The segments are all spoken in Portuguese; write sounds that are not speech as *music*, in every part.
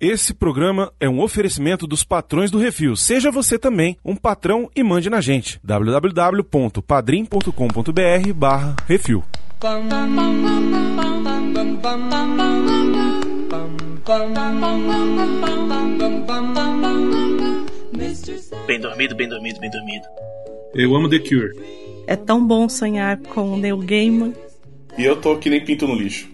Esse programa é um oferecimento dos patrões do Refil. Seja você também um patrão e mande na gente. www.padrim.com.br barra Refil. Bem dormido, bem dormido, bem dormido. Eu amo The Cure. É tão bom sonhar com o Neil Gaiman. E eu tô que nem pinto no lixo.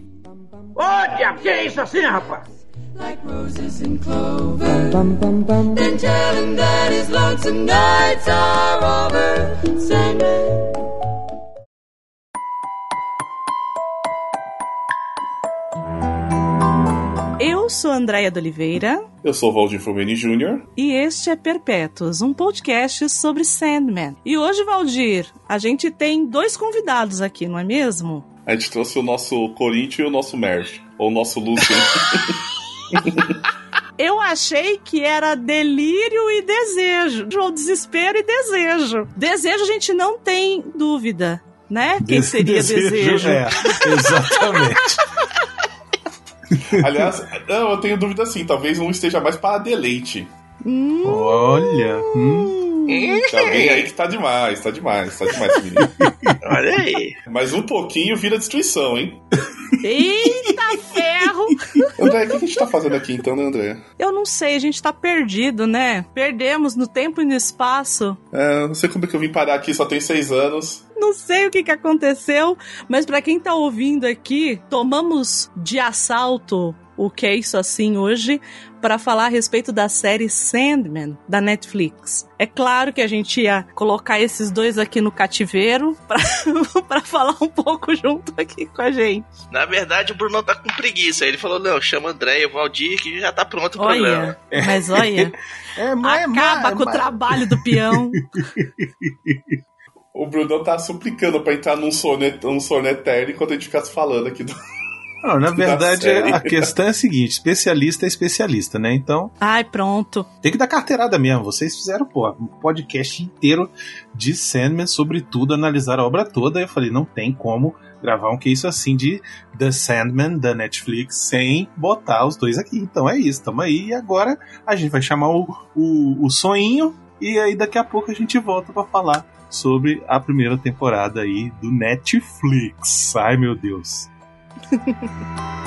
Ô, diabo, que é isso assim, rapaz? Like roses and clover. Bum, bum, bum, then tell him that his lonesome nights are over. Sandman. Eu sou Andréia de Oliveira. Eu sou Valdir Fomeni Jr. E este é Perpétuos, um podcast sobre Sandman. E hoje, Valdir, a gente tem dois convidados aqui, não é mesmo? A gente trouxe o nosso Corinthians e o nosso Merch. Ou o nosso Lucian. *laughs* *laughs* Eu achei que era delírio e desejo. Ou desespero e desejo. Desejo a gente não tem dúvida, né? Quem seria desejo? desejo? É, *laughs* exatamente. Aliás, não, eu tenho dúvida assim. Talvez um esteja mais para deleite. Hum. Olha. Hum. Tem alguém aí que tá demais, tá demais, tá demais, menino. Olha aí. Mas um pouquinho vira destruição, hein? Eita *laughs* ferro! André, o que a gente tá fazendo aqui então, né, André? Eu não sei, a gente tá perdido, né? Perdemos no tempo e no espaço. É, não sei como é que eu vim parar aqui, só tem seis anos. Não sei o que, que aconteceu, mas para quem tá ouvindo aqui, tomamos de assalto o que é isso assim hoje para falar a respeito da série Sandman da Netflix. É claro que a gente ia colocar esses dois aqui no cativeiro *laughs* para falar um pouco junto aqui com a gente. Na verdade, o Bruno tá com preguiça. Ele falou: não, chama André e o Valdir que já tá pronto o olha, programa. Mas olha, *laughs* é, mas, acaba mas, com mas... o trabalho do peão. *laughs* o Bruno tá suplicando para entrar num sono, num sono eterno enquanto a gente ficasse falando aqui do. Não, na verdade, a questão é a seguinte: especialista é especialista, né? Então. Ai, pronto. Tem que dar carteirada mesmo. Vocês fizeram, pô, um podcast inteiro de Sandman sobre tudo, analisar a obra toda. Eu falei, não tem como gravar um que isso assim de The Sandman da Netflix sem botar os dois aqui. Então é isso, tamo aí. E agora a gente vai chamar o, o, o Soninho. E aí daqui a pouco a gente volta para falar sobre a primeira temporada aí do Netflix. Ai meu Deus. *laughs*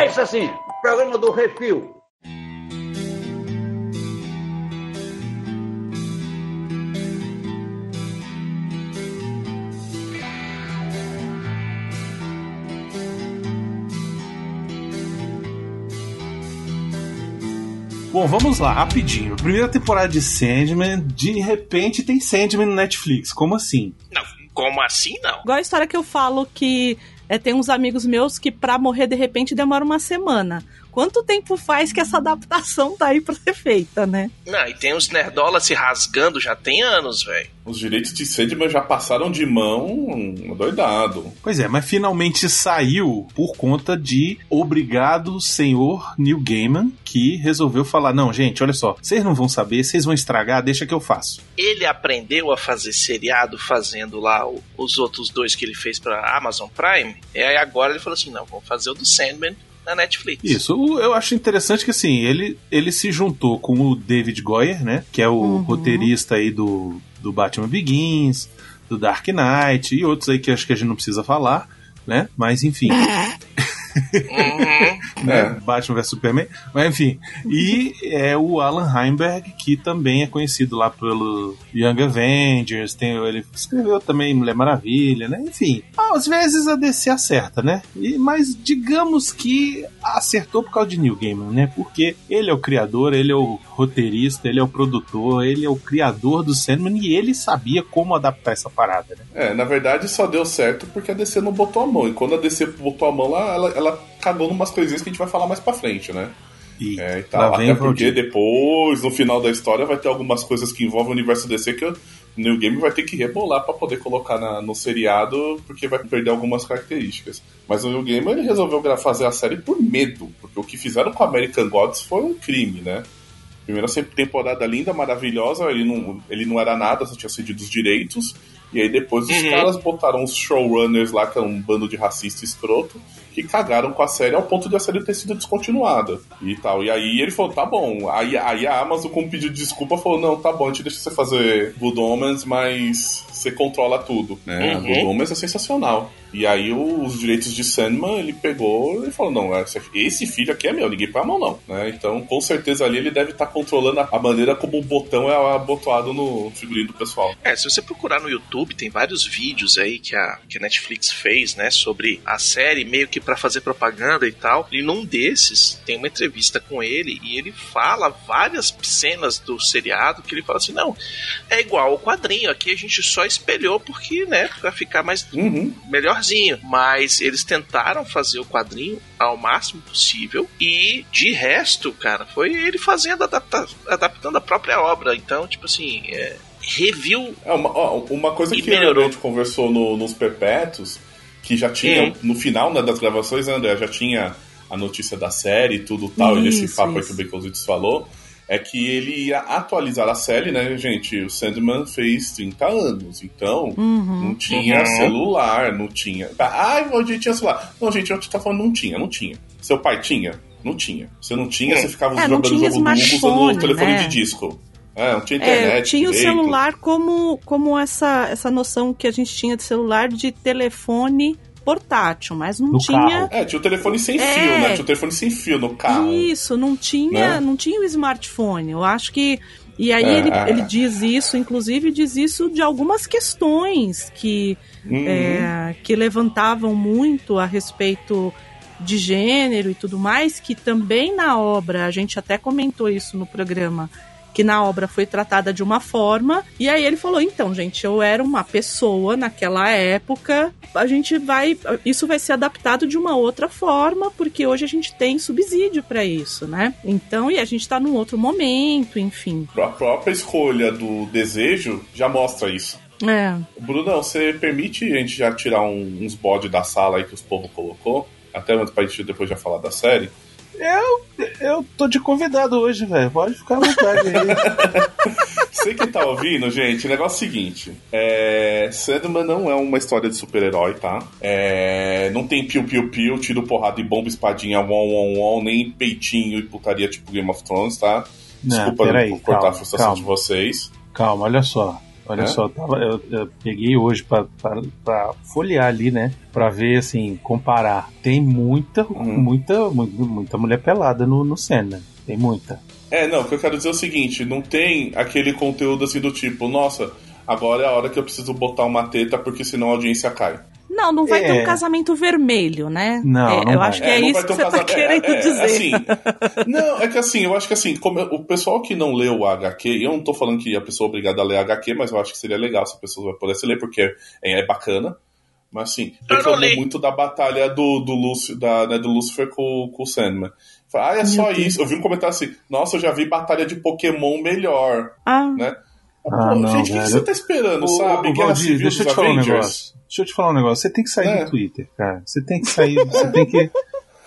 É isso assim, programa do Refil. Bom, vamos lá, rapidinho. Primeira temporada de Sandman, de repente tem Sandman no Netflix. Como assim? Não, como assim não? Igual a história que eu falo que é, tem uns amigos meus que pra morrer de repente demora uma semana. Quanto tempo faz que essa adaptação tá aí pra ser feita, né? Não, e tem os nerdolas se rasgando já tem anos, velho. Os direitos de Sandman já passaram de mão doidado. Pois é, mas finalmente saiu por conta de obrigado senhor Neil Gaiman, que resolveu falar: não, gente, olha só, vocês não vão saber, vocês vão estragar, deixa que eu faço. Ele aprendeu a fazer seriado fazendo lá os outros dois que ele fez pra Amazon Prime, e aí agora ele falou assim: não, vamos fazer o do Sandman na Netflix. Isso, eu acho interessante que assim, ele, ele se juntou com o David Goyer, né? Que é o uhum. roteirista aí do, do Batman Begins, do Dark Knight e outros aí que acho que a gente não precisa falar, né? Mas enfim. *laughs* Uhum. né? É. Batman vs Superman. Mas enfim. E é o Alan Heimberg, que também é conhecido lá pelo Young Avengers. Tem, ele escreveu também Mulher Maravilha, né? Enfim. Às vezes a DC acerta, né? E, mas digamos que acertou por causa de Neil Gaiman, né? Porque ele é o criador, ele é o roteirista, ele é o produtor, ele é o criador do Sandman e ele sabia como adaptar essa parada, né? É, na verdade só deu certo porque a DC não botou a mão. E quando a DC botou a mão lá, ela, ela cagou numas coisinhas que a gente vai falar mais pra frente, né? E, é, e tal. Até porque depois, no final da história, vai ter algumas coisas que envolvem o universo DC que o New Game vai ter que rebolar para poder colocar na, no seriado, porque vai perder algumas características. Mas o New Game ele resolveu fazer a série por medo, porque o que fizeram com American Gods foi um crime, né? Primeira temporada linda, maravilhosa, ele não, ele não era nada, só tinha cedido os direitos. E aí depois os Uhum. caras botaram os showrunners lá, que é um bando de racista escroto, que cagaram com a série ao ponto de a série ter sido descontinuada e tal. E aí ele falou, tá bom. Aí, aí a Amazon, com um pedido de desculpa, falou, não, tá bom, a gente deixa você fazer Good Omens, mas você controla tudo. Né? Uhum. Good Omens é sensacional. E aí o- os direitos de Sandman, ele pegou e falou, não, esse, esse filho aqui é meu, ninguém põe a mão não. Né? Então, com certeza ali ele deve estar controlando a, maneira como o botão é abotoado no figurino do pessoal. É, se você procurar no YouTube, tem vários vídeos aí que a, que a Netflix fez, né, sobre a série, meio que pra fazer propaganda e tal. E num desses, tem uma entrevista com ele e ele fala várias cenas do seriado que ele fala assim: não, é igual ao quadrinho, aqui a gente só espelhou porque, né, pra ficar mais Uhum. Melhorzinho. Mas eles tentaram fazer o quadrinho ao máximo possível. E de resto, cara, foi ele fazendo, adapta adaptando a própria obra. Então, tipo assim, é, review. É uma, ó, uma coisa E que melhorou. a gente conversou no- nos Perpétuos, que já tinha, Hum. no final né, das gravações, André, já tinha a notícia da série e tudo tal, e nesse Isso, papo aí isso. que o Baconzitos falou, é que ele ia atualizar a série, né, gente? O Sandman fez 30 anos, então Uhum. não tinha Uhum. celular, não tinha. Tá, Ai, a gente tinha celular. Não, gente, a gente tá falando, não tinha, não tinha. Seu pai tinha? Não tinha. Você não tinha, É. você ficava É, jogando o jogo do Hugo usando o telefone né? de disco. É, não tinha internet. É, tinha o direito. celular como, como essa, essa noção que a gente tinha de celular de telefone portátil, mas não No tinha. carro. É, tinha o telefone sem É. fio, né? Tinha o telefone sem fio no carro. Isso, não tinha, Né? não tinha o smartphone. Eu acho que. E aí É, ele, é. ele diz isso, inclusive diz isso de algumas questões que, Uhum. é, que levantavam muito a respeito de gênero e tudo mais, que também na obra, a gente até comentou isso no programa, que na obra foi tratada de uma forma, e aí ele falou: então, gente, eu era uma pessoa naquela época, a gente vai. Isso vai ser adaptado de uma outra forma, porque hoje a gente tem subsídio para isso, né? Então, e a gente tá num outro momento, enfim. A própria escolha do desejo já mostra isso. É. Brunão, você permite a gente já tirar um- uns bodes da sala aí que os povo colocou? Até antes pra gente depois já falar da série. Eu tô de convidado hoje, velho. Pode ficar à vontade aí. *laughs* Você que tá ouvindo, gente, o negócio é o seguinte: é... Sandman não é uma história de super-herói, tá? É... Não tem piu-piu-piu, tiro porrada e bomba, espadinha, on-on-on, nem peitinho e putaria tipo Game of Thrones, tá? Não, Desculpa peraí, por cortar calma, a frustração calma. de vocês. Calma, olha só. Olha É? só, eu, tava- eu- eu peguei hoje pra folhear ali, né? Pra ver, assim, comparar. Tem muita, Uhum. muita, mu- muita mulher pelada no, no Senna. Tem muita. É, não, o que eu quero dizer é o seguinte: não tem aquele conteúdo assim do tipo, nossa, agora é a hora que eu preciso botar uma teta porque senão a audiência cai. Não, não vai ter É. um casamento vermelho, né? Não, É, não eu vai. acho que é, não isso que ter um você tá casamento- é, querendo é, dizer. assim, não, é que assim, eu acho que assim, como o pessoal que não leu o HQ, eu não tô falando que a pessoa é obrigada a ler HQ, mas eu acho que seria legal se a pessoa pudesse ler, porque é, é bacana. Mas assim, reclamou muito da batalha do, do, Luci, da, né, do Lucifer com, com o Sandman. Fala, ah, é só isso. Eu vi um comentário assim, nossa, eu já vi batalha de Pokémon melhor, Ah, né? Ah, Pô, não, gente, o que, você tá esperando, Ô, sabe? Valdir, deixa eu te falar um negócio. Deixa eu te falar um negócio. Você tem que sair É. do Twitter, cara. Você tem que sair. você tem que.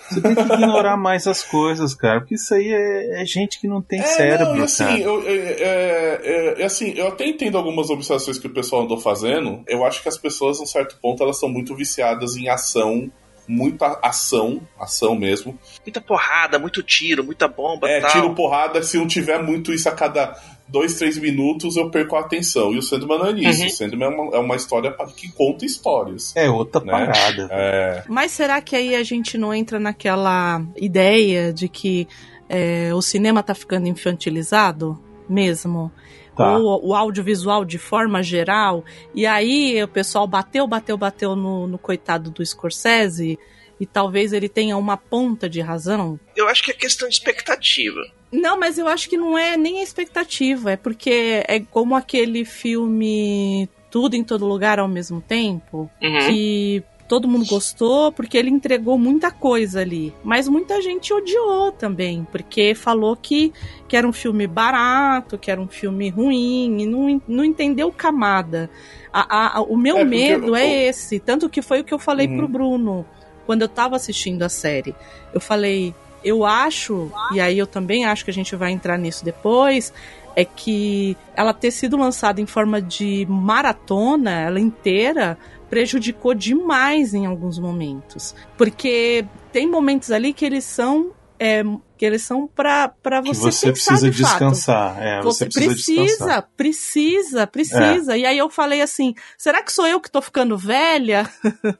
Você tem que ignorar mais as coisas, cara. Porque isso aí é, é gente que não tem É, cérebro, não, assim, cara. eu, é, é, é, é assim, eu até entendo algumas observações que o pessoal andou fazendo. Eu acho que as pessoas, a um certo ponto, elas são muito viciadas em ação, muita ação, ação mesmo. Muita porrada, muito tiro, muita bomba É, tal. tiro porrada, se não tiver muito isso a cada dois, três minutos, eu perco a atenção. E o Sandman não é nisso. Uhum. O Sandman é uma, é uma história que conta histórias. É outra Né? parada. É, Mas será que aí a gente não entra naquela ideia de que é, o cinema tá ficando infantilizado mesmo? Tá. Ou o audiovisual de forma geral? E aí o pessoal bateu, bateu, bateu no, no coitado do Scorsese e talvez ele tenha uma ponta de razão? Eu acho que é questão de expectativa. Não, mas eu acho que não é nem a expectativa, é porque é como aquele filme Tudo em Todo Lugar ao mesmo tempo, Uhum. que todo mundo gostou porque ele entregou muita coisa ali. Mas muita gente odiou também, porque falou que, que era um filme barato, que era um filme ruim, e não, não entendeu camada. A- a- o meu É, medo é esse, tanto que foi o que eu falei Uhum. pro Bruno quando eu tava assistindo a série. Eu falei, eu acho, e aí eu também acho que a gente vai entrar nisso depois, é que ela ter sido lançada em forma de maratona, ela inteira, prejudicou demais em alguns momentos. Porque tem momentos ali que eles são. é, que eles são pra, pra Que você, você pensar precisa de fato. descansar. É, você, Você precisa, descansar. É. precisa, precisa, precisa. E aí eu falei assim: será que sou eu que tô ficando velha?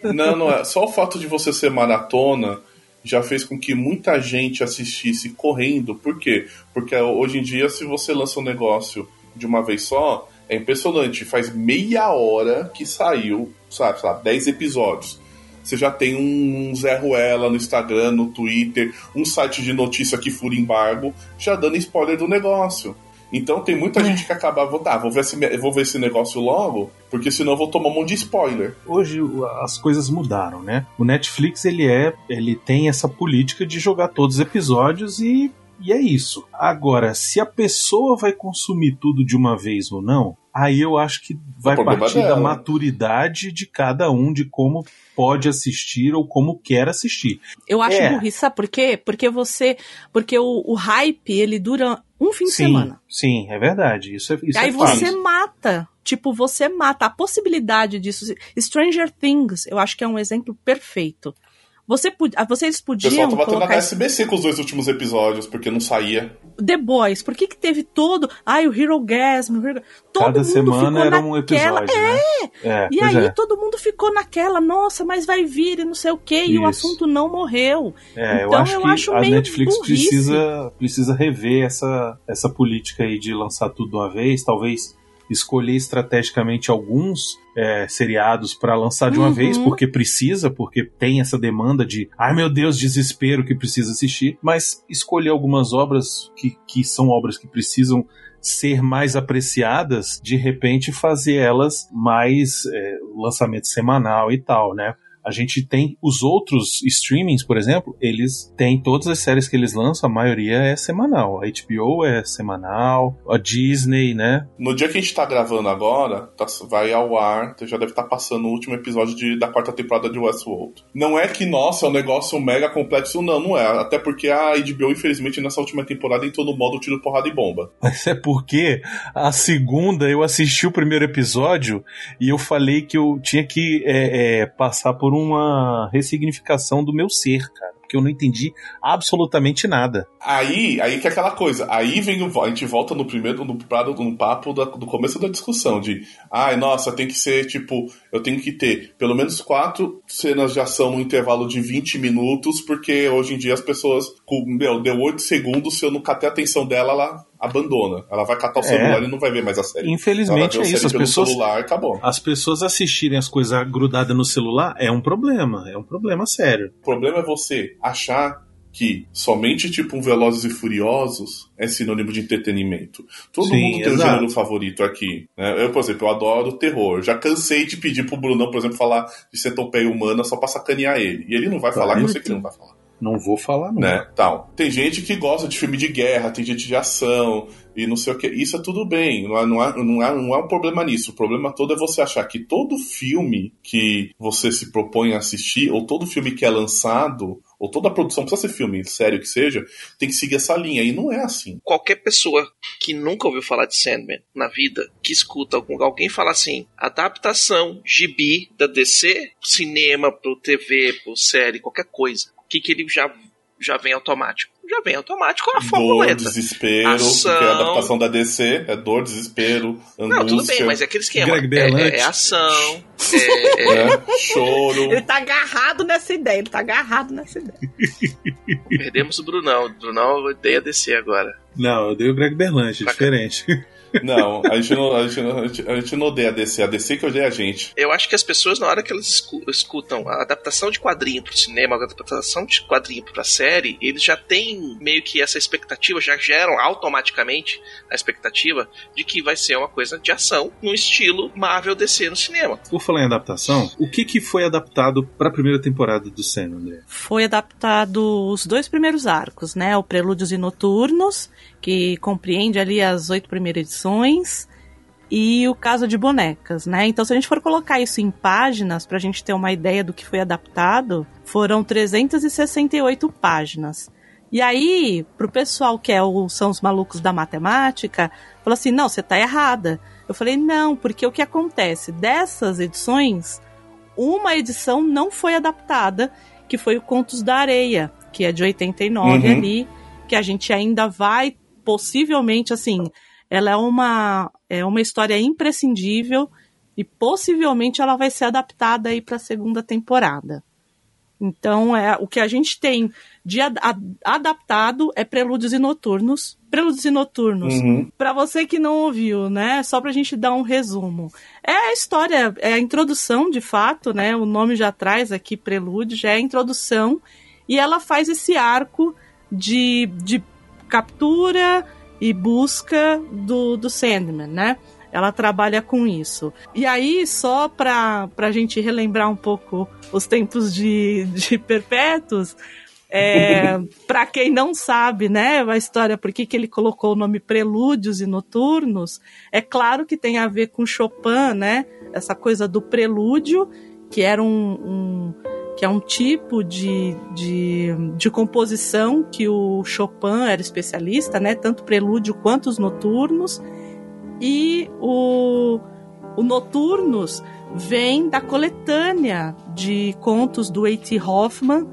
Não, não é. Só o fato de você ser maratona já fez com que muita gente assistisse correndo. Por quê? Porque hoje em dia, se você lança um negócio de uma vez só, é impressionante. Faz meia hora que saiu, sabe, sei lá, 10 episódios. Você já tem um Zé Ruela no Instagram, no Twitter, um site de notícia que fura embargo, já dando spoiler do negócio. Então tem muita É. gente que acaba, vou, tá, vou ver, esse, vou ver esse negócio logo, porque senão eu vou tomar um monte de spoiler. Hoje as coisas mudaram, né? O Netflix ele é, ele tem essa política de jogar todos os episódios e e é isso. Agora, se a pessoa vai consumir tudo de uma vez ou não, aí eu acho que vai problema partir da dela. maturidade de cada um de como pode assistir ou como quer assistir. Eu acho É. burrice, sabe por quê? Porque você. Porque o, o hype, ele dura um fim de sim, semana. sim, é verdade. Isso é isso Aí é você mata. Tipo, você mata. A possibilidade disso. Stranger Things, eu acho que é um exemplo perfeito. Você, ah, vocês O pessoal podiam tava colocar na SBC com os dois últimos episódios, porque não saía. The Boys. Por que que teve todo... Ai, o Hero Gasm. O Hero... Todo Cada mundo semana ficou era um naquela... episódio, né? É, E pois aí é. todo mundo ficou naquela, nossa, mas vai vir e não sei o quê, e o Isso. assunto não morreu. É, eu Então, acho eu que acho a Netflix burrice. precisa, precisa rever essa, essa política aí de lançar tudo de uma vez, talvez escolher estrategicamente alguns é, seriados para lançar de uma Uhum. vez, porque precisa, porque tem essa demanda de, ai meu Deus, desespero que precisa assistir, mas escolher algumas obras que, que são obras que precisam ser mais apreciadas, de repente fazer elas mais é, lançamento semanal e tal, né? A gente tem os outros streamings, por exemplo, eles têm todas as séries que eles lançam, a maioria é semanal. A HBO é semanal, a Disney, né? No dia que a gente tá gravando agora, tá- vai ao ar, já deve estar passando o último episódio de- da quarta temporada de Westworld. Não é que, nossa, é um negócio mega complexo, não, não é. Até porque a HBO, infelizmente, nessa última temporada entrou no modo tiro, porrada e bomba. *laughs* Mas é porque a segunda eu assisti o primeiro episódio e eu falei que eu tinha que é, é, passar por uma ressignificação do meu ser, cara. Porque eu não entendi absolutamente nada. Aí, aí que é aquela coisa. Aí vem o, a gente volta no primeiro, no, no papo da- do começo da discussão de, ai, nossa, tem que ser tipo, eu tenho que ter pelo menos quatro cenas de ação no intervalo de 20 minutos, porque hoje em dia as pessoas, meu, deu 8 segundos, se eu não catei a atenção dela, ela abandona. Ela vai catar o É. celular e não vai ver mais a série. Infelizmente é isso. As pessoas, celular acabou. as pessoas assistirem as coisas grudadas no celular é um problema. É um problema sério. O problema é você achar que somente tipo um Velozes e Furiosos é sinônimo de entretenimento. Todo Sim, mundo tem um exato. gênero favorito aqui. né? Eu, por exemplo, eu adoro terror. Já cansei de pedir pro Brunão, por exemplo, falar de centopeia humana só pra sacanear ele. E ele não vai falar, que eu sei que ele não vai falar. Não vou falar, não. Né? Tal. Tem gente que gosta de filme de guerra, tem gente de ação e não sei o que. Isso é tudo bem, não há, não, há, não, há, não há um problema nisso. O problema todo é você achar que todo filme que você se propõe a assistir, ou todo filme que é lançado, ou toda produção, precisa ser filme, sério que seja, tem que seguir essa linha. E não é assim. Qualquer pessoa que nunca ouviu falar de Sandman na vida, que escuta algum- alguém falar assim, adaptação, gibi da DC, cinema, pro TV, pro série, qualquer coisa, que, que ele já, já vem automático? Já vem automático a Dor, formuleta. desespero, Ação. porque a adaptação da DC é dor, desespero, angústia, Não, tudo bem, mas é aquele esquema. Greg É, Berlanti. é, é ação, é, é- né? choro. Ele tá agarrado nessa ideia, ele tá agarrado nessa ideia. Perdemos o Brunão. O Brunão odeia DC agora. Não, eu dei o Greg Berlanti, é diferente. Não, a gente não, a gente, não, a gente- a gente não odeia a DC, a DC que odeia a gente. Eu acho que as pessoas, na hora que elas escu- escutam a adaptação de quadrinho pro cinema, a adaptação de quadrinho pra série, eles já têm meio que essa expectativa, já geram automaticamente a expectativa de que vai ser uma coisa de ação no estilo Marvel DC no cinema. Por falar em adaptação, o que, que foi adaptado pra primeira temporada do Senna, André? Foi adaptado os dois primeiros arcos, né? O Prelúdios e Noturnos, que compreende ali as oito primeiras edições, e o Caso de Bonecas, né? Então, se a gente for colocar isso em páginas, pra gente ter uma ideia do que foi adaptado, foram 368 páginas. E aí, pro pessoal que é o, são os malucos da matemática, falou assim: não, você tá errada. Eu falei: não, porque o que acontece? Dessas edições, uma edição não foi adaptada, que foi o Contos da Areia, que é de 89 Uhum. ali, que a gente ainda vai, possivelmente, assim, ela é uma, é uma história imprescindível e possivelmente ela vai ser adaptada aí para a segunda temporada. Então, é o que a gente tem de ad- ad- adaptado é Prelúdios e Noturnos. Prelúdios e Noturnos. Uhum. Para você que não ouviu, né? Só pra gente dar um resumo. É a história, é a introdução, de fato, né? O nome já traz aqui Prelúdio, já é a introdução. E ela faz esse arco de, de captura e busca do, do Sandman, né? Ela trabalha com isso. E aí, só pra, pra gente relembrar um pouco os tempos de, de Perpétuos, é, *laughs* para quem não sabe, né, a história, por que, que ele colocou o nome Prelúdios e Noturnos, é claro que tem a ver com Chopin, né, essa coisa do prelúdio, que era um, um- que é um tipo de, de, de composição que o Chopin era especialista, né, tanto prelúdio quanto os noturnos, e o, o Noturnos vem da coletânea de contos do A.T. Hoffman,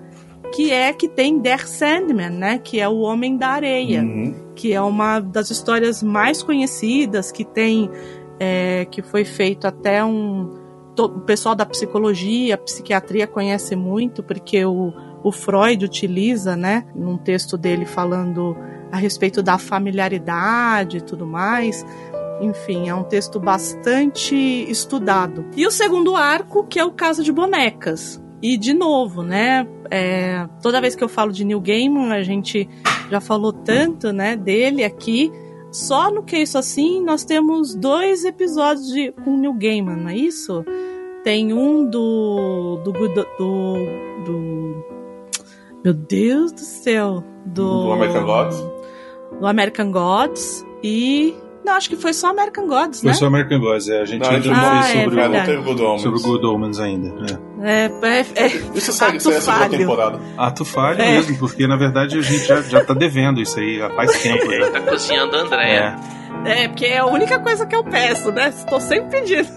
que é que tem Der Sandman, né? Que é o Homem da Areia, Uhum. que é uma das histórias mais conhecidas, que tem, é, que foi feito até um o pessoal da psicologia, psiquiatria conhece muito, porque o, o Freud utiliza, né? Num texto dele falando a respeito da familiaridade e tudo mais. Enfim, é um texto bastante estudado. E o segundo arco, que é o Casa de Bonecas. E, de novo, né? é, toda vez que eu falo de Neil Gaiman, a gente já falou tanto, né, dele aqui. Só no que isso assim, nós temos dois episódios de, com Neil Gaiman, não é isso? Tem um do. do. do. do, do- meu Deus do céu! Do, Do American Gods? Do American Gods. E. Não, acho que foi só American Gods, Foi né? só American Gods, é, a gente Não, ainda não Ah, fez é sobre, É, teve Good Omens. sobre o Good Omens ainda. É. É, é, é, Isso sai, Ato isso aí é a segunda falho. temporada. Ato falho É. mesmo, porque na verdade a gente já, já tá devendo isso aí há faz *laughs* tempo Ele já. tá cozinhando a Andréia. É. É, porque é a única coisa que eu peço, né? Estou sempre pedindo.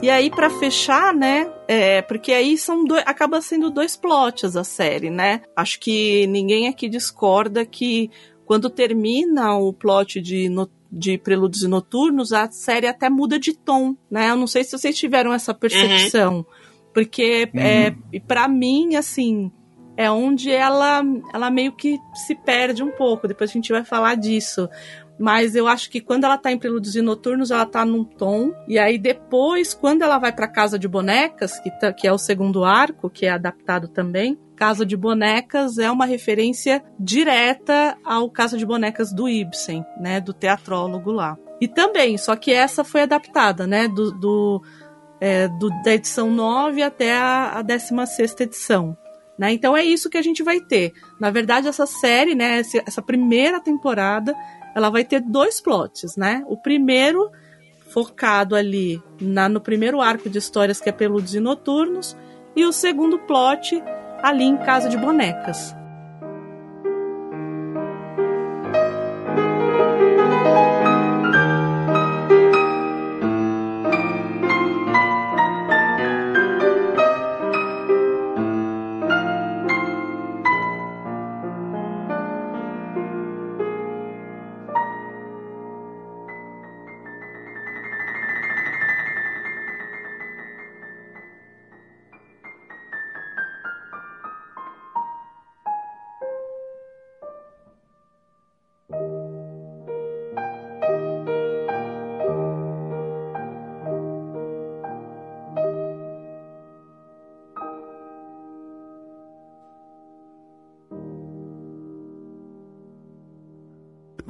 e aí, pra fechar, né? É, porque aí são dois, acaba sendo dois plots a série, né? Acho que ninguém aqui discorda que quando termina o plot de, no- de Prelúdios e Noturnos, a série até muda de tom, né? Eu não sei se vocês tiveram essa percepção. Porque, é, e pra mim, assim, é onde ela, ela meio que se perde um pouco. Depois a gente vai falar disso. Mas eu acho que quando ela tá em Prelúdios e Noturnos, ela tá num tom. E aí depois, quando ela vai pra Casa de Bonecas, que, tá- que é o segundo arco, que é adaptado também, Casa de Bonecas é uma referência direta ao Casa de Bonecas do Ibsen, né? Do teatrólogo lá. E também, só que essa foi adaptada, né? Do, do, é, do- da edição 9 até a, a 16 edição. Né? Então é isso que a gente vai ter. Na verdade, essa série, né, essa primeira temporada, ela vai ter dois plots, né? O primeiro focado ali na, no primeiro arco de histórias que é Peludos e Noturnos e o segundo plot ali em Casa de Bonecas.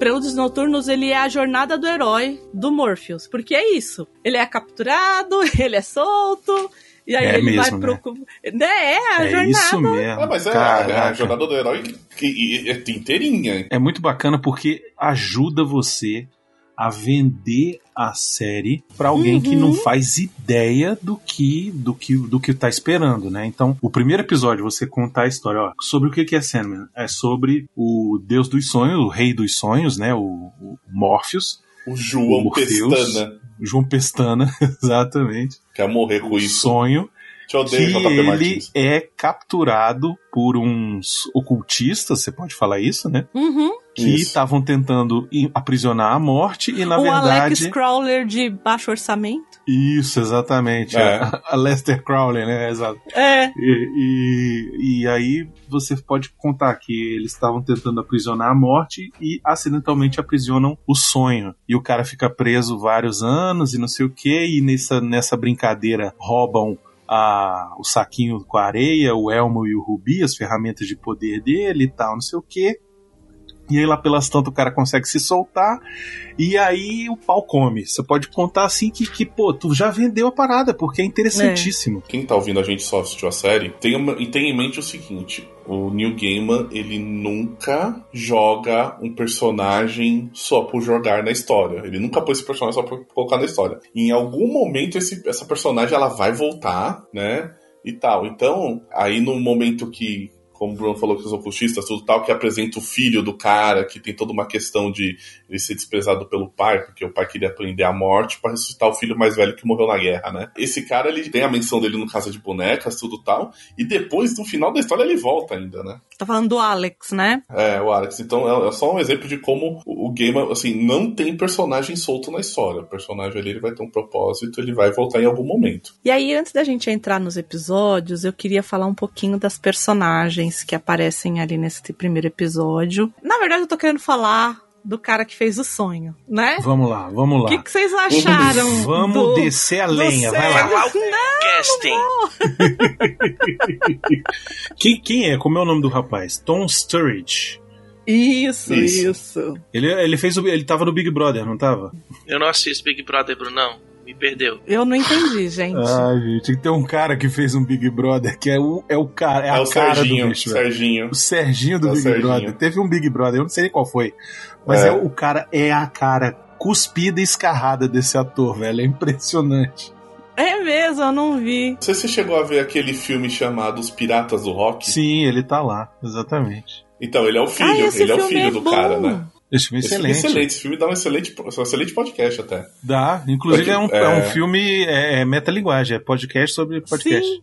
Prelúdios Noturnos, ele é a jornada do herói do Morpheus. Porque é isso. Ele é capturado, *laughs* ele é solto, e aí É ele mesmo, vai pro. Né? É a É jornada. isso mesmo. Ah, mas é, Caraca. é a jornada do herói que, que- é inteirinha. É muito bacana porque ajuda você a vender a série pra alguém que Uhum. não faz ideia do que do que do que tá esperando, né? Então, o primeiro episódio você contar a história, ó, sobre o que que é Sandman? É sobre o deus dos sonhos, o rei dos sonhos, né? O, o Morpheus, O João Morpheus. Pestana João Pestana, *laughs* exatamente. quer morrer com O isso. sonho Te odeio, que ele Martins. é capturado por uns ocultistas, você pode falar isso, né? Uhum. Que estavam tentando aprisionar a morte e na o Alex verdade Crawler de baixo orçamento. isso exatamente É. a, a Lester Crowley, né? Exato. É. E, e, e aí você pode contar que eles estavam tentando aprisionar a morte e acidentalmente aprisionam o sonho. E o cara fica preso vários anos e não sei o que, e nessa, nessa brincadeira roubam a, o saquinho com a areia, o elmo e o rubi, as ferramentas de poder dele e tal, não sei o que. E aí lá pelas tantas o cara consegue se soltar e aí o pau come. Você pode contar assim que, que pô, tu já vendeu a parada, porque é interessantíssimo. Quem tá ouvindo a gente só assistiu a série, tenha, uma- e tenha em mente o seguinte: o Neil Gaiman, ele nunca joga um personagem só por jogar na história. Ele nunca pôs esse personagem só por colocar na história. Em algum momento, esse, essa personagem ela vai voltar, né? E tal. Então, aí no momento que. Como o Bruno falou que os ocultistas, tudo tal, que apresenta o filho do cara, que tem toda uma questão de ele ser desprezado pelo pai, porque o pai queria aprender a morte para ressuscitar o filho mais velho que morreu na guerra, né? Esse cara, ele tem a menção dele no Casa de Bonecas, tudo tal, e depois, no final da história, ele volta ainda, né? Tá falando do Alex, né? É, o Alex. Então, é é só um exemplo de como o o game, assim, não tem personagem solto na história. O personagem ali, ele vai ter um propósito, ele vai voltar em algum momento. E aí, antes da gente entrar nos episódios, eu queria falar um pouquinho das personagens que aparecem ali nesse primeiro episódio. Na verdade, eu tô querendo falar do cara que fez o sonho, né? Vamos lá, vamos O lá. que, que vocês acharam? Vamos do- descer a do lenha, vai Sandman? lá. Casting. *laughs* Quem, quem é? Como é o nome do rapaz? Tom Sturridge. Isso, Isso. isso. Ele, ele fez o, ele tava no Big Brother, não tava? Eu não assisto Big Brother, Brunão. Me perdeu. Eu não entendi, gente. Ai, gente, tem um cara que fez um Big Brother que é o, é o cara, é, É, a o cara Serginho. do bicho. velho. Serginho. O Serginho do É o Big Serginho. Brother. Teve um Big Brother, eu não sei nem qual foi. Mas É. é. o cara é a cara cuspida e escarrada desse ator, velho. É impressionante. É mesmo, eu não vi. Não sei se você chegou a ver aquele filme chamado Os Piratas do Rock. Sim, ele tá lá, exatamente. Então, ele é o filho, ah, esse ele é o filme filho é do bom. cara, né? Esse filme é Esse filme é excelente. excelente. Esse filme dá um excelente, um excelente podcast até. Dá. Inclusive é um, Porque, é... um é- filme é, é metalinguagem, é podcast sobre podcast. Sim.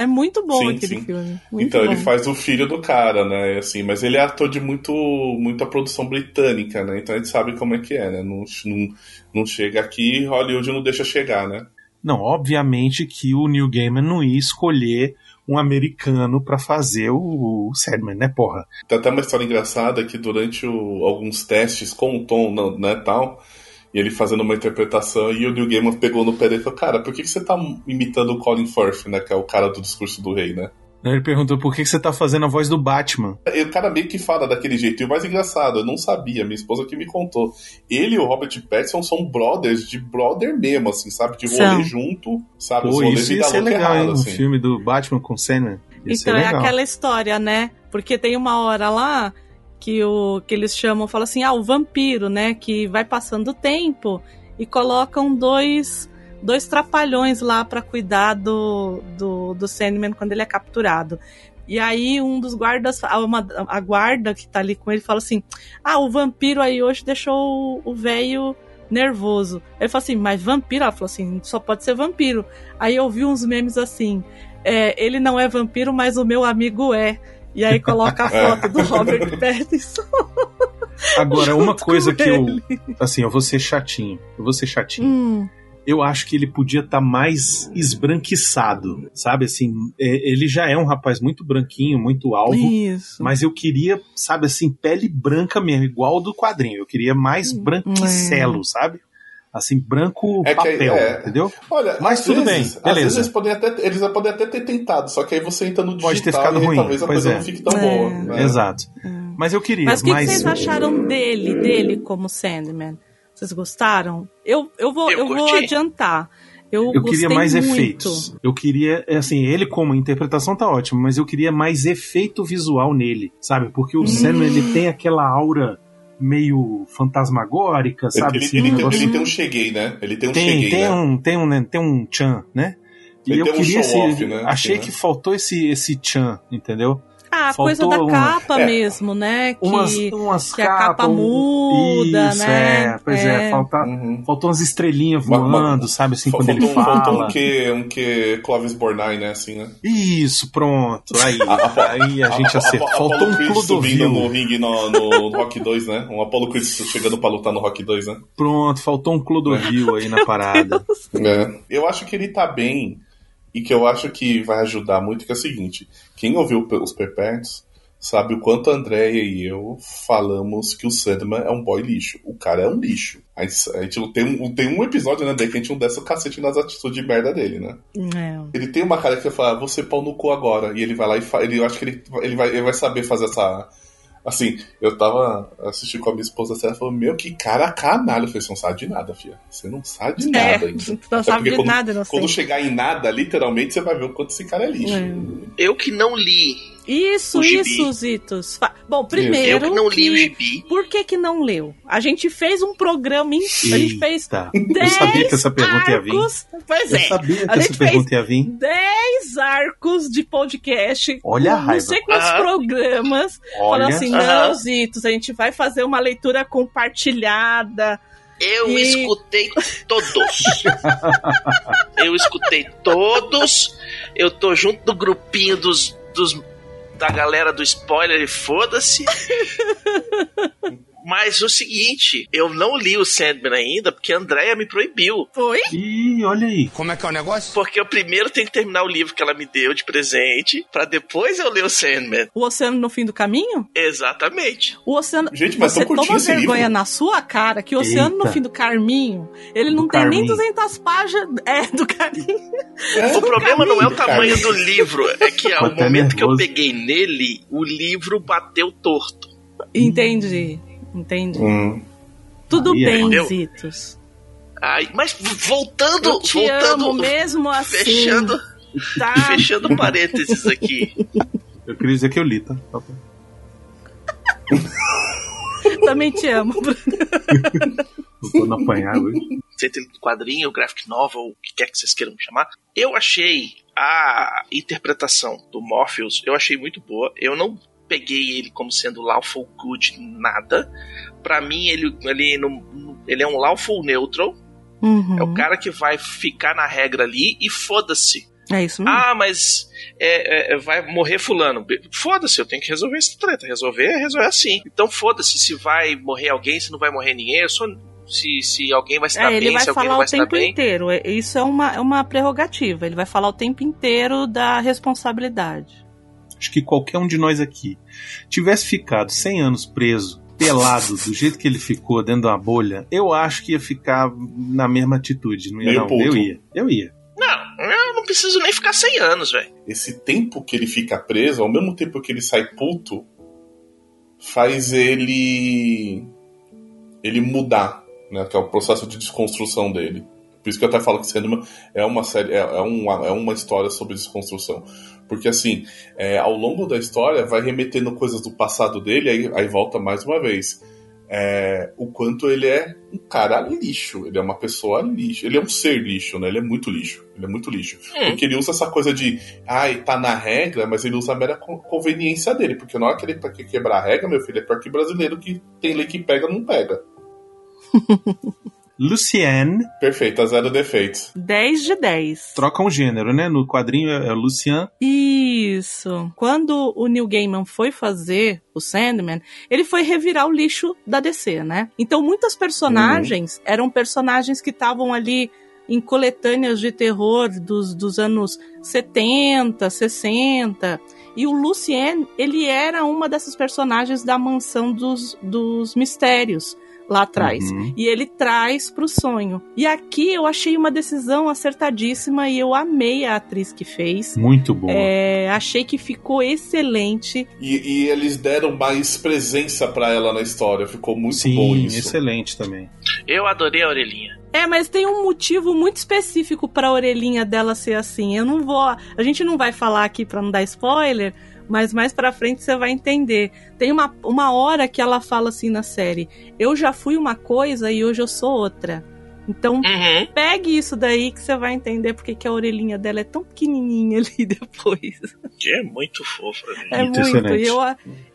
É muito bom Sim, aquele sim. filme. Muito então bom. ele faz o filho do cara, né? Assim, mas ele é ator de muito, muita produção britânica, né? Então a gente sabe como é que é, né? Não, não, não chega aqui, Hollywood não deixa chegar, né? Não, obviamente que o Neil Gaiman não ia escolher um americano pra fazer o, o Sandman, né, porra? Tem até uma história engraçada que durante o- alguns testes com o Tom, não- né, tal, e ele fazendo uma interpretação, e o Neil Gaiman pegou no pé dele e falou, cara, por que, que você tá imitando o Colin Firth, né, que é o cara do discurso do rei, né? Ele perguntou por que que você tá fazendo a voz do Batman. E o cara meio que fala daquele jeito. E o mais engraçado, eu não sabia, minha esposa que me contou. Ele e o Robert Pattinson são brothers de brother mesmo, assim, sabe? De rolê junto, sabe? Os Pô, rolês isso de ia ser legal, errado, hein? Um assim. filme do Batman com. Ia ser Então é aquela história, né? Porque tem uma hora lá que, o, que eles chamam, fala assim, ah, o vampiro, né? Que vai passando o tempo e colocam dois, dois trapalhões lá pra cuidar do, do, do Sandman quando ele é capturado. E aí um dos guardas, uma- a guarda que tá ali com ele fala assim, ah, o vampiro aí hoje deixou o- o velho nervoso. Ele fala assim, mas vampiro? Ela falou assim, só pode ser vampiro. Aí eu vi uns memes assim, é, ele não é vampiro, mas o meu amigo é. E aí coloca a É. *laughs* foto do Robert Pattinson. Agora, uma coisa que eu. Assim, eu vou ser chatinho. Eu vou ser chatinho. Hum, Eu acho que ele podia estar mais esbranquiçado, sabe? Assim, é, ele já é um rapaz muito branquinho, muito alvo. isso. Mas eu queria, sabe assim, pele branca mesmo, igual do quadrinho. Eu queria mais branquicelo, sabe? Assim, branco É que aí- papel, é. entendeu? Olha, Mas às tudo vezes, bem, Às beleza. vezes eles podem, até, eles podem até ter tentado, só que aí você entra no digital Pode ter ficado e ruim, talvez a pois coisa é. não fique tão É. boa. né? Exato. Mas eu queria, Mas o que, que mas- vocês acharam dele, dele como Sandman? Vocês gostaram? Eu, eu, vou, Eu eu, vou adiantar. Eu, Eu queria mais muito. efeitos. Eu queria, é assim, ele como interpretação tá ótimo, mas eu queria mais efeito visual nele, sabe? Porque Hum. o Sandman, ele tem aquela aura meio fantasmagórica, sabe? ele, Assim, ele um ele tem um cheguei, né? Ele tem um tem, cheguei, tem né? um, tem um, né, tem um chan, né? E Ele eu um queria show esse, né? achei Assim, que né? faltou esse esse chan, entendeu? Ah, a Faltou coisa da um- capa é, mesmo, né? Que, Umas, umas que a capas, capa um- muda, Isso, né? É, pois é, É. falta, Uhum. faltou umas estrelinhas Uma- uma- voando, sabe assim, quando ele um- fala. faltou um que, um que Clovis Bornai, né? Assim, né? Isso, pronto. Aí, A- aí a gente acertou. Faltou um Creed subindo no Clodovil. ringue no, no Rock 2, né? Um Apollo Creed chegando pra lutar no Rock 2, né? Pronto, faltou um Clodovil aí na parada. É. Eu acho que ele tá bem e que eu acho que vai ajudar muito, que é o seguinte: quem ouviu os Perpétuos sabe o quanto a Andréia e eu falamos que o Sandman é um boy lixo. O cara é um lixo. A gente, tem, um, tem um episódio, né, que a gente não desce o cacete nas atitudes de merda dele, né? É. Ele tem uma cara que vai falar, você pau no cu agora. E ele vai lá e fa... ele, eu acho que ele, ele, vai, ele vai saber fazer essa. Assim, eu tava assistindo com a minha esposa e ela falou, meu, que cara canalha. Eu falei, você não sabe de nada, filha. Você não sabe de É, nada *laughs* ainda. tu não sabe porque de quando, nada, não Quando sei. chegar em nada, literalmente, você vai ver o quanto esse cara é lixo. É. Eu que não li. Isso, O isso, Zitos. Bom, Eu primeiro. que não li o que- gibi. Por que que não leu? A gente fez um programa, in- a gente fez Eita, 10 eu sabia que essa pergunta ia vir. Pois Eu é. sabia que A essa pergunta ia vir. 10 arcos de podcast. Olha a raiva. Não sei quantos Aham. programas. Olha, Falando assim, não, Zitos, a gente vai fazer uma leitura compartilhada. Eu E- escutei todos. *laughs* eu escutei todos. Eu tô junto do grupinho dos, dos da galera do spoiler e foda-se. *laughs* Mas o seguinte, eu não li o Sandman ainda porque a Andrea me proibiu. Foi? Ih, olha aí. Como é que é o negócio? Porque eu primeiro tenho que terminar o livro que ela me deu de presente, pra depois eu ler o Sandman. O Oceano no Fim do Caminho? Exatamente. O Oceano. Gente, mas você toma esse vergonha livro. na sua cara que o Oceano no Eita. Fim do Carminho, ele não Do tem nem Carminho. 200 páginas. É, do Carminho. É, O problema não é o tamanho do livro, é que ao até momento que eu nervoso. peguei nele, o livro bateu torto. Entendi. Entendi. Hum. Tudo Aí bem, Entendeu? Zitos. Ai, mas voltando, Eu te voltando, amo mesmo assim. fechando, Tá? *laughs* fechando parênteses aqui. Eu queria dizer que eu li, tá? Tá. *laughs* Também te amo. Eu tô apanhar hoje. Seja ele quadrinho, graphic novel, o que quer que vocês queiram chamar. Eu achei a interpretação do Morpheus, eu achei muito boa. Eu não peguei ele como sendo lawful good nada. Pra mim, ele, ele, não, ele é um lawful neutral. Uhum. É o cara que vai ficar na regra ali e foda-se. É isso mesmo. Ah, mas é, é, vai morrer fulano. Foda-se, eu tenho que resolver essa treta. Resolver é resolver assim. Então foda-se se vai morrer alguém, se não vai morrer ninguém. Eu sou, se, se alguém vai se dar É, ele bem, vai se alguém não falar vai o se dar tempo bem. inteiro. É- Isso é uma, é uma prerrogativa. Ele vai falar o tempo inteiro da responsabilidade. Acho que qualquer um de nós aqui tivesse ficado 100 anos preso, pelado, do jeito que ele ficou dentro de uma bolha, eu acho que ia ficar na mesma atitude. Não ia, Meio não. Eu ia. Eu ia. Não, eu não preciso nem ficar 100 anos, velho. Esse tempo que ele fica preso, ao mesmo tempo que ele sai puto, faz ele. ele mudar, né? Que é o processo de desconstrução dele. Por isso que eu até falo que Sandman é uma série, é, é uma, é uma história sobre desconstrução. Porque assim, é, ao longo da história vai remetendo coisas do passado dele, aí, aí volta mais uma vez. É, o quanto ele é um cara lixo, ele é uma pessoa lixo, ele é um ser lixo, né? Ele é muito lixo, ele é muito lixo. Hum. Porque ele usa essa coisa de, ai, tá na regra, mas ele usa a mera con- conveniência dele. Porque na hora que ele tá quer quebrar a regra, meu filho, é pior que brasileiro que tem lei que pega, não pega. *laughs* Lucienne Perfeito, a zero defeitos. 10 de 10. troca um gênero, né? No quadrinho é, é Lucian. Isso. Quando o Neil Gaiman foi fazer o Sandman, ele foi revirar o lixo da DC, né? Então muitas personagens eram personagens que estavam ali em coletâneas de terror dos, dos anos 70, 60. E o Lucien, ele era uma dessas personagens da mansão dos, dos mistérios. Lá atrás. Uhum. E ele traz pro sonho. E aqui eu achei uma decisão acertadíssima e eu amei a atriz que fez. Muito bom. É, achei que ficou excelente. E, e eles deram mais presença pra ela na história. Ficou muito Sim, bom isso. excelente também. Eu adorei a orelhinha. É, mas tem um motivo muito específico pra orelhinha dela ser assim. Eu não vou. A gente não vai falar aqui pra não dar spoiler, mas mais pra frente você vai entender. Tem uma, uma hora que ela fala assim na série: Eu já fui uma coisa e hoje eu sou outra. Então, Uhum. pegue isso daí que você vai entender porque que a orelhinha dela é tão pequenininha *laughs* ali depois. Que é muito fofa. É Muito muito. excelente. E eu,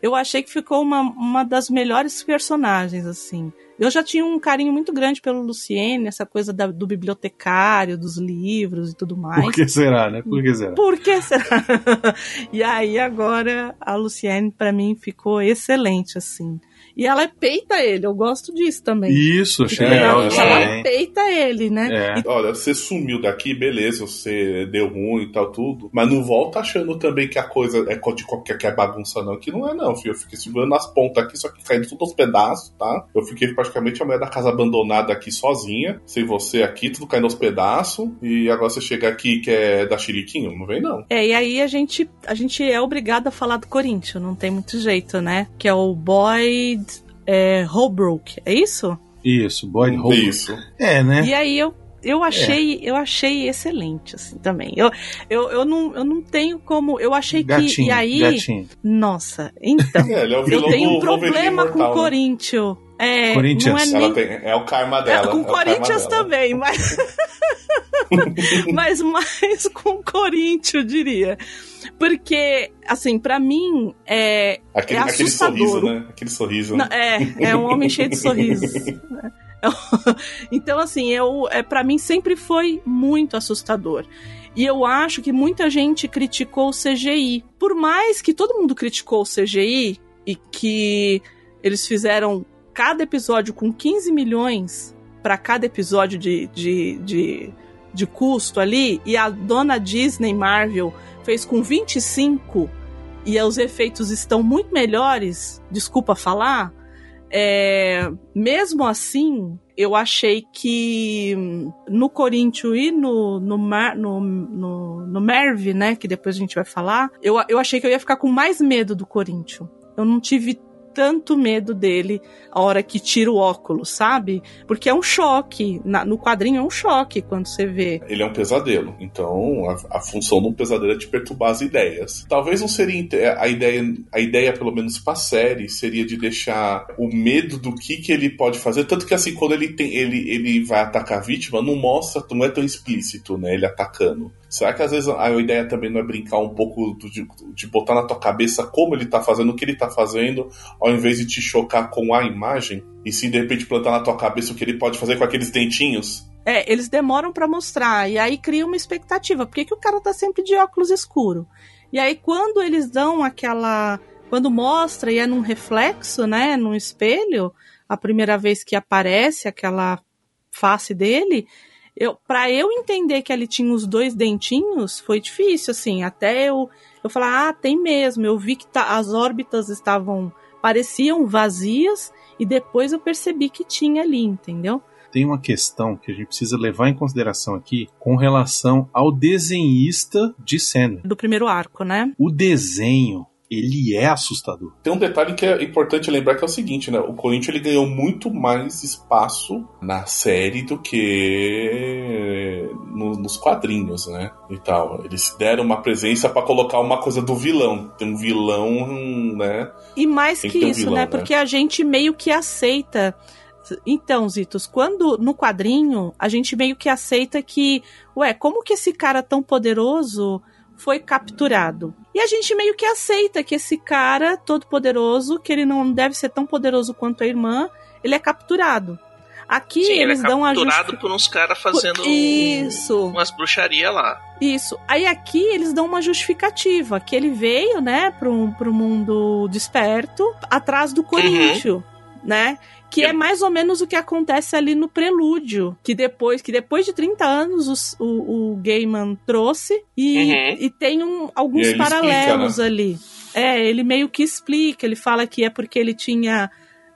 eu achei que ficou uma, uma das melhores personagens, assim. Eu já tinha um carinho muito grande pelo Luciene, essa coisa da- do bibliotecário, dos livros e tudo mais. Por que será, né? Por que será? Por que será? *laughs* e aí agora a Luciene pra mim ficou excelente assim. E ela peita ele, eu gosto disso também. Isso, achei É, legal ela, ela também. peita ele, né? É. Olha, você sumiu daqui, beleza, você deu ruim e tal, tudo. Mas não volta achando também que a coisa é de qualquer que é bagunça, não. Que não é, não, filho. Eu fiquei segurando as pontas aqui, só que caindo tudo aos pedaços, tá? Eu fiquei praticamente a mulher da casa abandonada aqui sozinha, sem você aqui, tudo caindo aos pedaços. E agora você chega aqui que é da Chiriquinho? Não vem, não. É, e aí a gente, a gente é obrigado a falar do Corinthians, não tem muito jeito, né? Que é o Boyd é, Holbrook, é isso? Isso, Boyd Holbrook. Isso. É, né? E aí eu, eu achei, eu achei excelente, assim, também. Eu, eu, eu, não, eu não tenho como. Eu achei que. Gatinho, E aí. gatinho. Nossa, então. *laughs* É, ele é o eu tenho um problema com o né? Corinthians. É, Corinthians. não é nem tem, é o karma dela. É, com é Corinthians dela. também, mas. *laughs* mas mais com Corinthians, eu diria. Porque, assim, pra mim, é, Aquele, é aquele sorriso, né? Aquele sorriso. Não, é, é um homem cheio de sorrisos. *laughs* né? *laughs* Então, assim, eu, é, para mim sempre foi muito assustador. E eu acho que muita gente criticou o CGI. Por mais que todo mundo criticou o CGI e que eles fizeram cada episódio com 15 milhões para cada episódio de, de, de, de custo ali, e a dona Disney Marvel fez com 25 e os efeitos estão muito melhores, desculpa falar, é, mesmo assim, eu achei que no Corinthians e no, no, Mar- no, no, no Merv, né, que depois a gente vai falar, eu, eu achei que eu ia ficar com mais medo do Corinthians. Eu não tive tanto medo dele a hora que tira o óculos, sabe? Porque é um choque. Na- no quadrinho é um choque quando você vê. Ele é um pesadelo. Então, a, a função de um pesadelo é te perturbar as ideias. Talvez não seria a ideia, a ideia pelo menos pra série, seria de deixar o medo do que, que ele pode fazer. Tanto que assim, quando ele tem ele, ele vai atacar a vítima, não mostra, não é tão explícito, né? Ele atacando. Será que às vezes a ideia também não é brincar um pouco de, de botar na tua cabeça como ele tá fazendo, o que ele tá fazendo, ao invés de te chocar com a imagem? E sim, de repente, plantar na tua cabeça o que ele pode fazer com aqueles dentinhos? É, eles demoram pra mostrar e aí cria uma expectativa. Por que, que o cara tá sempre de óculos escuro? E aí quando eles dão aquela, quando mostra e é num reflexo, né, num espelho, a primeira vez que aparece aquela face dele, eu, para eu entender que ele tinha os dois dentinhos, foi difícil assim, até eu eu falar, ah, tem mesmo. Eu vi que tá, as órbitas estavam pareciam vazias e depois eu percebi que tinha ali, entendeu? Tem uma questão que a gente precisa levar em consideração aqui com relação ao desenhista de Sandman. Do primeiro arco, né? O desenho, ele é assustador. Tem um detalhe que é importante lembrar que é o seguinte, né? O Corinthians ele ganhou muito mais espaço na série do que no- nos quadrinhos, né? E tal. Eles deram uma presença pra colocar uma coisa do vilão. Tem um vilão, né? E mais Tem que, que um isso, vilão, né? né? Porque a gente meio que aceita. Então, Zitos, quando no quadrinho a gente meio que aceita que, ué, como que esse cara tão poderoso foi capturado? E a gente meio que aceita que esse cara todo poderoso, que ele não deve ser tão poderoso quanto a irmã, ele é capturado. Aqui Sim, eles ele é dão a capturado por uns caras fazendo um- Isso. umas bruxarias lá. Isso. Aí aqui eles dão uma justificativa, que ele veio, né, pro, pro mundo desperto, atrás do Corinthians, né? Que é mais ou menos o que acontece ali no prelúdio, que depois, que depois de 30 anos os- o, o Gaiman trouxe e, Uhum. e tem um- alguns E paralelos explica, né? ali. É, ele meio que explica, ele fala que é porque ele tinha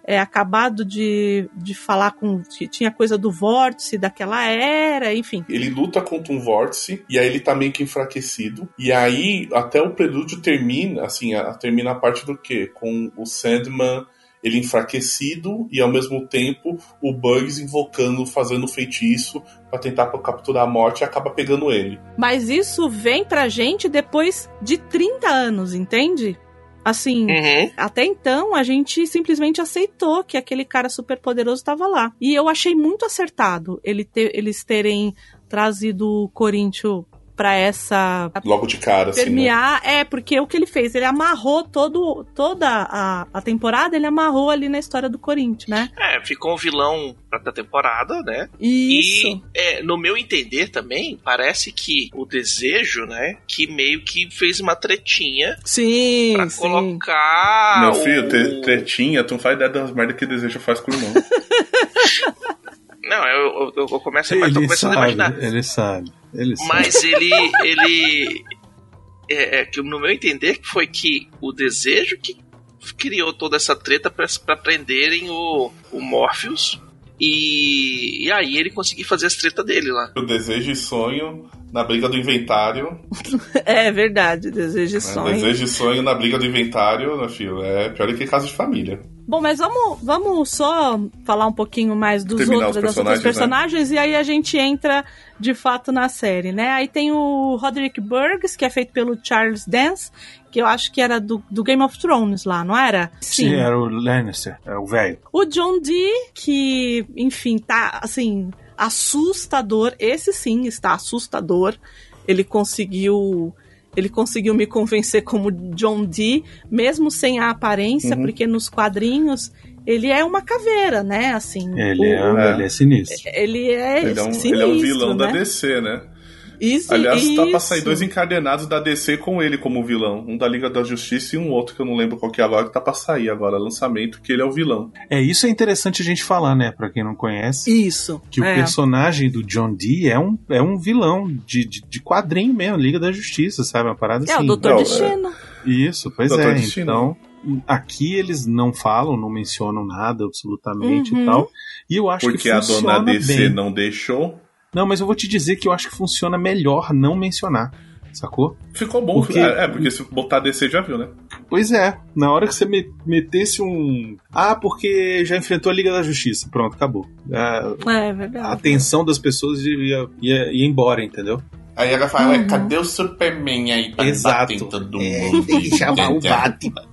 é, acabado de, de falar com. que Tinha coisa do vórtice daquela era, enfim. Ele luta contra um vórtice e aí ele tá meio que enfraquecido. E aí, até o prelúdio termina, assim, a, termina a parte do quê? Com o Sandman ele enfraquecido e ao mesmo tempo o Bugs invocando, fazendo feitiço pra tentar capturar a morte e acaba pegando ele. Mas isso vem pra gente depois de 30 anos, entende? Assim, Uhum. até então a gente simplesmente aceitou que aquele cara super poderoso estava lá. E eu achei muito acertado ele ter- eles terem trazido o Corinthians pra essa Logo de cara, assim, né? permear, é, porque o que ele fez, ele amarrou todo, toda a, a temporada, ele amarrou ali na história do Corinthians, né? É, ficou um vilão pra da temporada, né? Isso. E, é, no meu entender também, parece que o desejo, né, que meio que fez uma tretinha Sim, pra sim. colocar. Meu o- filho, tre- tretinha, tu não faz ideia das merdas que desejo faz com o irmão. *laughs* Não, eu, eu, eu começo, tô começando a sabe, imaginar. ele sabe. Mas ele. ele é, é, que no meu entender foi que o desejo que criou toda essa treta pra prenderem o, o Morpheus. E, e aí ele conseguiu fazer as tretas dele lá. o desejo e sonho na briga do inventário. *laughs* É verdade, desejo e né? sonho. Desejo e sonho na briga do inventário, meu filho. É pior do que caso de família. Bom, mas vamos, vamos só falar um pouquinho mais dos Terminar outros, os das outras personagens, personagens, e aí a gente entra de fato na série, né? Aí tem o Roderick Burgs, que é feito pelo Charles Dance, que eu acho que era do, do Game of Thrones lá, não era? Sim, era o Lannister, é o velho. O John Dee, que, enfim, tá, assim, assustador. Esse sim está assustador. Ele conseguiu. Ele conseguiu me convencer como John Dee, mesmo sem a aparência, Uhum. porque nos quadrinhos ele é uma caveira, né? Assim, Ele, o- é, é. ele é sinistro. ele é Ele é um, sinistro, ele é um vilão né? da DC, né? Isso, Aliás, tá pra isso. sair dois encadenados da DC com ele como vilão. Um da Liga da Justiça e um outro que eu não lembro qual que é agora, que tá pra sair agora, lançamento, que ele é o vilão. É, isso é interessante a gente falar, né? Pra quem não conhece. Isso. Que o é. personagem do John Dee é um, é um vilão de, de, de quadrinho mesmo, Liga da Justiça, sabe? Uma parada É, assim. o Doutor Não, é. Destino. Isso, pois Doutor é. Destino. Então, aqui eles não falam, não mencionam nada absolutamente Uhum. e tal. E eu acho Porque que a funciona dona DC bem. não deixou. Não, mas eu vou te dizer que eu acho que funciona melhor não mencionar, sacou? Ficou bom. Porque- É, é, porque se botar DC já viu, né? Pois é, na hora que você me- metesse um. Ah, porque já enfrentou a Liga da Justiça. Pronto, acabou. A, É a verdade. atenção das pessoas ia, ia, ia embora, entendeu? Aí ela fala, Uhum. cadê o Superman aí pra Exato. todo É, mundo? tem *laughs* que chamar o Batman.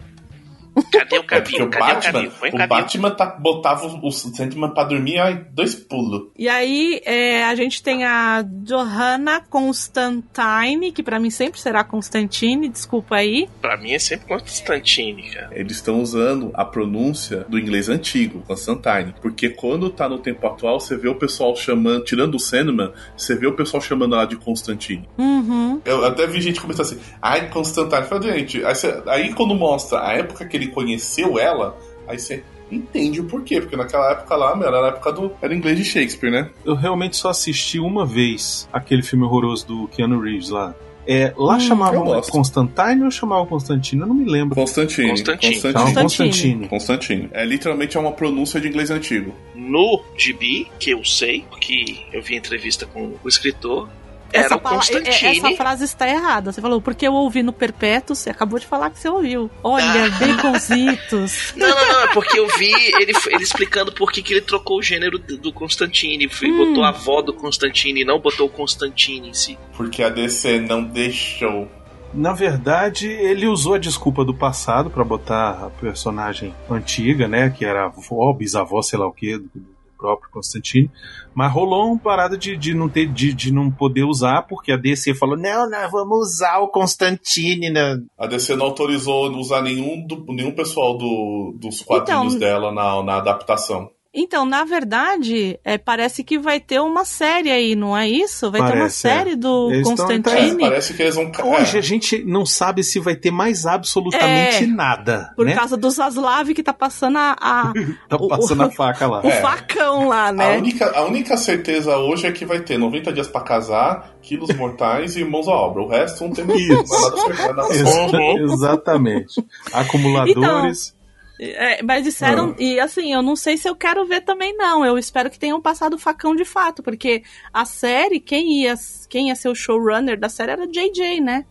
Cadê o É porque cabelo? o Cadê o Batman, cabelo? Põe o. Batman tá, botava o, o Sandman pra dormir, ai, dois pulos. E aí, é, a gente tem a Johanna Constantine, que pra mim sempre será Constantine, desculpa aí. Pra mim é sempre Constantine, cara. Eles estão usando a pronúncia do inglês antigo, Constantine. Porque quando tá no tempo atual, você vê o pessoal chamando, tirando o Sandman, você vê o pessoal chamando ela de Constantine. Uhum. Eu até vi gente começar assim, ai, Constantine. Eu falei, gente, aí, aí quando mostra a época que ele conheceu ela, aí você entende o porquê. Porque naquela época lá, meu, era a época do. Era inglês de Shakespeare, né? Eu realmente só assisti uma vez aquele filme horroroso do Keanu Reeves lá. É, lá Hum, chamavam. Constantine ou chamavam Constantino? Eu não me lembro. Constantine. Constantine. Constantine. Constantine. Constantine. É literalmente é uma pronúncia de inglês antigo. No gibi, que eu sei, porque eu vi entrevista com o escritor, era Essa, o pala- Constantine. essa frase está errada. Você falou, porque eu ouvi no Perpétuo, você acabou de falar que você ouviu. Olha, baconzitos. *laughs* Não, não, não, é porque eu vi ele, ele explicando por que, que ele trocou o gênero do, do Constantine. Foi- Hum. Botou a avó do Constantine, não botou o Constantine em si. Porque a DC não deixou. Na verdade, ele usou a desculpa do passado pra botar a personagem antiga, né? Que era a avó, bisavó, sei lá o que, do próprio Constantine. Mas rolou uma parada de, de não ter, de, de não poder usar, porque a DC falou: não, nós vamos usar o Constantine, né? A DC não autorizou usar nenhum, do, nenhum pessoal do, dos quadrinhos Então- dela na, na adaptação. Então, na verdade, é, parece que vai ter uma série aí, não é isso? Vai ter uma Parece, é. série do Eles É, Constantine. parece que eles vão. Hoje é. a gente não sabe se vai ter mais absolutamente É, nada. Por né? causa do Zaslav que tá passando a, a- *laughs* Tá o- passando a faca lá. o É. facão lá, A, né? única, a única certeza hoje é que vai ter 90 dias pra casar, quilos mortais e mãos à obra. O resto não tem Isso. nada *laughs* exatamente. Acumuladores. É, mas disseram, Ah. e assim, eu não sei se eu quero ver também, não. Eu espero que tenham passado o facão de fato, porque a série, quem ia, quem ia ser o showrunner da série era JJ, né?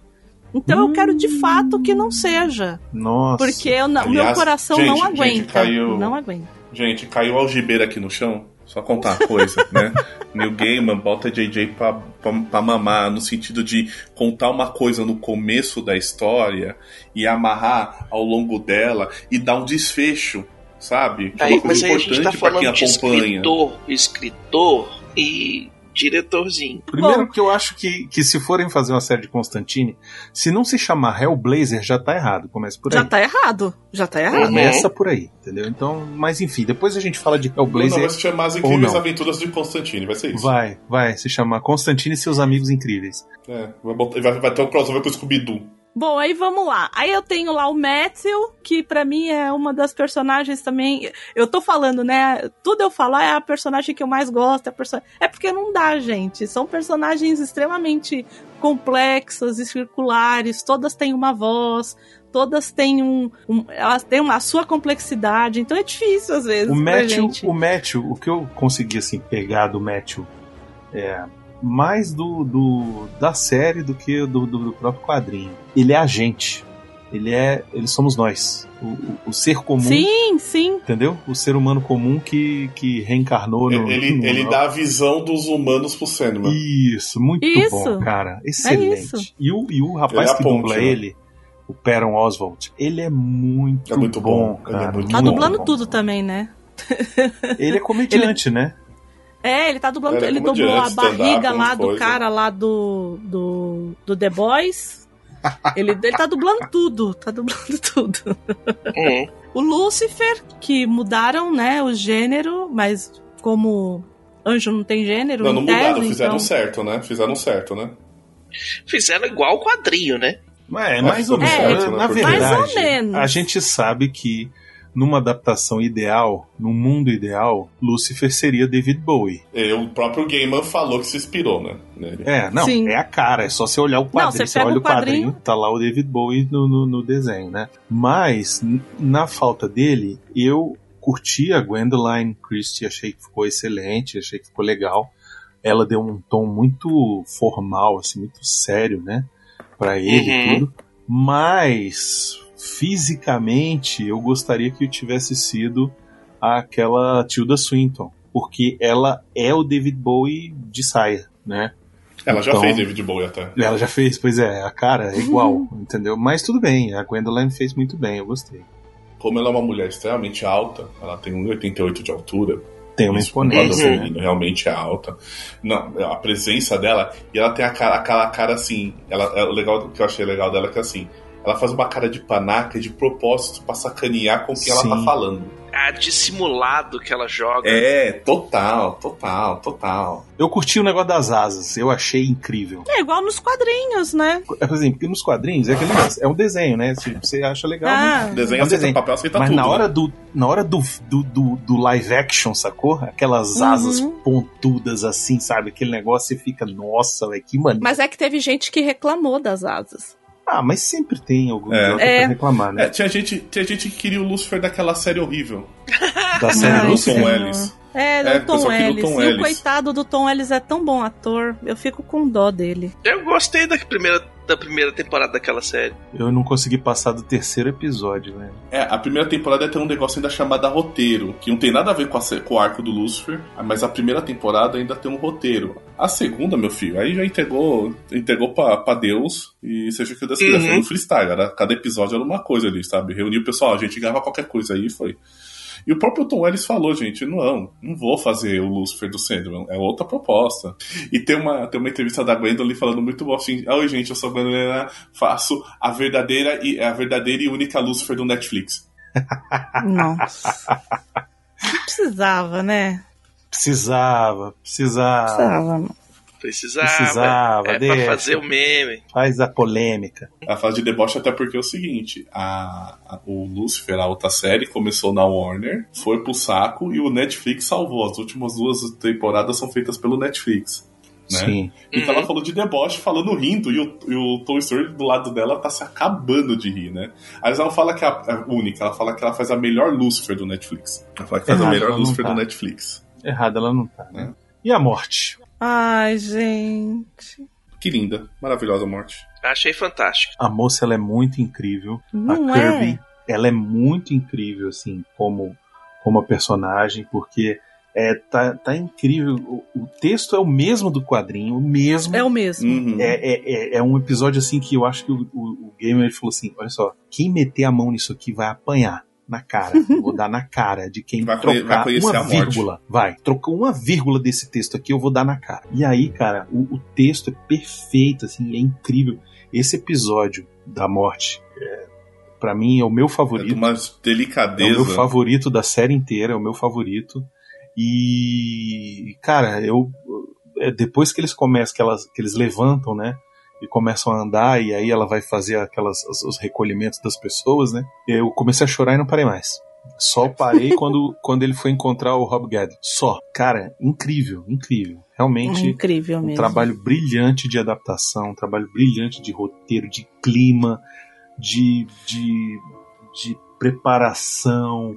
Então eu quero de fato que não seja. Nossa. Porque eu não- o Aliás, meu coração gente, não gente, aguenta. caiu- Não aguenta. Gente, caiu a algibeira aqui no chão. Só contar uma coisa, né? Neil Gaiman bota JJ pra, pra, pra mamar, no sentido de contar uma coisa no começo da história e amarrar ao longo dela e dar um desfecho, sabe? Que é Aí, mas aí a gente tá importante pra quem falando de acompanha. escritor, escritor e diretorzinho. Primeiro que eu acho que, que se forem fazer uma série de Constantine, se não se chamar Hellblazer, já tá errado. Começa por aí. Já tá errado. Já tá errado. Começa por aí, entendeu? Então, mas enfim, depois a gente fala de Não, não, Hellblazer. vai se chamar As Incríveis não. Aventuras de Constantine, vai ser isso. Vai, vai se chamar Constantine e seus amigos incríveis. É, vai, botar- vai- vai ter um crossover com o Scooby-Doo. Bom, aí vamos lá. Aí eu tenho lá o Matthew, que pra mim é uma das personagens também. Eu tô falando, né? Tudo eu falo, ah, é a personagem que eu mais gosto. É, a perso... é porque não dá, gente. São personagens extremamente complexas e circulares. Todas têm uma voz, todas têm um. um- elas têm uma a sua complexidade. Então é difícil às vezes. O Matthew, gente. o Matthew, o que eu consegui assim pegar do Matthew é mais do, do da série do que do, do, do próprio quadrinho. Ele é a gente. Ele é, ele somos nós. O, o- o ser comum, Sim, sim. entendeu? O ser humano comum que, que reencarnou no. Ele, no- ele dá a visão dos humanos pro Sandman. Isso, muito Isso. bom, cara. Excelente. isso. E, o, e o rapaz Ele é que ponte, dubla né? ele, o Perron Oswald, ele é muito, É muito bom, ele é cara. muito Tá bom. dublando bom. tudo também, né? Ele é *laughs* comediante, né? É, ele tá dublando. Ele é Ele, dublou a barriga lá do coisas. cara lá do, do, do The Boys. Ele, ele tá dublando tudo. Tá dublando tudo. Hum. O Lucifer, que mudaram, né, o gênero, mas como anjo não tem gênero, Não, não tese, mudaram, fizeram então... certo, né? Fizeram certo, né? Fizeram igual o quadrinho, né? Mas é mais ou menos. certo, né? Na verdade, Mais ou menos. a gente sabe que numa adaptação ideal, num mundo ideal, Lucifer seria David Bowie. É, o próprio Gaiman falou que se inspirou, né? nele. É, não, Sim. é a cara, é só você olhar o quadrinho. você você pega olha o quadrinho, quadrinho. tá lá o David Bowie no, no, no desenho, né? Mas, na falta dele, eu curti a Gwendoline Christie, achei que ficou excelente, achei que ficou legal. Ela deu um tom muito formal, assim, muito sério, né? Pra ele e Uhum. tudo. Mas, fisicamente, eu gostaria que eu tivesse sido aquela Tilda Swinton. Porque ela é o David Bowie de saia, né? Ela já Então- fez David Bowie até. Ela já fez, pois é, a cara é igual, entendeu? Mas tudo bem, a Gwendolyn fez muito bem, eu gostei. Como ela é uma mulher extremamente alta, ela tem 1,88 de altura. Tem uma imponência, né? realmente é alta. Não, a presença dela, e ela tem a cara, aquela cara assim. Ela, é, o legal que eu achei legal dela é que assim, ela faz uma cara de panaca de propósito pra sacanear com quem ela tá Sim. falando. A dissimulado que ela joga. É, total, total, total. Eu curti o negócio das asas, eu achei incrível. É igual nos quadrinhos, né? É, por exemplo, porque nos quadrinhos é aquele negócio, é um desenho, né? Tipo, Você acha legal, Ah. né? Desenho É um desenho. papel, aceita mas tudo. na hora, né? do, na hora do, do, do, do live action, sacou? Aquelas Uhum. asas pontudas assim, sabe? Aquele negócio você fica, nossa, velho, que maneiro. Mas é que teve gente que reclamou das asas. Ah, mas sempre tem algum É. idiota É. pra reclamar, né? É, tinha gente, tinha gente que queria o Lucifer daquela série horrível. *laughs* Da série Lucifer. Tom. Ellis. É, do É, Tom o Ellis. Tom e o Ellis. coitado do Tom Ellis é tão bom ator. Eu fico com dó dele. Eu gostei da primeira, da primeira temporada daquela série. Eu não consegui passar do terceiro episódio, velho. É, a primeira temporada tem um negócio ainda chamado roteiro, que não tem nada a ver com, a com o arco do Lucifer, mas a primeira temporada ainda tem um roteiro. A segunda, meu filho, aí já entregou, entregou pra, pra Deus e seja o que Deus quiser. Uhum. Foi no freestyle, era, cada episódio era uma coisa ali, sabe? Reuniu o pessoal, a gente grava qualquer coisa aí e foi. E o próprio Tom Ellis falou, gente, não, não vou fazer o Lucifer do Sandman, é outra proposta. E tem uma, tem uma entrevista da Gwendolyn falando muito bom assim, oi gente, eu sou a Gwendolyn, faço a verdadeira e a verdadeira e única Lucifer do Netflix. Nossa. *laughs* Não precisava, né? Precisava, precisava. Precisava, mano. Precisava. Precisava, é deixa. pra fazer o meme. Faz a polêmica. A fase de deboche até porque é o seguinte, a, a- o Lucifer, a outra série, começou na Warner, foi pro saco e o Netflix salvou. As últimas duas temporadas são feitas pelo Netflix. né? Sim. Então Uhum. ela falou de deboche, falando rindo, e o, e o Toy Story do lado dela tá se acabando de rir, né? Aí ela fala que é a, a única, ela fala que ela faz a melhor Lucifer do Netflix. Ela fala que faz a melhor Lucifer tá. do Netflix. Errada ela não tá, né? E a morte? Ai, gente. Que linda, maravilhosa morte. Achei fantástico. A moça, ela é muito incrível. Não a é? Kirby, ela é muito incrível, assim, como, como a personagem, porque é, tá, tá incrível. O, o texto é o mesmo do quadrinho, o mesmo. É o mesmo. Uhum. É, é, é, é um episódio assim que eu acho que o, o, o gamer falou assim: olha só, quem meter a mão nisso aqui vai apanhar na cara. Vou dar na cara de quem Vai vai trocar conhecer uma vírgula. Vai, trocou uma vírgula desse texto aqui, eu vou dar na cara. E aí, cara, o, o texto é perfeito, assim, é incrível. Esse episódio da morte, é, para mim, é o meu É favorito. uma É o delicadeza. meu favorito da série inteira, é o meu favorito. E, cara, eu. é, Depois que eles começam, que, elas, que eles levantam, né? E começam a andar, e aí ela vai fazer aquelas, os, os recolhimentos das pessoas, né? Eu comecei a chorar e não parei mais. Só parei *laughs* quando, quando ele foi encontrar o Rob Gad. Só. Cara, incrível, incrível. Realmente Incrível um mesmo. trabalho brilhante de adaptação, um trabalho brilhante de roteiro, de clima, de, de, de preparação,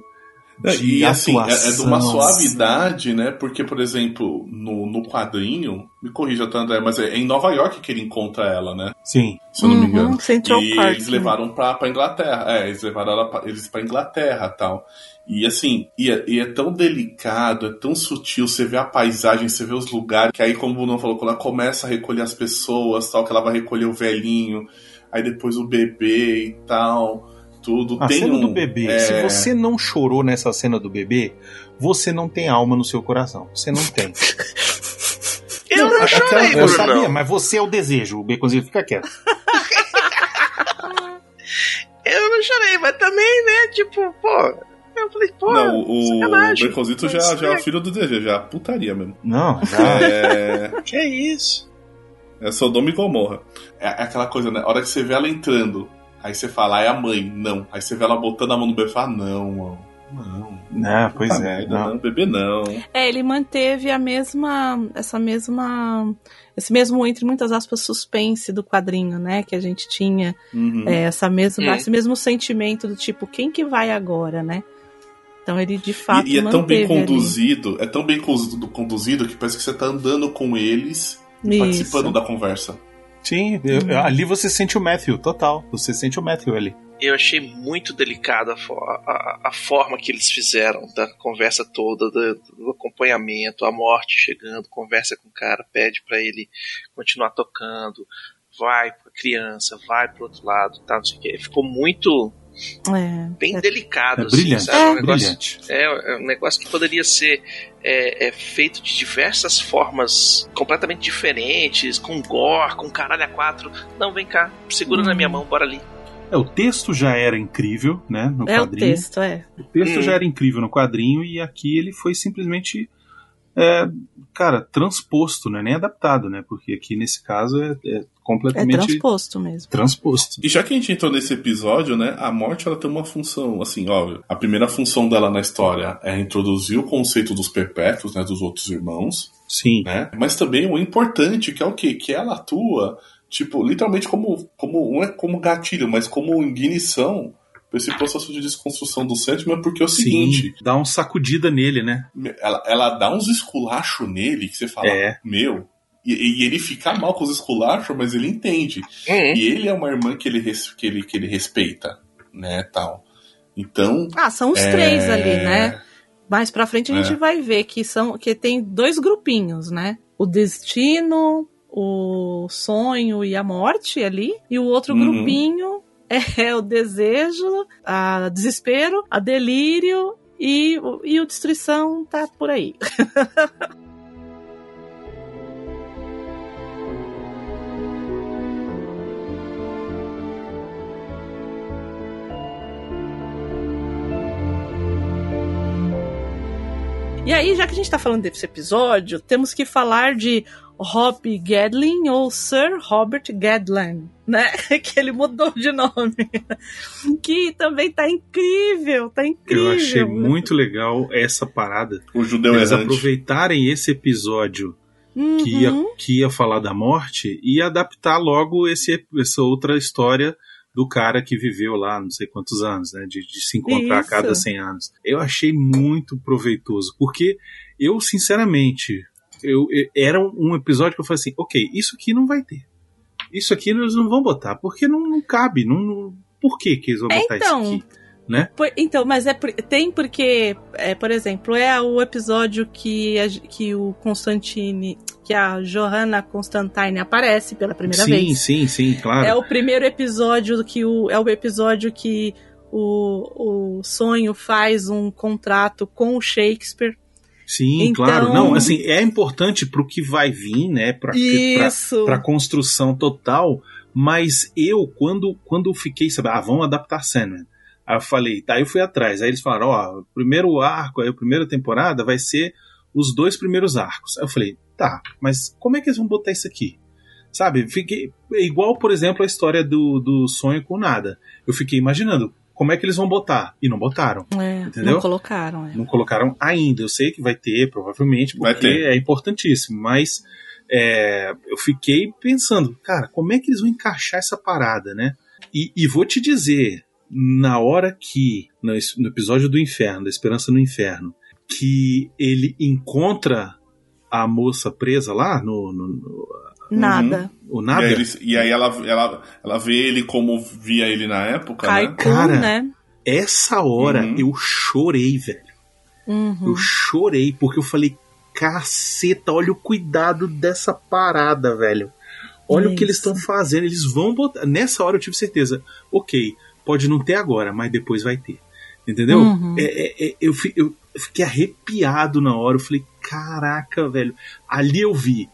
É, de e assim, é, é de atuação. uma suavidade, né? Porque, por exemplo, no, no quadrinho, me corrija, tá, André, mas é em Nova York que ele encontra ela, né? Sim, Se eu não me Uhum, engano. Central e Park, eles né? levaram pra, pra Inglaterra. É, eles levaram ela pra, eles pra Inglaterra tal. E assim, e é, e é tão delicado, é tão sutil, você vê a paisagem, você vê os lugares, que aí, como o Bruno falou, quando ela começa a recolher as pessoas, tal, que ela vai recolher o velhinho, aí depois o bebê e tal, tudo. A tem cena um, do bebê, é, se você não chorou nessa cena do bebê, você não tem alma no seu coração. Você não tem. *laughs* Eu não chorei, eu sabia, mas você é o desejo. O Baconzinho fica quieto. *laughs* Eu não chorei, mas também, né? Tipo, pô. Eu falei, pô. Não, o, o sacanagem. Baconzito já, já é é. o filho do desejo, já é putaria mesmo. Não, *laughs* já. É, Que isso? é Sodoma e Gomorra. É aquela coisa, né? A hora que você vê ela entrando, aí você fala, ah, é a mãe. Não. Aí você vê ela botando a mão no bebê e fala, não, mano. Não. Não, pois Puta é. merda, Não. não, bebê não. É, ele manteve a mesma. Essa mesma. Esse mesmo, entre muitas aspas, suspense do quadrinho, né? Que a gente tinha. Uhum. É, essa mesma, Hum. esse mesmo sentimento do tipo, quem que vai agora, né? Então ele de fato E, e é tão bem manteve ali. conduzido, é tão bem conduzido, conduzido que parece que você tá andando com eles, participando Isso. da conversa. Sim, eu- ali você sente o Matthew, total. Você sente o Matthew ali. Eu achei muito delicada a, a- a forma que eles fizeram da conversa toda, do, do acompanhamento, a morte chegando, conversa com o cara, pede pra ele continuar tocando, vai pra criança, vai pro outro lado, tá, não sei o que. Ficou muito É, bem é- delicado, É assim, brilhante, sabe? Um é negócio, brilhante. é, é um negócio que poderia ser é, é feito de diversas formas completamente diferentes, com gore, com caralho a quatro. Não, vem cá, segura na Hum. minha mão, bora ali. É, o texto já era incrível, né? No é o quadrinho. texto, é. O texto Hum. já era incrível no quadrinho e aqui ele foi simplesmente, é, cara, transposto, né? Nem adaptado, né? Porque aqui nesse caso é, é É completamente transposto mesmo. transposto. E já que a gente entrou nesse episódio, né, a morte ela tem uma função, assim, óbvio. A primeira função dela na história é introduzir o conceito dos perpétuos, né, dos outros irmãos, Sim. né? Mas também o importante, que é o quê? Que ela atua, tipo, literalmente como, como não é como gatilho, mas como ignição esse processo de desconstrução do Sandman, porque é o seguinte, Sim, dá uma sacudida nele, né? ela, ela dá uns esculachos nele que você fala, É. meu. E, e ele fica mal com os esculachos, mas ele entende. Hum. E ele é uma irmã que ele, res- que ele, que ele respeita, né, tal. Então... Ah, são os é, três ali, né? Mais pra frente a gente É. vai ver que são que tem dois grupinhos, né? O destino, o sonho e a morte ali, e o outro Uhum. grupinho *laughs* é o desejo, a desespero, a delírio e, e o destruição tá por aí. *laughs* E aí, já que a gente tá falando desse episódio, temos que falar de Rob Gadlin ou Sir Robert Gadlan, né? *laughs* Que ele mudou de nome. que também tá incrível, tá incrível. Eu achei muito legal essa parada. O judeu Eles errante. aproveitarem esse episódio que, ia, que ia falar da morte e adaptar logo esse, essa outra história do cara que viveu lá não sei quantos anos, né? De, de se encontrar a Isso. cada 100 anos. Eu achei muito proveitoso, porque eu, sinceramente, eu, eu- era um episódio que eu falei assim, ok, isso aqui não vai ter. Isso aqui eles não vão botar, porque não, não cabe. Não, não- por que, que eles vão botar Então, isso aqui? Né? Por- então, mas é por- tem porque, é, por exemplo, é o episódio que, a- que o Constantine, que a Johanna Constantine aparece pela primeira sim, vez. sim, sim, claro. É o primeiro episódio que o é o episódio que o, o sonho faz um contrato com o Shakespeare. Sim, Então- claro. Não, assim, é importante pro que vai vir, né? Pra, pra, Isso. pra construção total. Mas eu, quando, quando fiquei, sabe, ah, vamos adaptar Sandman. Aí eu falei, tá, eu fui atrás. Aí eles falaram, ó, o primeiro arco, aí a primeira temporada vai ser os dois primeiros arcos. Aí eu falei, tá, mas como é que eles vão botar isso aqui? Sabe, fiquei. é Igual, por exemplo, a história do, do sonho com nada. Eu fiquei imaginando como é que eles vão botar. E não botaram. É, Entendeu? Não colocaram. É. Não colocaram ainda. Eu sei que vai ter, provavelmente, porque ter. é importantíssimo. Mas é, eu fiquei pensando, cara, como é que eles vão encaixar essa parada, né? E, e vou te dizer, na hora que, no, no episódio do Inferno, da Esperança no Inferno, que ele encontra a moça presa lá no, no- no- Nada. o E nada. aí, eles- e aí ela, ela, ela vê ele como via ele na época, Cai né? Cara, né? Essa hora Uhum. eu chorei, velho. Uhum. Eu chorei porque eu falei, caceta, olha o cuidado dessa parada, velho. Olha o que eles Isso. estão fazendo. Eles vão botar. Nessa hora eu tive certeza. Ok, pode não ter agora, mas depois vai ter. Entendeu? Uhum. É- é- é- eu, fi- eu fiquei arrepiado na hora. Eu falei, caraca, velho. Ali eu vi.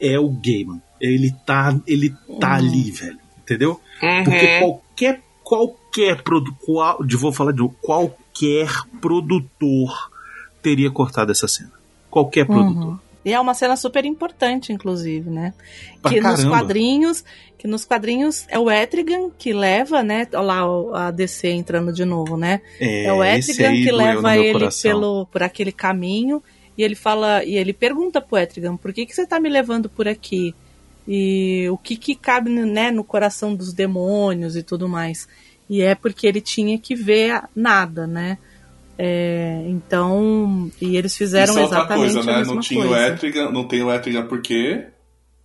É o Gaiman. Ele tá, ele tá ali, velho. Entendeu? Porque Uhum. qualquer, qualquer produto, qual, de- vou falar de novo, qualquer produtor teria cortado essa cena. Qualquer produtor. Uhum. E é uma cena super importante, inclusive, né? Pra que nos caramba. quadrinhos, que nos quadrinhos é o Etrigan que leva, né? Olha lá o- a DC entrando de novo, né? É, o esse Etrigan que leva ele coração. pelo por aquele caminho e ele fala e ele pergunta pro Etrigan, por que que você tá me levando por aqui? E o que que cabe, né, no coração dos demônios e tudo mais. E é porque ele tinha que ver nada, né? É, então, e eles fizeram Isso é outra exatamente coisa, a né? mesma Não tinha coisa. o Etrigan, não tem o Etrigan por quê?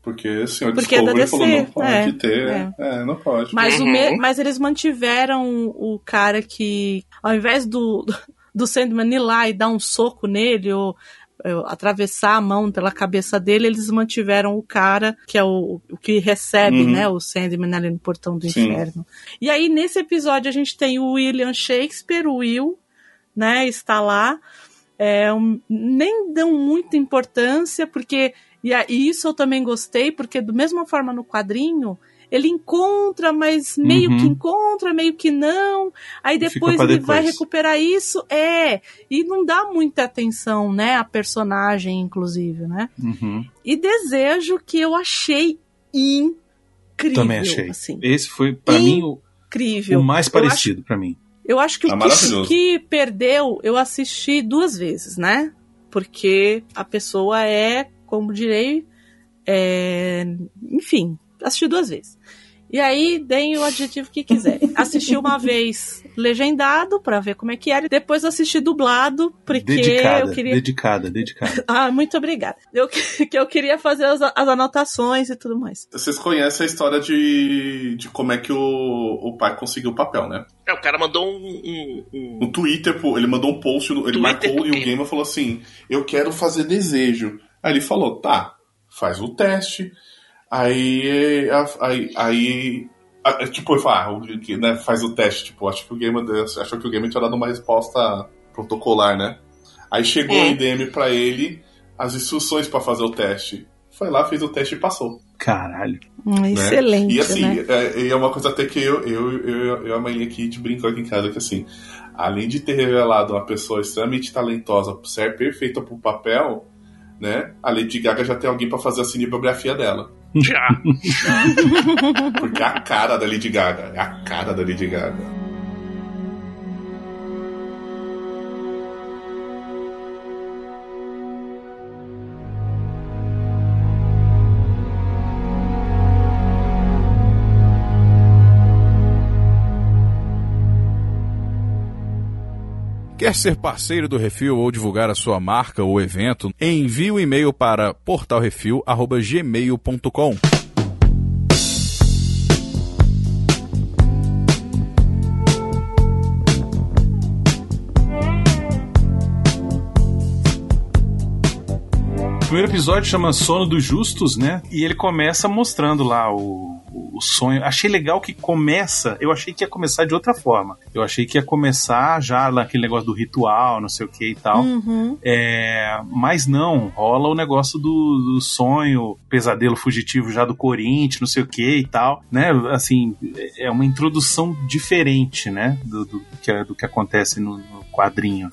Porque o senhor Porque é Discovery falou, DC, não pode é, ter. é. É. não pode. Mas, o Uhum. me- mas eles mantiveram o cara que, ao invés do, do Sandman ir lá e dar um soco nele, ou, é, atravessar a mão pela cabeça dele, eles mantiveram o cara que é o, o que recebe, Uhum. né, o Sandman ali no portão do Sim. inferno. E aí, nesse episódio, a gente tem o William Shakespeare, o Will, né, está lá. É, um- nem dão muita importância, porque. E, a- e isso eu também gostei, porque, da mesma forma no quadrinho, ele encontra, mas meio Uhum. que encontra, meio que não. Aí depois ele depois. vai recuperar isso. É. E não dá muita atenção, né? A personagem, inclusive, né? Uhum. E desejo que eu achei incrível. Também achei. Assim, Esse foi, pra Sim. mim, o, incrível. o mais parecido pra mim. Eu acho que Ah, o que, maravilhoso. que perdeu, eu assisti duas vezes, né? Porque a pessoa é, como direi, é, enfim, assisti duas vezes. E aí, deem o adjetivo que quiser. *laughs* Assisti uma vez legendado pra ver como é que era, e depois assisti dublado, porque Dedicada, eu queria. dedicada, dedicada. *laughs* Ah, muito obrigada. Eu, que eu queria fazer as, as anotações e tudo mais. Vocês conhecem a história de, de como é que o, o pai conseguiu o papel, né? É, o cara mandou um. um- um- No Twitter, pô, ele mandou um post, ele Twitter marcou o por Neil quê? Gaiman e falou assim: Eu quero fazer desejo. Aí ele falou: Tá, faz o teste. Aí. Aí. aí a- tipo, falou: ah, que, né, faz o teste. Tipo, acho que o Gaiman achou que o Gaiman tinha dado uma resposta protocolar, né? Aí chegou É. o IDM pra ele as instruções pra fazer o teste. Foi lá, fez o teste e passou. Caralho. Hum, né? Excelente, E assim, né? é, é uma coisa até que eu, eu, eu, eu a Maria aqui te brincou aqui em casa, que assim, além de ter revelado uma pessoa extremamente talentosa, ser perfeita pro papel, né? A Lady Gaga já tem alguém pra fazer a cinebiografia dela. Já. *laughs* Porque é a cara da Lady Gaga. É a cara da Lady Gaga. Quer ser parceiro do Refil ou divulgar a sua marca ou evento? Envie o um e-mail para portalrefil@gmail.com. O primeiro episódio chama Sono dos Justos, né? E ele começa mostrando lá o, o sonho. Achei legal que começa. Eu achei que ia começar de outra forma. Eu achei que ia começar já naquele negócio do ritual, não sei o que e tal. Uhum. É, mas não, rola o negócio do, do sonho, pesadelo fugitivo já do Corinthians, não sei o que e tal, né? Assim, é uma introdução diferente, né? Do, do, que, do que acontece no, no quadrinho.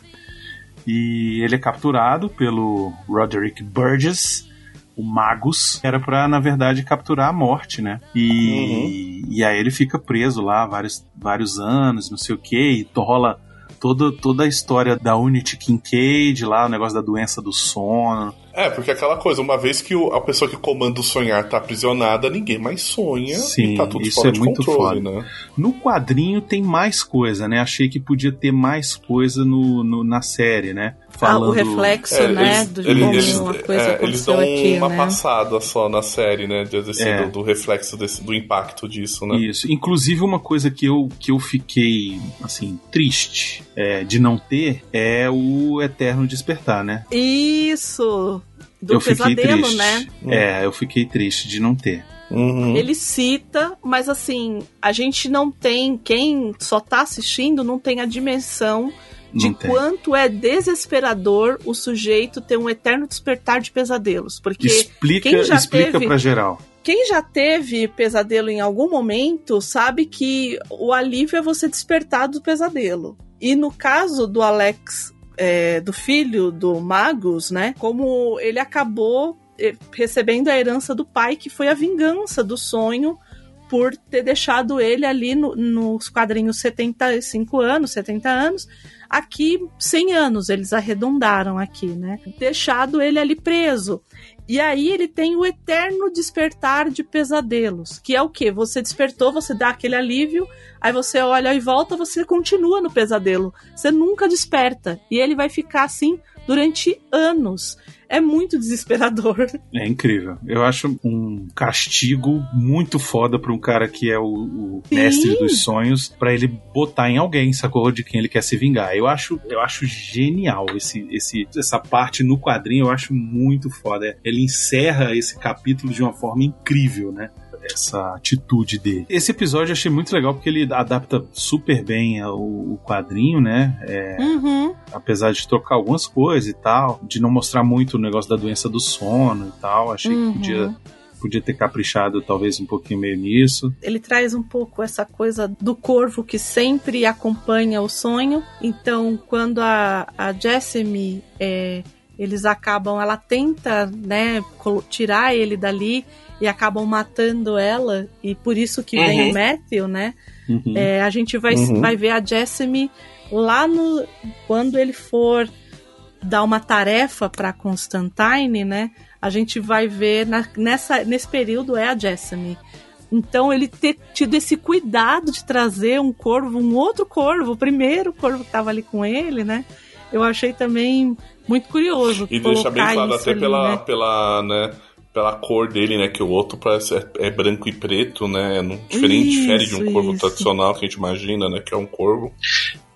E ele é capturado pelo Roderick Burgess, o Magus, era pra, na verdade, capturar a morte, né? E, e aí ele fica preso lá vários, vários anos, não sei o que, e rola toda, toda a história da Unity Kincaid lá, o negócio da doença do sono. É, porque aquela coisa, uma vez que o- a pessoa que comanda o sonhar tá aprisionada, ninguém mais sonha Sim, e tá tudo isso fora é de muito controle, foda. né? No quadrinho tem mais coisa, né? Achei que podia ter mais coisa no, no- na série, né? Ah, o reflexo, É, né? eles, do como eles- uma coisa é, eles dão aqui, uma né? passada só na série, né? de- desse- É. do, do reflexo desse, do impacto disso, né? Isso. Inclusive, uma coisa que eu, que eu fiquei, assim, triste é, de não ter é o Eterno Despertar, né? Isso! Do eu fiquei pesadelo, triste. né? É, eu fiquei triste de não ter. Uhum. Ele cita, mas assim, a gente não tem, quem só tá assistindo não tem a dimensão de Não tem. quanto é desesperador o sujeito ter um eterno despertar de pesadelos. Porque Explica, quem já explica teve- pra geral. quem já teve pesadelo em algum momento sabe que o alívio é você despertar do pesadelo. E no caso do Alex, é, do filho do Magus, né? Como ele acabou eh, recebendo a herança do pai, que foi a vingança do sonho por ter deixado ele ali no- nos quadrinhos 75 anos, 70 anos, aqui 100 anos, eles arredondaram aqui, né? Deixado ele ali preso. E aí ele tem o eterno despertar de pesadelos, que é o que? Você despertou, você dá aquele alívio, aí você olha e volta, você continua no pesadelo. Você nunca desperta. E ele vai ficar assim durante anos. É muito desesperador. *laughs* É incrível. Eu acho um castigo muito foda pra um cara que é o, o mestre dos sonhos, pra ele botar em alguém, sacou? De quem ele quer se vingar. Eu acho, eu acho genial esse, esse, essa parte no quadrinho, eu acho muito foda. Ele encerra esse capítulo de uma forma incrível, né? Essa atitude dele. Esse episódio eu achei muito legal porque ele adapta super bem ao, o quadrinho, né? É, Uhum. apesar de trocar algumas coisas e tal, de não mostrar muito o negócio da doença do sono e tal, achei Uhum. que podia, podia ter caprichado talvez um pouquinho meio nisso. ele traz um pouco essa coisa do corvo que sempre acompanha o sonho. Então, quando a, a Jessamy, é, eles acabam, ela tenta, né, tirar ele dali e acabam matando ela, e por isso que vem Uhum. o Matthew, né? Uhum. É, a gente vai, Uhum. vai ver a Jessamy lá no. Quando ele for dar uma tarefa para Constantine, né? A gente vai ver na- nessa, nesse período é a Jessamy. Então ele ter tido esse cuidado de trazer um corvo, um outro corvo, o primeiro corvo que estava ali com ele, né? Eu achei também muito curioso. E deixa bem claro isso até ali, pela, né? pela, né, pela cor dele, né? Que o outro parece é, é branco e preto, né? não- Diferente, difere de um Isso, corvo isso. tradicional que a gente imagina, né? Que é um corvo.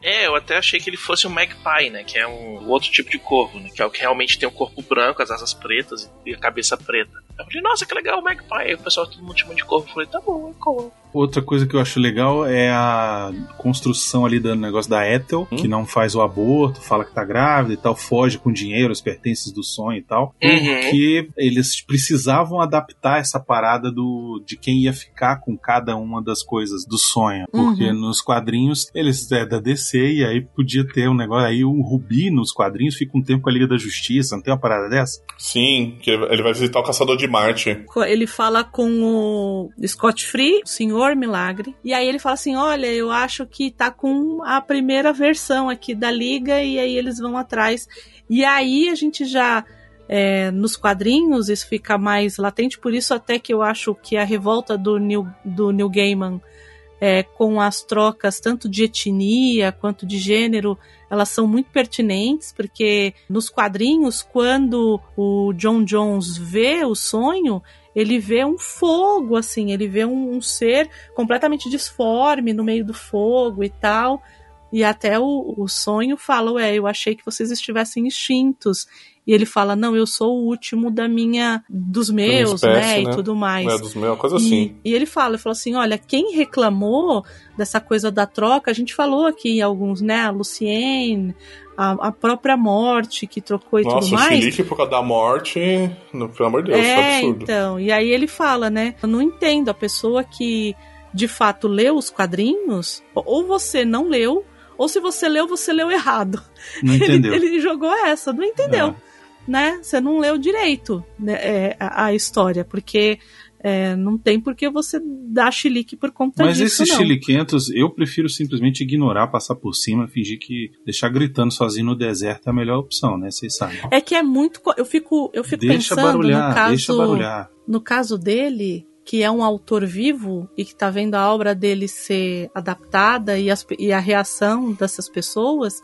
É, eu até achei que ele fosse um magpie, né? Que é um outro tipo de corvo, né? Que é o que realmente tem o corpo branco, as asas pretas e a cabeça preta. Eu falei, nossa, que legal o magpie. Aí o pessoal todo mundo chamando de corvo. Eu falei, tá bom, é corvo. Outra coisa que eu acho legal é a construção ali do negócio da Ethel, Hum? que não faz o aborto, fala que tá grávida e tal, foge com dinheiro, os pertences do sonho e tal. Uhum. Porque eles precisavam adaptar essa parada do de quem ia ficar com cada uma das coisas do sonho. Porque Uhum. nos quadrinhos, eles é da DC, e aí podia ter um negócio. Aí o Rubi nos quadrinhos fica um tempo com a Liga da Justiça, não tem uma parada dessa? Sim, que ele vai visitar o Caçador de Marte. Ele fala com o Scott Free, o Senhor Milagre, e aí ele fala assim: Olha, eu acho que tá com a primeira versão aqui da Liga, e aí eles vão atrás. E aí a gente já. é, nos quadrinhos isso fica mais latente, por isso até que eu acho que a revolta do Neil, do Neil Gaiman é, com as trocas tanto de etnia quanto de gênero, elas são muito pertinentes, porque nos quadrinhos, quando o John Jones vê o sonho, ele vê um fogo, assim, ele vê um, um ser completamente disforme no meio do fogo e tal. E até o, o sonho fala, ué, eu achei que vocês estivessem extintos. E ele fala, não, eu sou o último da minha, dos meus, espécie, né, né? e tudo mais. É, dos meus, uma coisa E- assim. E, ele fala, ele falou assim, olha, quem reclamou dessa coisa da troca, a gente falou aqui em alguns, né, a Luciene, a, a própria morte que trocou e Nossa, tudo o mais. Chilique por causa da morte, no, pelo amor de Deus, isso é É, absurdo. então. E aí ele fala, né? Eu não entendo. A pessoa que de fato leu os quadrinhos, ou você não leu, ou se você leu, você leu errado. Não *laughs* Ele- entendeu. Ele, jogou essa, não entendeu. É. Né? Você não leu direito né, é, a, a história, porque é, não tem por que você dar chilique por conta Mas disso, esses não. chiliquentos, eu prefiro simplesmente ignorar, passar por cima, fingir que deixar gritando sozinho no deserto é a melhor opção, né? Vocês sabem. É que é muito. Eu fico, eu fico Deixa pensando barulhar, no caso. deixa barulhar. No caso dele, que é um autor vivo e que tá vendo a obra dele ser adaptada e, as- e a reação dessas pessoas,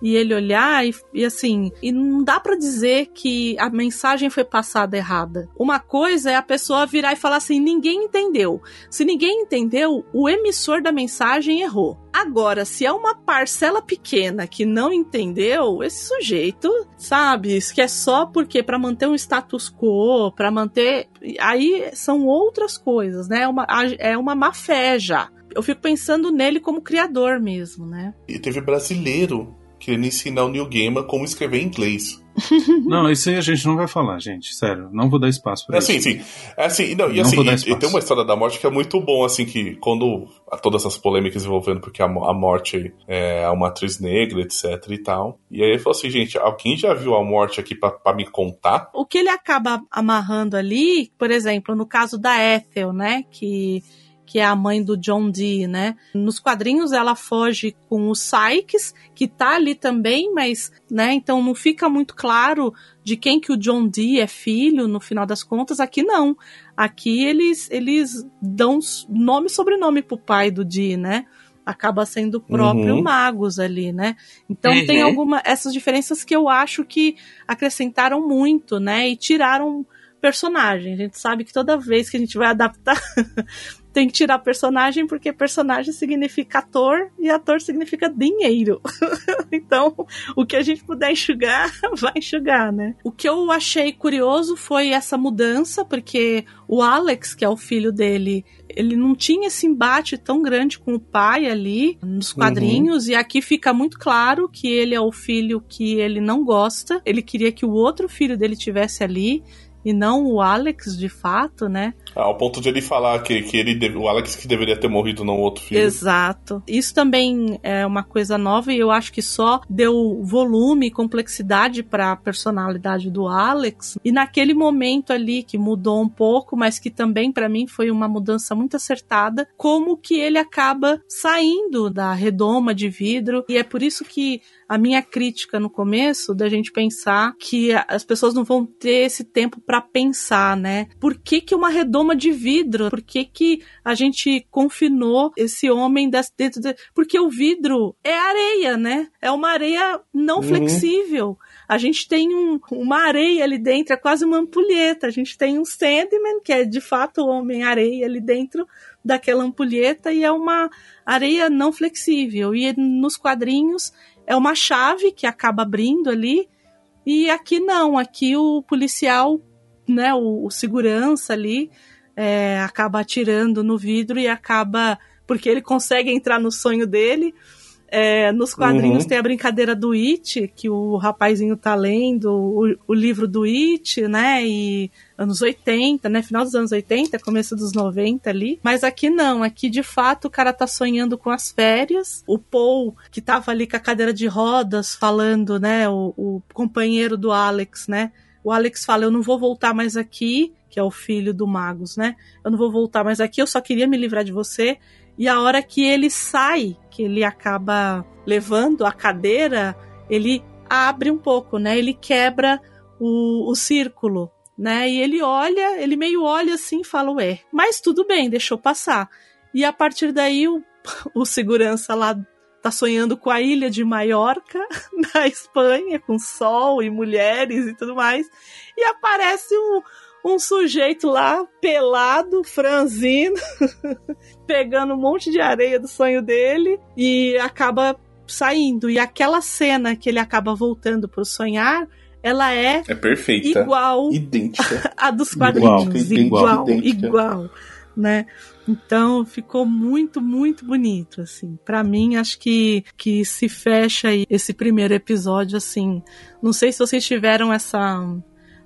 e ele olhar e, e assim, e não dá pra dizer que a mensagem foi passada errada. Uma coisa é a pessoa virar e falar assim: ninguém entendeu. Se ninguém entendeu, o emissor da mensagem errou. Agora, se é uma parcela pequena que não entendeu, esse sujeito, sabe, que é só porque para manter um status quo, para manter, aí são outras coisas, né? É uma, é uma má fé já. Eu fico pensando nele como criador mesmo, né? E teve brasileiro querendo ensinar o New Gamer como escrever em inglês. *laughs* Não, isso aí a gente não vai falar, gente. Sério, não vou dar espaço pra É isso. assim, sim. É assim, não, e Não assim, vou dar e- e, espaço. tem uma história da morte que é muito bom, assim, que quando há todas essas polêmicas envolvendo porque a, a morte é uma atriz negra, etc e tal. E aí ele falou assim, gente, alguém já viu a morte aqui pra, pra me contar? O que ele acaba amarrando ali, por exemplo, no caso da Ethel, né, que que é a mãe do John Dee, né? Nos quadrinhos ela foge com o Sykes, que tá ali também, mas, né, então não fica muito claro de quem que o John Dee é filho, no final das contas, aqui não. Aqui eles eles dão nome e sobrenome pro pai do Dee, né? Acaba sendo o próprio Uhum. Magus ali, né? Então Uhum. tem alguma essas diferenças que eu acho que acrescentaram muito, né? E tiraram personagem. A gente sabe que toda vez que a gente vai adaptar *laughs* tem que tirar personagem porque personagem significa ator e ator significa dinheiro. *laughs* então, o que a gente puder enxugar, *laughs* vai enxugar, né? O que eu achei curioso foi essa mudança, porque o Alex, que é o filho dele, ele não tinha esse embate tão grande com o pai ali nos quadrinhos, e aqui fica muito claro que ele é o filho que ele não gosta. Ele queria que o outro filho dele tivesse ali. E não o Alex, de fato, né? Ao ponto de ele falar que, que ele o Alex que deveria ter morrido, não o outro filho. Exato. Isso também é uma coisa nova e eu acho que só deu volume e complexidade para a personalidade do Alex. E naquele momento ali que mudou um pouco, mas que também para mim foi uma mudança muito acertada, como que ele acaba saindo da redoma de vidro. E é por isso que a minha crítica no começo da gente pensar que as pessoas não vão ter esse tempo para pensar, né? Por que, que uma redoma de vidro? Por que, que a gente confinou esse homem dentro de... Porque o vidro é areia, né? É uma areia não Uhum. flexível. A gente tem um- uma areia ali dentro, é quase uma ampulheta. A gente tem um Sandman, que é de fato o Homem-Areia ali dentro daquela ampulheta, e é uma areia não flexível. E nos quadrinhos é uma chave que acaba abrindo ali, e aqui não, aqui o policial, né, o, o segurança ali, é, acaba atirando no vidro e acaba. Porque ele consegue entrar no sonho dele. É, nos quadrinhos Uhum. tem a brincadeira do It, que o rapazinho tá lendo o, o livro do It, né? E anos 80, né? Final dos anos 80, começo dos 90 ali. Mas aqui não, aqui de fato o cara tá sonhando com as férias. O Paul, que tava ali com a cadeira de rodas, falando, né? O, o companheiro do Alex, né? O Alex fala: Eu não vou voltar mais aqui, que é o filho do Magus, né? Eu não vou voltar mais aqui, eu só queria me livrar de você. E a hora que ele sai, que ele acaba levando a cadeira, ele abre um pouco, né? Ele quebra o, o círculo, né? E ele olha, ele meio olha assim e fala, ué, mas tudo bem, deixou passar. E a partir daí o, *laughs* o segurança lá tá sonhando com a ilha de Maiorca, *laughs* na Espanha, com sol e mulheres e tudo mais. E aparece um, um sujeito lá, pelado, franzino, *laughs* pegando um monte de areia do sonho dele e acaba saindo. E aquela cena que ele acaba voltando pro sonhar, ela é É perfeita. igual Idêntica. *laughs* a dos quadrinhos. Igual, Igual, idêntica. igual, né? Então ficou muito, muito bonito, assim. Para mim, acho que, que se fecha aí esse primeiro episódio, assim. Não sei se vocês tiveram essa,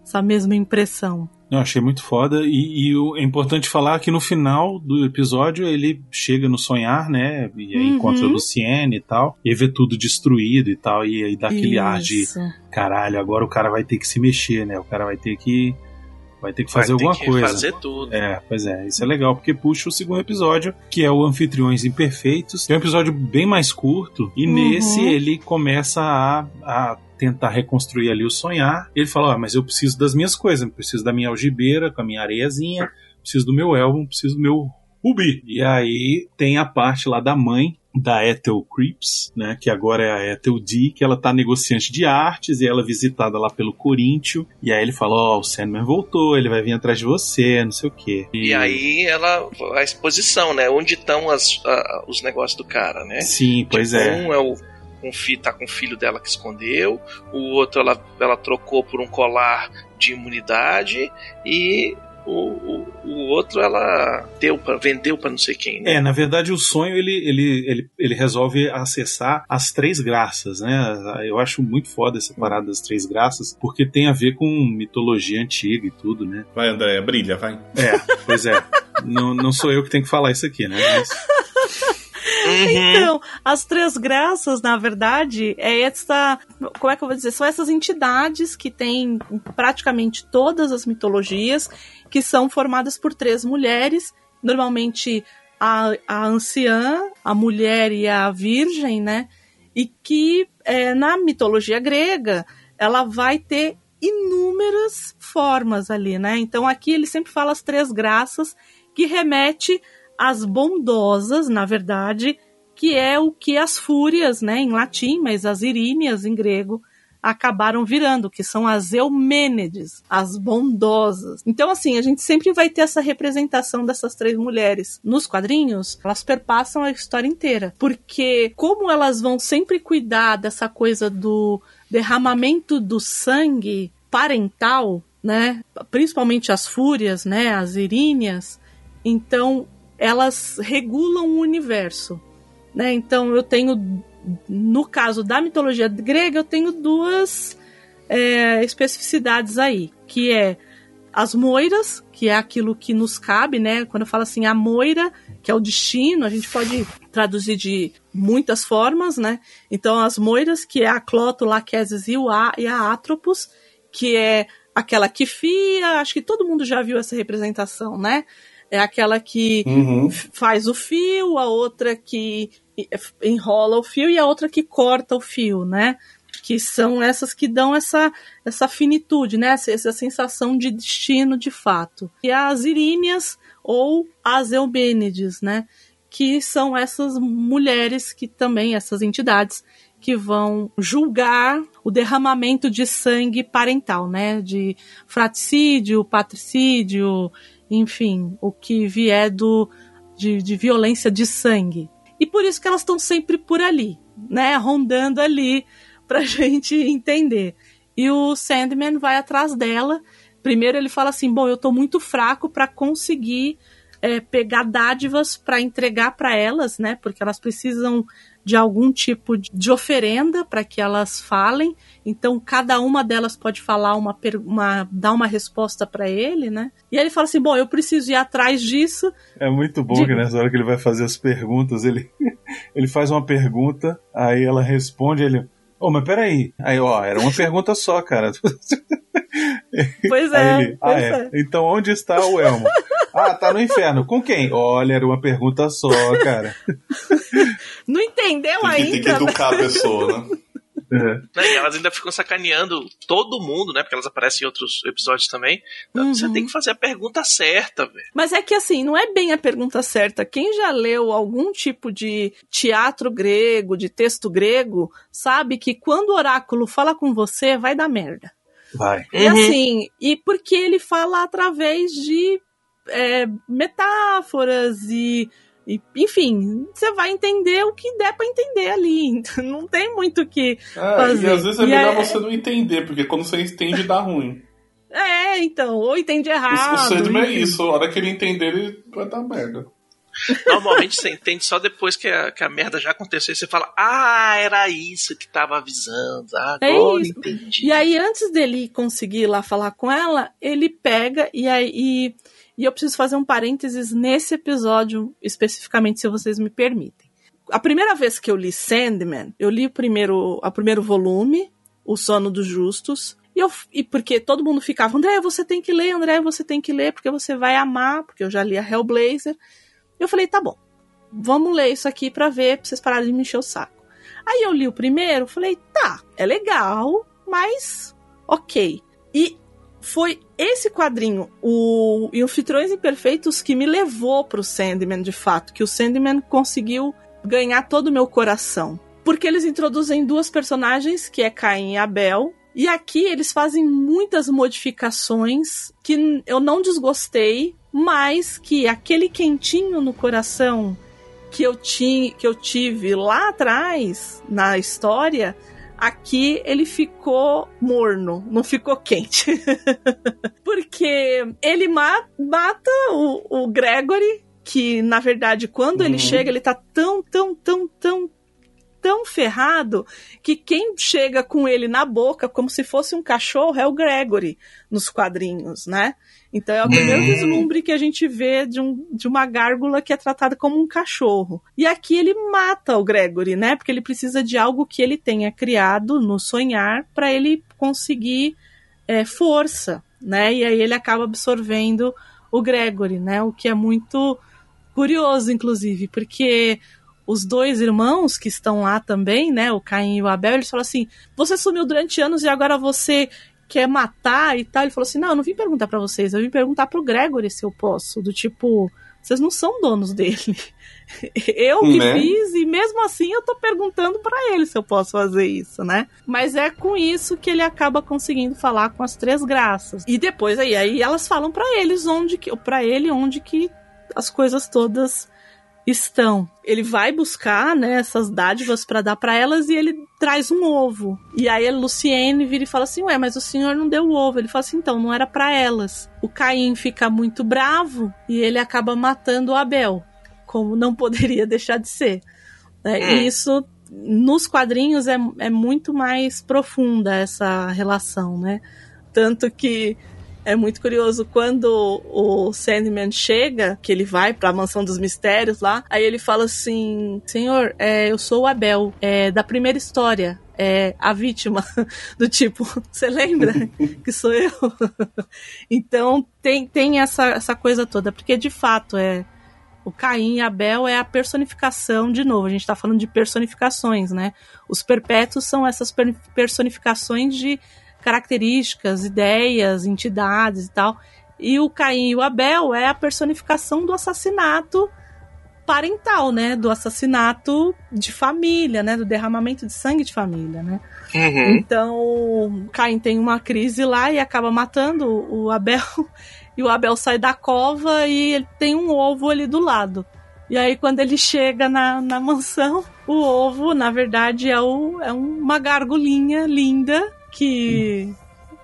essa mesma impressão. Eu achei muito foda. E, e o- é importante falar que no final do episódio ele chega no sonhar, né? E aí Uhum. encontra a Luciene e tal. E vê tudo destruído e tal. E aí dá aquele ar de Isso. caralho, agora o cara vai ter que se mexer, né? O cara vai ter que. Vai ter que fazer Vai ter alguma que coisa. fazer tudo. É, pois é, isso é legal, porque puxa o segundo episódio, que é o Anfitriões Imperfeitos. É um episódio bem mais curto, e Uhum. nesse ele começa a, a tentar reconstruir ali o sonhar. Ele fala: Ó, mas eu preciso das minhas coisas, eu preciso da minha algibeira com a minha areiazinha, preciso do meu elmo, preciso do meu rubi. E aí tem a parte lá da mãe. Da Ethel Creeps, né? Que agora é a Ethel D, que ela tá negociante de artes e ela é visitada lá pelo Coríntio. E aí ele fala: Ó, o Sandman voltou, ele vai vir atrás de você, não sei o quê. E aí ela a exposição, né? Onde estão as, a- os negócios do cara, né? Sim, pois Tipo, é. Um é o fi, tá com o filho dela que escondeu, o outro ela, ela trocou por um colar de imunidade e o, o, o outro ela deu para vendeu para não sei quem, né? É, na verdade o sonho ele, ele, ele, ele resolve acessar as três graças, né? Eu acho muito foda essa parada das três graças, porque tem a ver com mitologia antiga e tudo, né? Vai, André, brilha, vai. É, pois é. não, não sou eu que tenho que falar isso aqui, né? Mas, Uhum. Então, as três graças, na verdade, é essa. Como é que eu vou dizer? São essas entidades que têm em praticamente todas as mitologias, que são formadas por três mulheres, normalmente a, a anciã, a mulher e a virgem, né? E que é, na mitologia grega ela vai ter inúmeras formas ali, né? Então aqui ele sempre fala as três graças, que remete às bondosas, na verdade, que é o que as fúrias, né, em latim, mas as iríneas em grego acabaram virando, que são as Eumênides, as bondosas. Então, assim, a gente sempre vai ter essa representação dessas três mulheres. Nos quadrinhos, elas perpassam a história inteira, porque como elas vão sempre cuidar dessa coisa do derramamento do sangue parental, né, principalmente as fúrias, né, as iríneas, então elas regulam o universo. Né? Então eu tenho, no caso da mitologia grega, eu tenho duas é, especificidades aí, que é as moiras, que é aquilo que nos cabe, né? Quando eu falo assim, a moira, que é o destino, a gente pode traduzir de muitas formas, né? Então as moiras, que é a cloto, laqueses e, a, e a atropos, que é aquela que fia, acho que todo mundo já viu essa representação, né? É aquela que Uhum. faz o fio, a outra que enrola o fio e a outra que corta o fio, né? Que são essas que dão essa, essa finitude, né? Essa, essa sensação de destino de fato. E as iríneas ou as eumênides, né? Que são essas mulheres que também, essas entidades, que vão julgar o derramamento de sangue parental, né? De fratricídio, patricídio, enfim, o que vier do, de, de violência de sangue. E por isso que elas estão sempre por ali, né? Rondando ali pra *laughs* gente entender. E o Sandman vai atrás dela. Primeiro ele fala assim: bom, eu tô muito fraco para conseguir é, pegar dádivas para entregar para elas, né? Porque elas precisam de algum tipo de oferenda para que elas falem. Então cada uma delas pode falar uma, uma dar uma resposta para ele, né? E aí ele fala assim: bom, eu preciso ir atrás disso. É muito bom De- que nessa hora que ele vai fazer as perguntas, ele, *laughs* ele faz uma pergunta, aí ela responde, ele. Ô, mas peraí. Aí, ó, era uma pergunta só, cara. *laughs* Pois é, ele, ah, pois é. é. Então onde está o Elmo? *laughs* ah, tá no inferno. Com quem? Olha, era uma pergunta só, cara. *laughs* Não entendeu Tem que, tem que ainda? né? educar a pessoa, né? É. Né, elas ainda ficam sacaneando todo mundo, né? Porque elas aparecem em outros episódios também. Então, Você Uhum. tem que fazer a pergunta certa, velho. Mas é que assim, não é bem a pergunta certa. Quem já leu algum tipo de teatro grego, de texto grego, sabe que quando o oráculo fala com você, vai dar merda. Vai. E assim, e porque ele fala através de é, metáforas e, e, enfim, você vai entender o que der pra entender ali. *laughs* Então, não tem muito o que É, fazer. e às vezes é melhor é- você não entender, porque quando você entende dá ruim. É, então, ou entende O, errado. o Sandman é isso, a hora que ele entender, ele vai dar merda. Normalmente você entende só depois que a, que a merda já aconteceu. E você fala, ah, era isso que tava avisando. Ah, É Agora isso. entendi. E aí, antes dele conseguir ir lá falar com ela, ele pega e aí. E, e eu preciso fazer um parênteses nesse episódio, especificamente, se vocês me permitem. A primeira vez que eu li Sandman, eu li o primeiro, o primeiro volume, O Sono dos Justos. E, eu, e porque todo mundo ficava, André, você tem que ler, André, você tem que ler, porque você vai amar, porque eu já li a Hellblazer. Eu falei, tá bom, vamos ler isso aqui pra ver, pra vocês pararem de me encher o saco. Aí eu li o primeiro, falei, tá, é legal, mas ok. E foi esse quadrinho, o Anfitriões Imperfeitos, que me levou pro Sandman, de fato, que o Sandman conseguiu ganhar todo o meu coração. Porque eles introduzem duas personagens, que é Caim e Abel, e aqui eles fazem muitas modificações que eu não desgostei, mas que aquele quentinho no coração que eu, tinha, que eu tive lá atrás na história, aqui ele ficou morno, não ficou quente. *laughs* Porque ele ma mata o, o Gregory, que na verdade, quando ele Uhum. chega, ele tá tão, tão, tão, tão tão ferrado que quem chega com ele na boca como se fosse um cachorro é o Gregory nos quadrinhos, né? Então é o primeiro Hum. vislumbre que a gente vê de, um, de uma gárgula que é tratada como um cachorro. E aqui ele mata o Gregory, né? Porque ele precisa de algo que ele tenha criado no sonhar para ele conseguir é, força, né? E aí ele acaba absorvendo o Gregory, né? O que é muito curioso, inclusive, porque os dois irmãos que estão lá também, né, o Caim e o Abel, eles falam assim: você sumiu durante anos e agora você quer matar e tal. Ele falou assim: não, eu não vim perguntar pra vocês, eu vim perguntar pro Gregory se eu posso. Do tipo, vocês não são donos dele. *laughs* Eu que Né? fiz e mesmo assim eu tô perguntando pra ele se eu posso fazer isso, né? Mas é com isso que ele acaba conseguindo falar com as três graças. E depois aí, aí elas falam pra eles onde que, para ele onde que as coisas todas estão. Ele vai buscar, né, essas dádivas pra dar pra elas e ele traz um ovo. E aí a Luciene vira e fala assim: "Ué, mas o senhor não deu o ovo". Ele fala assim: "Então, não era pra elas". O Caim fica muito bravo e ele acaba matando o Abel, como não *laughs* poderia deixar de ser. né? E isso nos quadrinhos é, é muito mais profunda essa relação, né? Tanto que é muito curioso quando o Sandman chega, que ele vai pra mansão dos mistérios lá, aí ele fala assim: Senhor, é, eu sou o Abel, é, da primeira história. É a vítima *laughs* do tipo, você lembra *laughs* que sou eu? *laughs* então tem, tem essa, essa coisa toda, porque de fato é o Caim e Abel é a personificação, de novo, a gente tá falando de personificações, né? Os perpétuos são essas per- personificações de características, ideias, entidades e tal. E o Caim e o Abel é a personificação do assassinato parental, né? Do assassinato de família, né? Do derramamento de sangue de família, né? Uhum. Então, o Caim tem uma crise lá e acaba matando o Abel. *laughs* E o Abel sai da cova e ele tem um ovo ali do lado. E aí, quando ele chega na, na mansão, o ovo, na verdade, é, o, é uma gargulinha linda que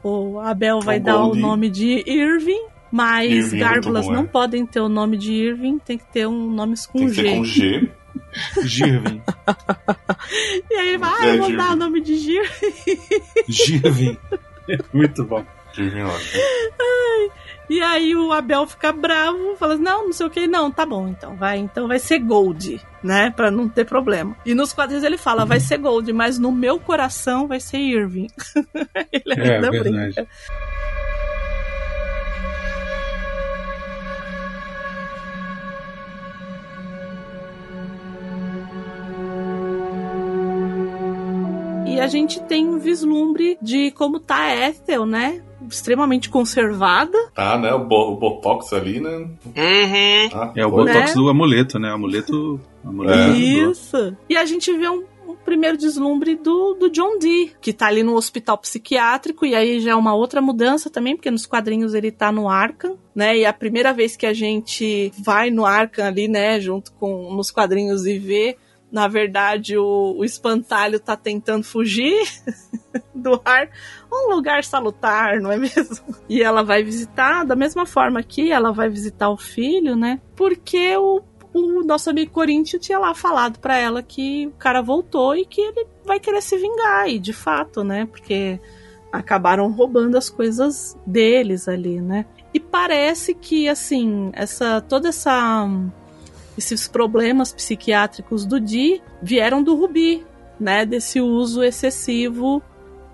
o Abel vai dar o nome de Irving. Mas Irving é gárgulas bom, não é. podem ter o nome de Irving, tem que ter um nome com Tem que G. ser com G. *laughs* Girvin. *laughs* E aí ele vai, ah, É, eu vou Irving. dar o nome de Gir. Girvin. *laughs* Muito bom. Irving ótimo. E aí o Abel fica bravo, fala assim, não, não sei o que, não, tá bom, então vai, então vai ser Gold, né, Pra não ter problema. E nos quadrinhos ele fala, vai ser Gold, mas no meu coração vai ser Irving. *laughs* ele É, ainda verdade. brinca. E E a gente tem um vislumbre de como tá a Ethel, né? Extremamente conservada. Tá, né? O, bo o Botox ali, né? Uhum. Ah, É o botox Né? do amuleto, né? O amuleto. amuleto É. Isso. E a gente vê um, um primeiro deslumbre do, do John Dee, que tá ali no hospital psiquiátrico, e aí já é uma outra mudança também, porque nos quadrinhos ele tá no Arkham, né? E é a primeira vez que a gente vai no Arkham ali, né, junto com nos quadrinhos e vê. Na verdade, o, o espantalho tá tentando fugir *laughs* do ar. Um lugar salutar, não é mesmo? *laughs* E ela vai visitar, da mesma forma que ela vai visitar o filho, né? Porque o, o nosso amigo Corinthians tinha lá falado pra ela que o cara voltou e que ele vai querer se vingar, e de fato, né? Porque acabaram roubando as coisas deles ali, né? E parece que assim, essa toda essa esses problemas psiquiátricos do Di vieram do Rubi, né? Desse uso excessivo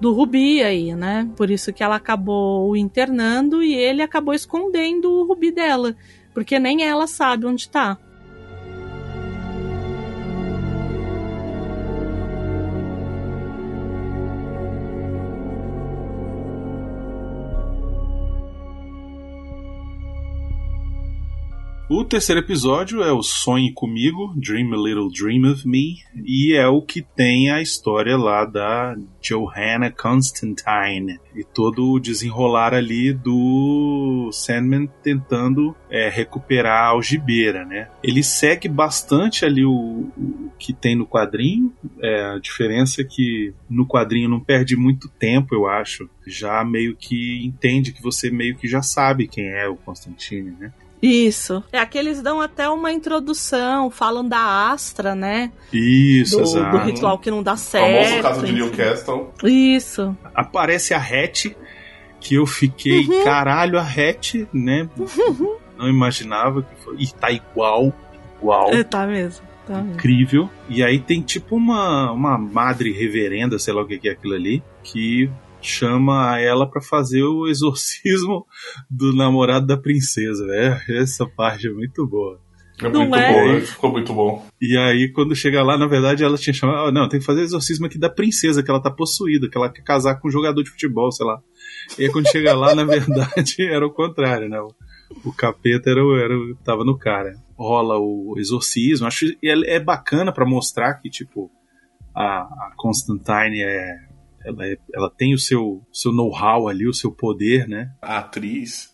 do Rubi aí, né? Por isso que ela acabou o internando e ele acabou escondendo o Rubi dela, porque nem ela sabe onde tá. O terceiro episódio é o Sonhe Comigo, Dream a Little Dream of Me, e é o que tem a história lá da Johanna Constantine e todo o desenrolar ali do Sandman tentando é, recuperar a algibeira, né? Ele segue bastante ali o, o que tem no quadrinho, é, a diferença é que no quadrinho não perde muito tempo, eu acho. Já meio que entende que você meio que já sabe quem é o Constantine, né? Isso. É que eles dão até uma introdução, falam da Astra, né? Isso, Do, exato. do ritual que não dá O famoso certo. caso de. Newcastle. Isso. Aparece a Hatch, que eu fiquei, Uhum. caralho, a Hatch, né? Não imaginava que foi. E tá igual, igual. É, tá mesmo. Tá mesmo. Incrível. E aí tem tipo uma, uma madre reverenda, sei lá o que que é aquilo ali, que chama ela pra fazer o exorcismo do namorado da princesa. É, essa parte é muito boa. É Não muito é? bom, né? ficou muito bom. E aí, quando chega lá, na verdade, ela tinha chamado. "Ah, Não, tem que fazer o exorcismo aqui da princesa, que ela tá possuída, que ela quer casar com um jogador de futebol, sei lá. E aí, quando chega lá, na verdade, *laughs* era o contrário, né? O, capeta era, era, tava no cara. Rola o exorcismo. Acho que é, é bacana pra mostrar que, tipo, a, a Constantine é. Ela, é- ela tem o seu, seu know-how ali, o seu poder, né? A atriz,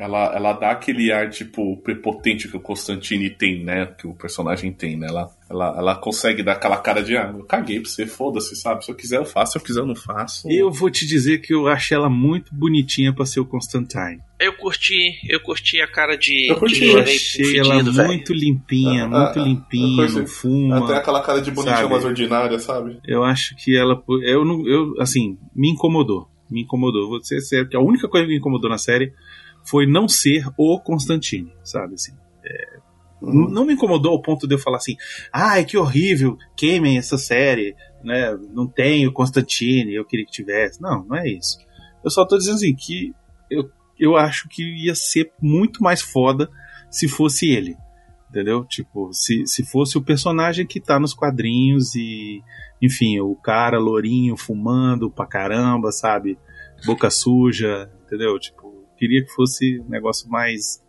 ela, ela dá aquele ar, tipo, prepotente que o Constantine tem, né? Que o personagem tem, né? Ela, ela, ela consegue dar aquela cara de, ah, eu caguei pra você, foda-se, sabe? Se eu quiser eu faço, se eu quiser eu não faço. Eu vou te dizer que eu achei ela muito bonitinha pra ser o Constantine. Eu curti, eu curti a cara de, Eu curti, de Eu achei ela fedido, velho. muito limpinha, Ah, muito ah, limpinha, não fuma. Ela tem aquela cara de bonitinha sabe? mais ordinária, sabe? Eu acho que ela. Eu não. Eu, assim, me incomodou. Me incomodou. Vou ser sério, que a única coisa que me incomodou na série foi não ser o Constantine, sabe? Assim, é, n- Não me incomodou ao ponto de eu falar assim, ai, que horrível, queimem essa série, né? Não tem o Constantine, eu queria que tivesse. Não, não é isso. Eu só tô dizendo assim, que eu, eu acho que ia ser muito mais foda se fosse ele. Entendeu? Tipo, se, se fosse o personagem que tá nos quadrinhos e, enfim, o cara lourinho fumando pra caramba, sabe? Boca suja, entendeu? Tipo, queria que fosse um negócio mais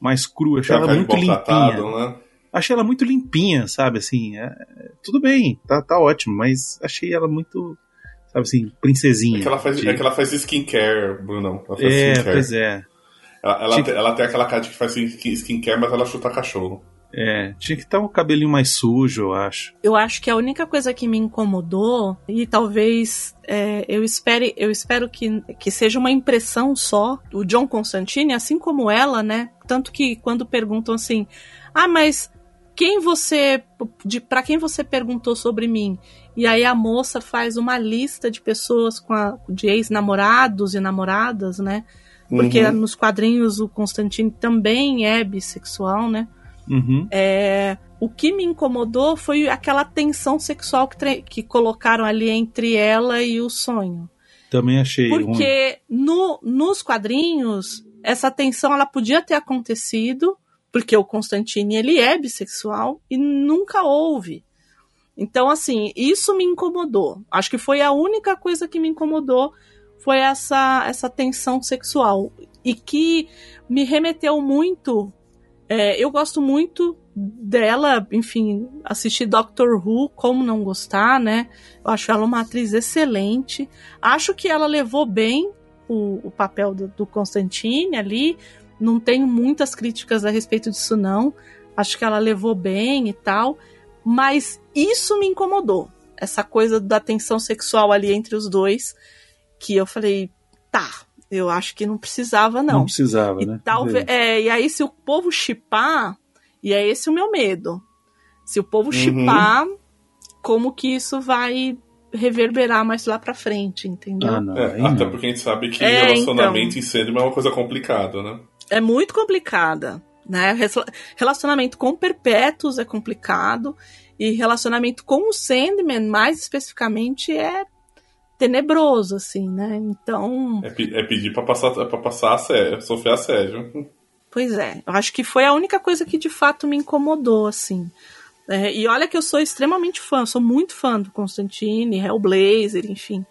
mais cru, achei ela muito limpinha. né? Achei ela muito limpinha, sabe? Assim, é- tudo bem, tá, tá ótimo, mas achei ela muito, sabe assim, princesinha. É que ela faz, de- é que ela faz skincare, Brunão. Ela faz É, skincare. pois é. Ela, ela, tem, ela tem aquela cara de que faz skin- skincare, mas ela chuta cachorro. É, tinha que estar um cabelinho mais sujo, eu acho. Eu acho que a única coisa que me incomodou, e talvez é, eu espere, eu espero que, que seja uma impressão só, o John Constantine, assim como ela, né? Tanto que quando perguntam assim, ah, mas quem você. De, para quem você perguntou sobre mim? E aí a moça faz uma lista de pessoas com a, de ex-namorados e namoradas, né? Porque Uhum. nos quadrinhos o Constantine também é bissexual, né? Uhum. É, o que me incomodou foi aquela tensão sexual que, que colocaram ali entre ela e o sonho. Também achei. Porque no, nos quadrinhos, essa tensão ela podia ter acontecido, porque o Constantine ele é bissexual e nunca houve. Então, assim, isso me incomodou. Acho que foi a única coisa que me incomodou foi essa, essa tensão sexual. E que me remeteu muito. É, eu gosto muito dela, enfim, assistir Doctor Who, como não gostar, né? Eu acho ela uma atriz excelente. Acho que ela levou bem o, o papel do, do Constantine ali. Não tenho muitas críticas a respeito disso, não. Acho que ela levou bem e tal. Mas isso me incomodou. Essa coisa da tensão sexual ali entre os dois. Que eu falei, tá, eu acho que não precisava, não. Não precisava, E, né? talvez, é, e aí, se o povo chipar, e é esse o meu medo. Se o povo Uhum. chipar, como que isso vai reverberar mais lá pra frente, entendeu? Ah, não. É, até não. porque a gente sabe que É, relacionamento então. em Sandman é uma coisa complicada, né? É muito complicada, né? Rela- Relacionamento com perpétuos é complicado, e relacionamento com o Sandman, mais especificamente, é tenebroso, assim, né? Então, É, é pedir pra passar, pra passar a sério, sofrer assédio. Pois é, eu acho que foi a única coisa que de fato me incomodou, assim. É, e olha que eu sou extremamente fã, sou muito fã do Constantine, Hellblazer, enfim.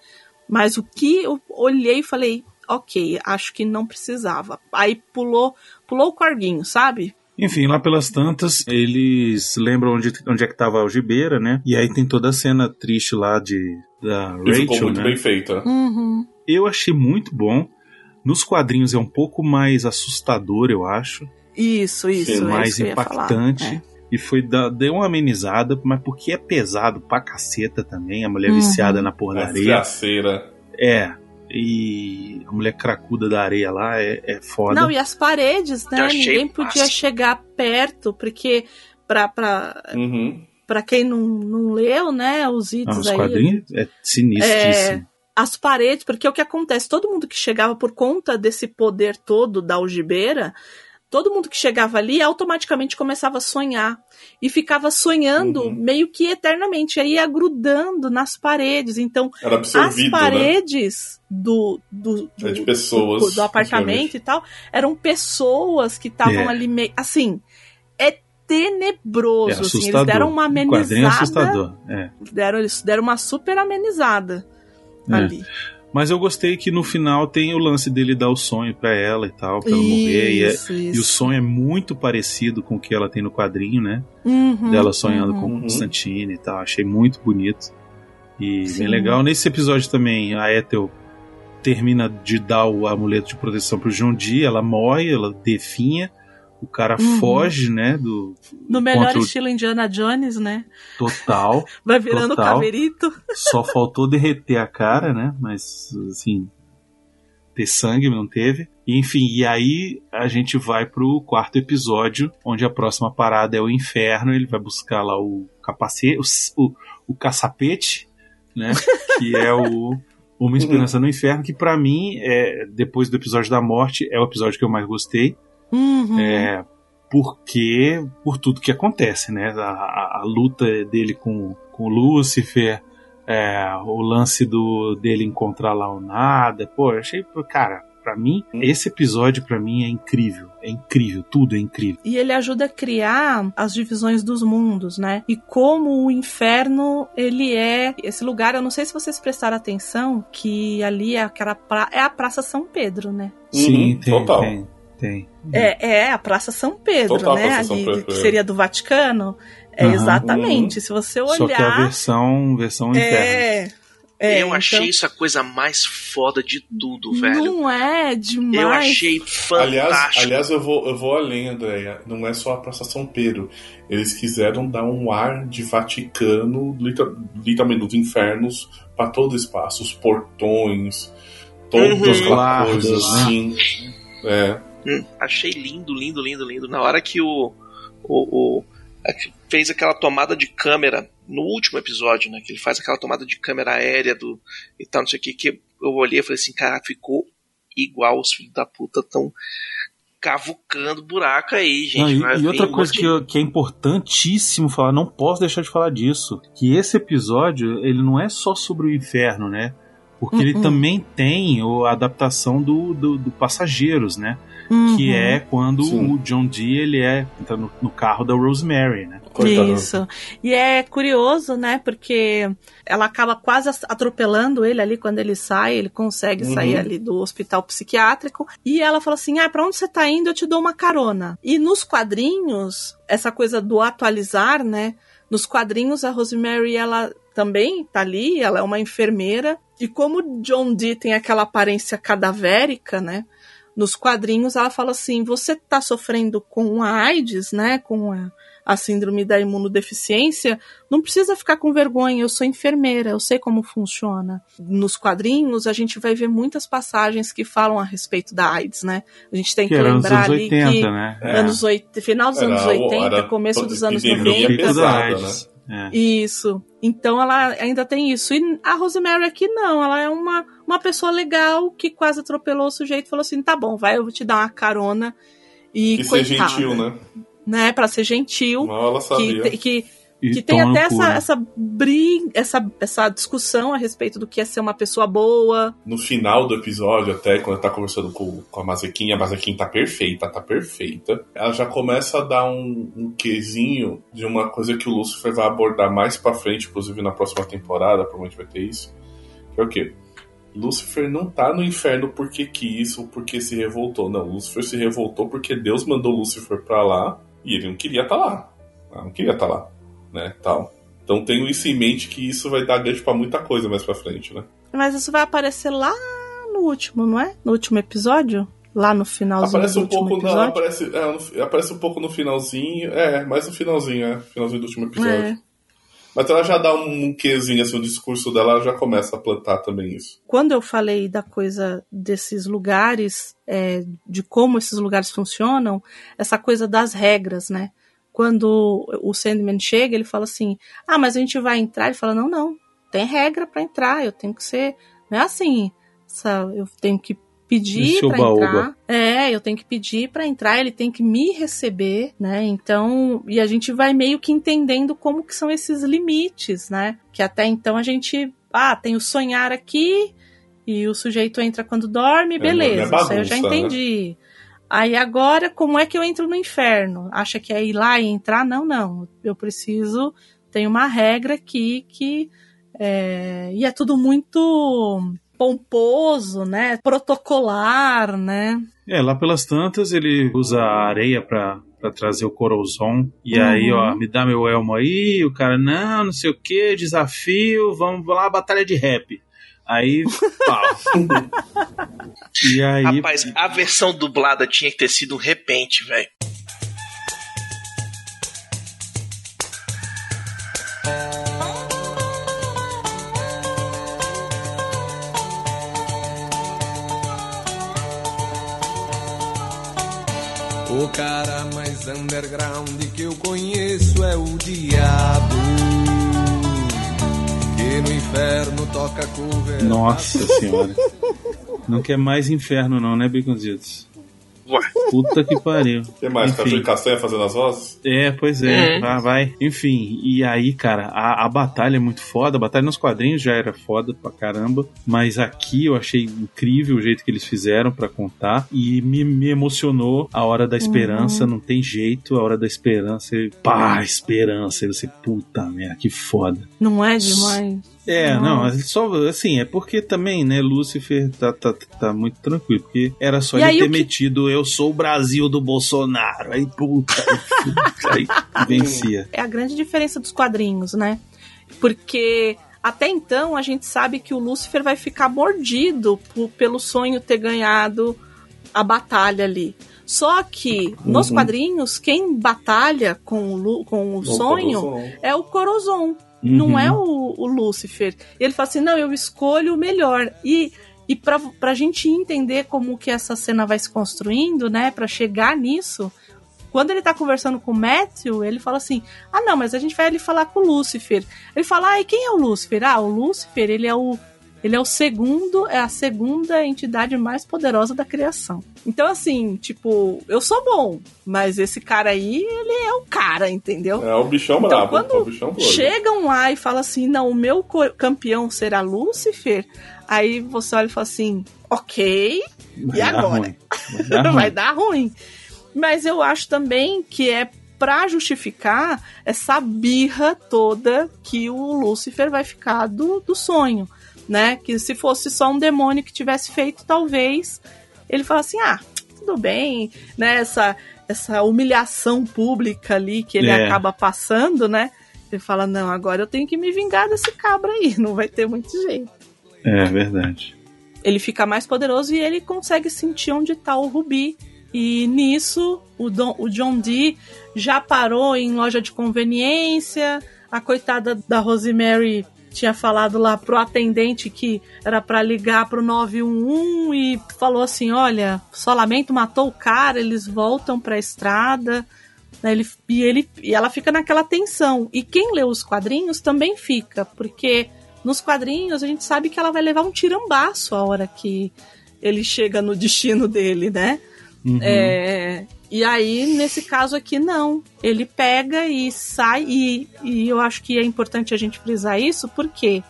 Mas o que eu olhei e falei, ok, acho que não precisava. Aí pulou, pulou o corguinho, sabe? Enfim, lá pelas tantas, eles lembram onde, onde é que tava a algibeira, né? E aí tem toda a cena triste lá de da E ficou Rachel, muito né? bem feita. Uhum. Eu achei muito bom. Nos quadrinhos é um pouco mais assustador, eu acho. Isso, isso. é é mais isso que eu ia falar. impactante. É. E foi da, deu uma amenizada, mas porque é pesado pra caceta também. A mulher Uhum. viciada na porra da A areia. É. E a mulher cracuda da areia lá é, é foda. Não, e as paredes, né? Ninguém podia massa. chegar perto, porque pra, pra, Uhum. Pra quem não, não leu, né, os Não, itens os aí. quadrinhos é sinistríssimo. as paredes, porque o que acontece? Todo mundo que chegava por conta desse poder todo da algibeira, todo mundo que chegava ali automaticamente começava a sonhar. E ficava sonhando Uhum. meio que eternamente. Aí ia grudando nas paredes. Então, as né? paredes do, do, do, É de pessoas, do, do apartamento e tal eram pessoas que estavam É. ali meio. Assim, é tenebroso. É assim, eles deram uma O quadrinho é amenizada. assustador. É. Deram, eles deram uma super amenizada É. ali. Mas eu gostei que no final tem o lance dele dar o sonho pra ela e tal, pra ela morrer. E, é- Isso, e o isso. sonho é muito parecido com o que ela tem no quadrinho, né? Uhum, Dela sonhando uhum. com Uhum. Constantine e tal. Achei muito bonito. E Sim. bem legal. Nesse episódio também, a Ethel termina de dar o amuleto de proteção pro John Dee, ela morre, ela definha. O cara Uhum. foge, né? Do No melhor contra estilo Indiana Jones, né? total. *laughs* Vai virando Total. caveirito. Só faltou derreter a cara, né? Mas, assim, ter sangue não teve. Enfim, e aí a gente vai pro quarto episódio, onde a próxima parada é o inferno. Ele vai buscar lá o capacete, o, o, o caçapete, né? *laughs* Que é o Uma Esperança no Inferno, que pra mim, é, depois do episódio da morte, é o episódio que eu mais gostei. Uhum. É, porque por tudo que acontece, né? A, a- a luta dele com, com o Lúcifer, é, o lance do dele encontrar lá o nada. Pô, eu achei, cara, pra mim, esse episódio pra mim é incrível. É incrível, tudo é incrível. E ele ajuda a criar as divisões dos mundos, né? E como o inferno, ele é esse lugar, eu não sei se vocês prestaram atenção, que ali é aquela pra... é a Praça São Pedro, né? Sim, Uhum, tem, total. tem, tem. É, é a Praça São Pedro, Total né? Praça São Ali, Pedro, que é. seria do Vaticano. É Aham. exatamente. Se você olhar. Só que é a versão, versão interna. é, é, eu então, achei isso a coisa mais foda de tudo, velho. Não é demais. Eu achei Aliás, fantástico. aliás eu, vou, eu vou além, Andréia. Não é só a Praça São Pedro. Eles quiseram dar um ar de Vaticano, liter- literalmente dos infernos, para todo o espaço. Os portões, todas Uhum. as coisas né? assim. É. Hum, achei lindo, lindo, lindo, lindo. Na hora que o, o, o- fez aquela tomada de câmera no último episódio, né? Que ele faz aquela tomada de câmera aérea do e tal, não sei o que, que eu olhei e falei assim, cara, ficou igual os filhos da puta tão cavucando buraco aí, gente. Não, e- e, outra coisa que, eu- que é importantíssimo falar, não posso deixar de falar disso, que esse episódio, ele não é só sobre o inferno, né? Porque ele também tem o- a adaptação do, do, do Passageiros, né? Que Uhum. é quando Sim. o John Dee ele é entra no, no carro da Rosemary, né? Coitado. Isso. E é curioso, né? Porque ela acaba quase as- atropelando ele ali quando ele sai, ele consegue Uhum. sair ali do hospital psiquiátrico. E ela fala assim: Ah, pra onde você tá indo? Eu te dou uma carona. E nos quadrinhos, essa coisa do atualizar, né? Nos quadrinhos, a Rosemary, ela também tá ali, ela é uma enfermeira. E como John Dee tem aquela aparência cadavérica, né? Nos quadrinhos, ela fala assim: você tá sofrendo com a AIDS, né? Com a, a síndrome da imunodeficiência, não precisa ficar com vergonha, eu sou enfermeira, eu sei como funciona. Nos quadrinhos, a gente vai ver muitas passagens que falam a respeito da AIDS, né? A gente tem que, Que lembrar anos ali 80, que né? É. anos 80, final dos Era anos o- 80, era começo dos anos epidemia 90. Pico da pesada, AIDS. É. Isso. Então ela ainda tem isso. E a Rosemary aqui não, ela é uma, uma pessoa legal que quase atropelou o sujeito e falou assim: tá bom, vai, eu vou te dar uma carona. E Que ser coitada, gentil, né? né? Pra ser gentil. Mal ela Que, sabia. te- que, E que tem até essa, essa briga, essa, essa discussão a respeito do que é ser uma pessoa boa. No final do episódio, até quando tá conversando com, com a Mazequinha, a Mazequinha tá perfeita, tá perfeita. Ela já começa a dar um, um quesinho de uma coisa que o Lucifer vai abordar mais pra frente, inclusive na próxima temporada, provavelmente vai ter isso. Que é o quê? Lucifer não tá no inferno porque quis ou porque se revoltou. Não, Lucifer se revoltou porque Deus mandou Lucifer pra lá e ele não queria estar lá. Ah, Não queria estar lá, né? Tal. Então tenho isso em mente que isso vai dar gancho pra muita coisa mais pra frente, né? Mas isso vai aparecer lá no último, não é? No último episódio? Lá no finalzinho Aparece do um último pouco, não, episódio? aparece, é, no- aparece um pouco no finalzinho, é, mais no finalzinho, é, finalzinho do último episódio. É. Mas ela já dá um, um quezinho, assim, o discurso dela ela já começa a plantar também isso. quando eu falei da coisa desses lugares, é, de como esses lugares funcionam, essa coisa das regras, né? Quando o Sandman chega, ele fala assim: Ah, mas a gente vai entrar. Ele fala: Não, não, tem regra pra entrar. Eu tenho que ser. Não é assim. essa- eu tenho que pedir oba-oba. entrar. É, eu tenho que pedir pra entrar. Ele tem que me receber, né? Então, e a gente vai meio que entendendo como que são esses limites, né? Que até então a gente, ah, tem o sonhar aqui e o sujeito entra quando dorme, É, beleza. não é isso aí eu já bagunça, né? Aí agora, como é que eu entro no inferno? Acha que é ir lá e entrar? Não, não. Eu preciso. Tem uma regra aqui que. é, e é tudo muito pomposo, né? Protocolar, né? É, lá pelas tantas ele usa a areia pra, pra trazer o Corozon. E Uhum. aí, ó, me dá meu elmo aí. O cara, não, não sei o que, desafio, vamos lá, batalha de rap. Aí, pau. e aí, Rapaz, a versão dublada tinha que ter sido um repente, velho. O cara mais underground que eu conheço é o diabo. Que no inferno toca cover. nossa senhora. *laughs* Não quer mais inferno, não, né, Baconzitos? Ué. Puta que pariu. O *laughs* que mais? Caju e Castanha fazendo as vozes? É, pois é, É. vai, vai. Enfim, e aí, cara, a, a batalha é muito foda. A batalha nos quadrinhos já era foda pra caramba. Mas aqui eu achei incrível o jeito que eles fizeram pra contar. E me, me emocionou a hora da esperança. Não tem jeito, a hora da esperança. e Pá, esperança. E você, puta merda, que foda. Não é demais? É, Não. só assim, é porque também, né, Lúcifer tá, tá, tá muito tranquilo, porque era só E ele ter que- metido eu sou o Brasil do Bolsonaro. Aí, puta, *laughs* aí, vencia. É a grande diferença dos quadrinhos, né? Porque até então a gente sabe que o Lúcifer vai ficar mordido pelo sonho ter ganhado a batalha ali. Só que nos Uhum. quadrinhos, quem batalha com o, com o sonho Corozon. é o Corozon, não Uhum. é o, o Lúcifer. Ele fala assim: não, eu escolho o melhor. E, e pra, pra gente entender como que essa cena vai se construindo, né, pra chegar nisso, quando ele tá conversando com o Matthew, ele fala assim: ah, não, mas a gente vai ali falar com o Lúcifer. Ele fala: ah, e quem é o Lúcifer? Ah, o Lúcifer, ele é o. Ele é o segundo, é a segunda entidade mais poderosa da criação. Então, assim, tipo, eu sou bom, mas esse cara aí, ele é o cara, entendeu? É o bichão Então, brabo. quando é o bichão doido. Chegam lá e falam assim: não, o meu co- campeão será Lúcifer. Aí você olha e fala assim, ok, Vai e agora? ruim. Vai dar *laughs* ruim. vai dar ruim. Mas eu acho também que é pra justificar essa birra toda que o Lúcifer vai ficar do, do sonho, né? Que se fosse só um demônio que tivesse feito, talvez ele falasse assim, ah, tudo bem, né? Essa, essa humilhação pública ali que ele É. acaba passando, né? Ele fala, não, agora eu tenho que me vingar desse cabra aí, *laughs* não vai ter muito jeito É verdade. ele fica mais poderoso e ele consegue sentir onde está o Rubi. E nisso, o, Don- o John Dee já parou em loja de conveniência. A coitada da Rosemary tinha falado lá pro atendente que era para ligar pro 911 e falou assim: Olha, só lamento, matou o cara, eles voltam pra estrada. Né, ele, e, ele, e ela fica naquela tensão. E quem lê os quadrinhos também fica, porque nos quadrinhos a gente sabe que ela vai levar um tirambaço a hora que ele chega no destino dele, né? Uhum. É, e aí, nesse caso aqui, não. Ele pega e sai, e, e eu acho que é importante a gente frisar isso, porque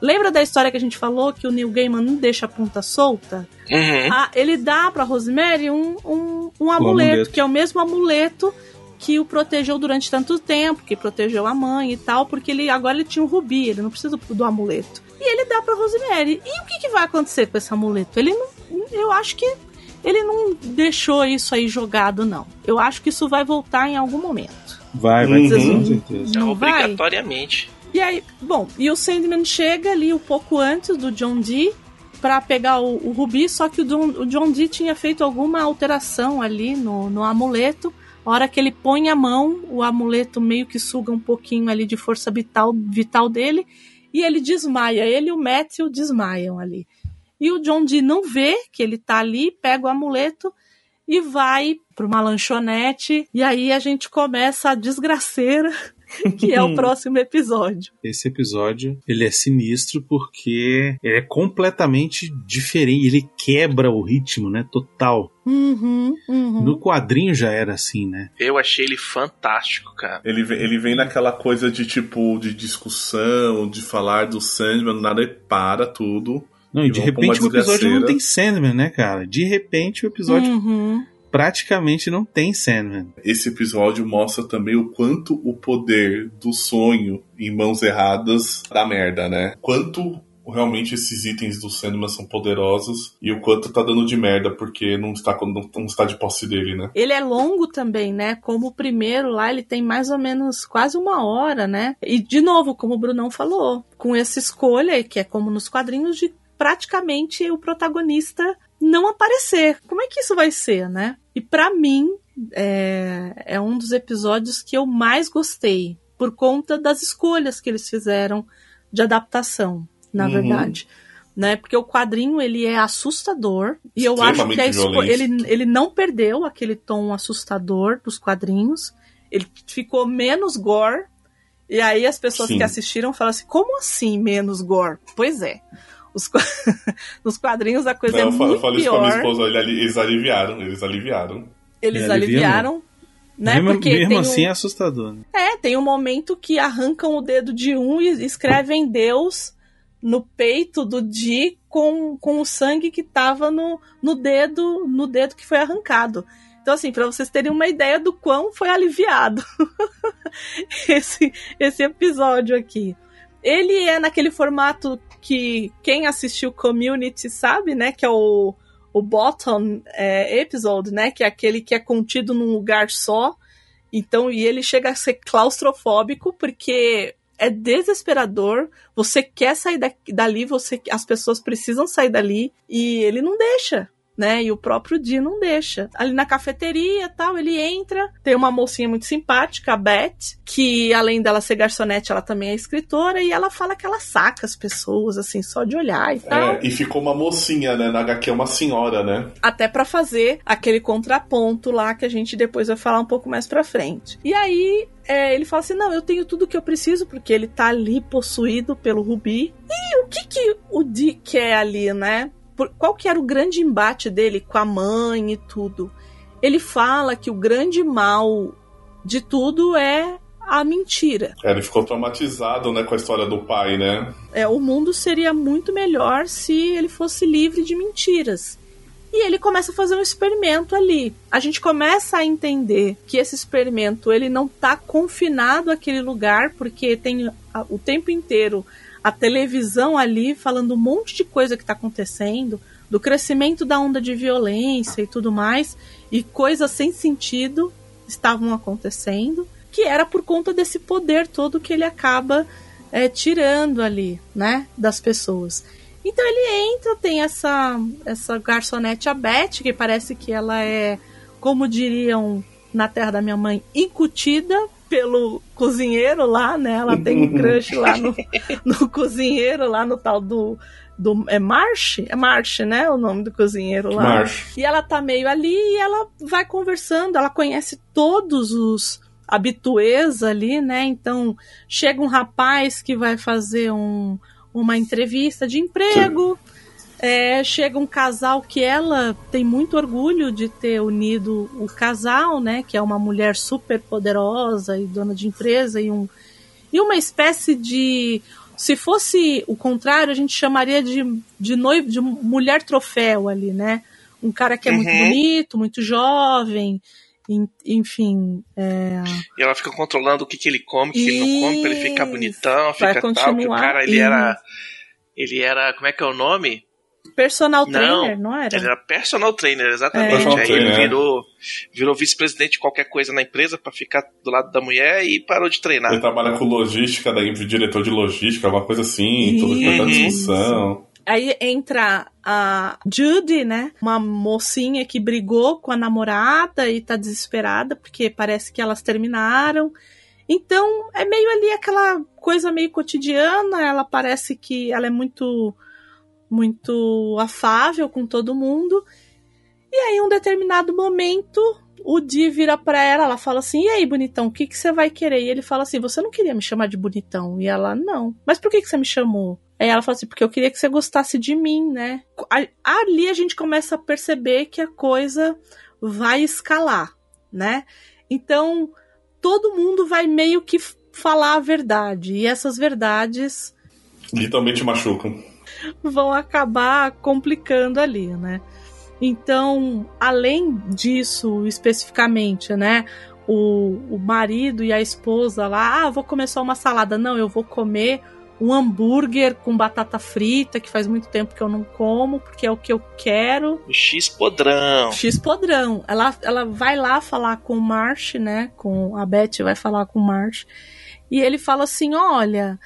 lembra da história que a gente falou que o Neil Gaiman não deixa a ponta solta? Uhum. Ah, ele dá pra Rosemary um, um, um amuleto, amuleto. que é o mesmo amuleto que o protegeu durante tanto tempo, que protegeu a mãe e tal, porque ele agora ele tinha o rubi, ele não precisa do, do amuleto. E ele dá pra Rosemary. E o que, que vai acontecer com esse amuleto? Ele não. Eu acho que ele não deixou isso aí jogado, não. Eu acho que isso vai voltar em algum momento. Vai, vai, Uhum. com certeza. Não vai? Obrigatoriamente. E aí, bom, e o Sandman chega ali um pouco antes do John Dee pra pegar o, o Rubi, só que o John, o John Dee tinha feito alguma alteração ali no, no amuleto. A hora que ele põe a mão, o amuleto meio que suga um pouquinho ali de força vital, vital dele e ele desmaia. Ele e o Matthew desmaiam ali. E o John Dee não vê que ele tá ali, pega o amuleto e vai pra uma lanchonete. E aí a gente começa a desgraceira, *laughs* que é o *laughs* próximo episódio. Esse episódio, ele é sinistro porque ele é completamente diferente, ele quebra o ritmo, né, total. Uhum, uhum. No quadrinho já era assim, né? Eu achei ele fantástico, cara. Ele, vem- ele vem naquela coisa de tipo, de discussão, de falar do Sandman, nada e para tudo. Não, e de repente o episódio não tem Sandman, né, cara? De repente o episódio Uhum. praticamente não tem Sandman. Esse episódio mostra também o quanto o poder do sonho em mãos erradas dá merda, né? Quanto realmente esses itens do Sandman são poderosos e o quanto tá dando de merda porque não está, não, não está de posse dele, né? Ele é longo também, né? Como o primeiro lá, ele tem mais ou menos quase uma hora, né? E de novo, como o Brunão falou, com essa escolha, que é como nos quadrinhos, de praticamente o protagonista não aparecer. Como é que isso vai ser, né? E pra mim, é, é um dos episódios que eu mais gostei, por conta das escolhas que eles fizeram de adaptação, na Uhum. verdade. Né? Porque o quadrinho ele é assustador e eu acho que a esco- violento. ele, ele não perdeu aquele tom assustador dos quadrinhos. Ele ficou menos gore. E aí as pessoas Sim. que assistiram falam assim: como assim menos gore? Pois é. Os *laughs* Nos quadrinhos a coisa Não, é eu muito falei isso pra minha pior. esposa, ele ali- eles aliviaram, eles aliviaram. Eles É, alivia aliviaram. Né? mesmo Porque mesmo tem um- assim é assustador. Né? É, tem um momento que arrancam o dedo de um e escrevem Deus no peito do Di com, com o sangue que tava no, no dedo no dedo que foi arrancado. Então, assim, para vocês terem uma ideia do quão foi aliviado *laughs* esse, esse episódio aqui. Ele é naquele formato que quem assistiu Community sabe, né? Que é o, o bottom é, episode, né? Que é aquele que é contido num lugar só. Então, e ele chega a ser claustrofóbico porque é desesperador. Você quer sair da- dali, você, as pessoas precisam sair dali e ele não deixa. Né? E o próprio Dee não deixa. Ali na cafeteria tal, ele entra. Tem uma mocinha muito simpática, a Beth, que além dela ser garçonete, ela também é escritora, e ela fala que ela saca as pessoas, assim, só de olhar e tal. É, e ficou uma mocinha, né? Na HQ é uma senhora, né? até pra fazer aquele contraponto lá que a gente depois vai falar um pouco mais pra frente. E aí é, ele fala assim: não, eu tenho tudo que eu preciso porque ele tá ali possuído pelo Rubi. E o que que o Dick quer ali, né? Por- qual que era o grande embate dele com a mãe e tudo? Ele fala que o grande mal de tudo é a mentira. É, ele ficou traumatizado, né, com a história do pai, né? É, o mundo seria muito melhor se ele fosse livre de mentiras. E ele começa a fazer um experimento ali. A gente começa a entender que esse experimento ele não está confinado àquele lugar, porque tem o tempo inteiro a televisão ali falando um monte de coisa que está acontecendo, do crescimento da onda de violência e tudo mais, e coisas sem sentido estavam acontecendo, que era por conta desse poder todo que ele acaba é, tirando ali, né, das pessoas. Então ele entra, tem essa essa garçonete a Beth, que parece que ela é, como diriam na terra da minha mãe, incutida pelo cozinheiro lá, né? Ela tem um crush lá no, *laughs* no cozinheiro, lá no tal do. do é Marsh? É Marsh, né? O nome do cozinheiro lá. Marsh. E ela tá meio ali e ela vai conversando, ela conhece todos os habituês ali, né? Então chega um rapaz que vai fazer um, uma entrevista de emprego. É, chega um casal que ela tem muito orgulho de ter unido o casal, né? Que é uma mulher super poderosa e dona de empresa e um e uma espécie de se fosse o contrário a gente chamaria de de noivo de mulher troféu ali, né? Um cara que é muito Uhum. bonito, muito jovem, en- enfim, é, E ela fica controlando o que, que ele come, o que, ele não come, pra ele ficar bonitão, fica tal. Que o cara, ele Isso. era. Ele era. Como é que é o nome? Personal Não, trainer, não era? Ele era personal trainer, exatamente. É. Personal Aí ele trainer, é. virou, virou vice-presidente de qualquer coisa na empresa pra ficar do lado da mulher e parou de treinar. Ele trabalha com logística, daí diretor de logística, alguma coisa assim, tudo que Isso. discussão. Aí entra a Judy, né? Uma mocinha que brigou com a namorada e tá desesperada porque parece que elas terminaram. Então é meio ali aquela coisa meio cotidiana. Ela parece que ela é muito, muito afável com todo mundo. E aí, em um determinado momento, o Di vira pra ela, ela fala assim: E aí, bonitão, o que, que você vai querer? E ele fala assim: Você não queria me chamar de bonitão? E ela: Não. Mas por que, que você me chamou? Aí ela fala assim: Porque eu queria que você gostasse de mim, né? Ali a gente começa a perceber que a coisa vai escalar, né? Então, todo mundo vai meio que falar a verdade. E essas verdades Literalmente machucam. Vão acabar complicando ali, né? Então, além disso, especificamente, né? O, o marido e a esposa lá, ah, vou comer só uma salada. Não, eu vou comer um hambúrguer com batata frita, que faz muito tempo que eu não como, porque é o que eu quero. O X podrão. X podrão. Ela, ela vai lá falar com o Marsh, né? Com a Beth vai falar com o Marsh. E ele fala assim: olha,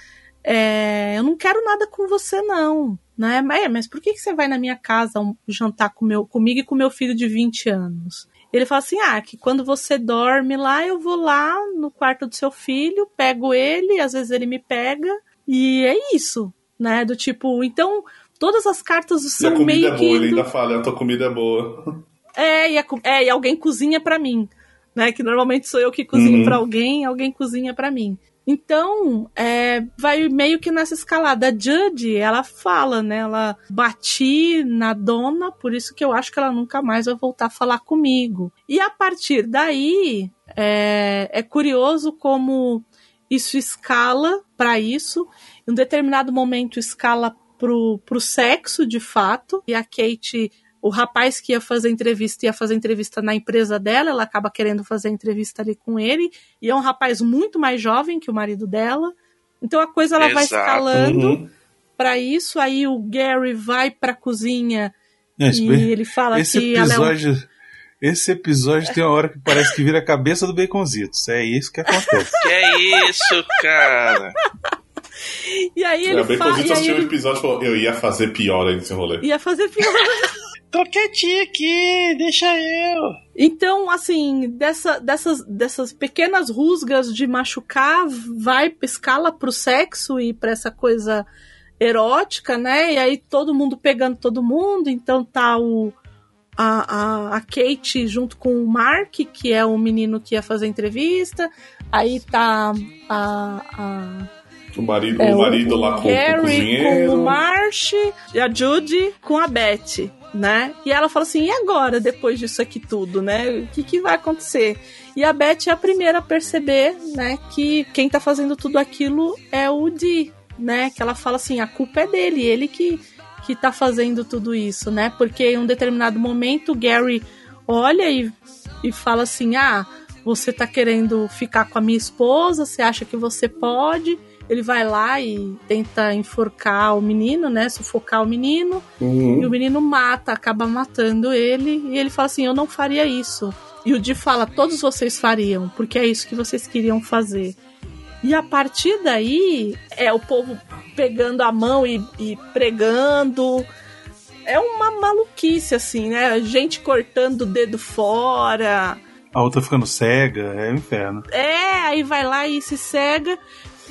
é, eu não quero nada com você, não. Né? Mas, mas por que, que você vai na minha casa jantar com meu, comigo e com meu filho de 20 anos? Ele fala assim: ah, que quando você dorme lá, eu vou lá no quarto do seu filho, pego ele, às vezes ele me pega, e é isso, né? Do tipo, então, todas as cartas são comida meio é que. boa, ele do- ainda fala, a tua comida é boa. é, e, a é, e alguém cozinha pra mim, né? Que normalmente sou eu que cozinho Uhum. pra alguém, alguém cozinha pra mim. Então, é, vai meio que nessa escalada. A Judy, ela fala, né? Ela bati na dona, por isso que eu acho que ela nunca mais vai voltar a falar comigo. E a partir daí, é, é curioso como isso escala pra isso. Em um determinado momento, escala pro, pro sexo, de fato. E a Kate o rapaz que ia fazer entrevista ia fazer entrevista na empresa dela, ela acaba querendo fazer entrevista ali com ele, e é um rapaz muito mais jovem que o marido dela. Então a coisa ela vai Exato. escalando Uhum. pra isso, aí o Gary vai pra cozinha Esse, e ele fala esse que ela é um episódio. Esse episódio tem uma hora que parece que vira a cabeça do Baconzitos. É isso que acontece. Que é isso, cara? E aí ele É, fala. E aí assistiu o ele episódio e falou, eu ia fazer pior aí nesse rolê. ia fazer pior. Tô quietinho aqui, deixa eu. Então, assim, dessa, dessas, dessas pequenas rusgas de machucar, vai, escala pro sexo e pra essa coisa erótica, né? E aí todo mundo pegando todo mundo. Então tá o. A, a, a Kate junto com o Mark, que é o menino que ia fazer a entrevista. Aí tá a- a O marido, é, o marido lá com, com o Gary com cozinheiro. o Marsh e a Judy com a Beth, né? E ela fala assim: e agora, depois disso aqui tudo, né? O que, que vai acontecer? E a Beth é a primeira a perceber, né, que quem tá fazendo tudo aquilo é o Dee, né? Que ela fala assim, a culpa é dele, ele que, que tá fazendo tudo isso, né? Porque em um determinado momento o Gary olha e, e fala assim, ah, você tá querendo ficar com a minha esposa, você acha que você pode? Ele vai lá e tenta enforcar o menino, né? Sufocar o menino. Uhum. E o menino mata, acaba matando ele. E ele fala assim: Eu não faria isso. E o Di fala: Todos vocês fariam, porque é isso que vocês queriam fazer. E a partir daí, é o povo pegando a mão e, e pregando. É uma maluquice, assim, né? Gente cortando o dedo fora. A outra ficando cega, é um inferno. É, aí vai lá e se cega.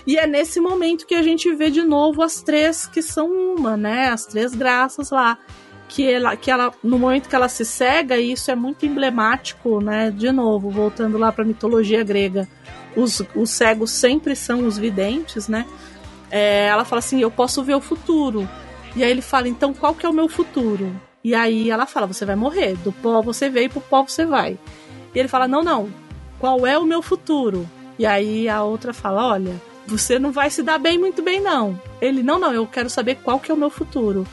E é nesse momento que a gente vê de novo as três que são uma, né? As três graças lá. Que ela, que ela, no momento que ela se cega, e isso é muito emblemático, né? De novo, voltando lá para a mitologia grega, os, os cegos sempre são os videntes, né? É, ela fala assim: Eu posso ver o futuro. E aí ele fala: Então qual que é o meu futuro? E aí ela fala: Você vai morrer. Do pó você veio, pro pó você vai. E ele fala: Não, não. Qual é o meu futuro? E aí a outra fala: Olha, você não vai se dar bem muito bem, não. Ele: Não, não. Eu quero saber qual que é o meu futuro.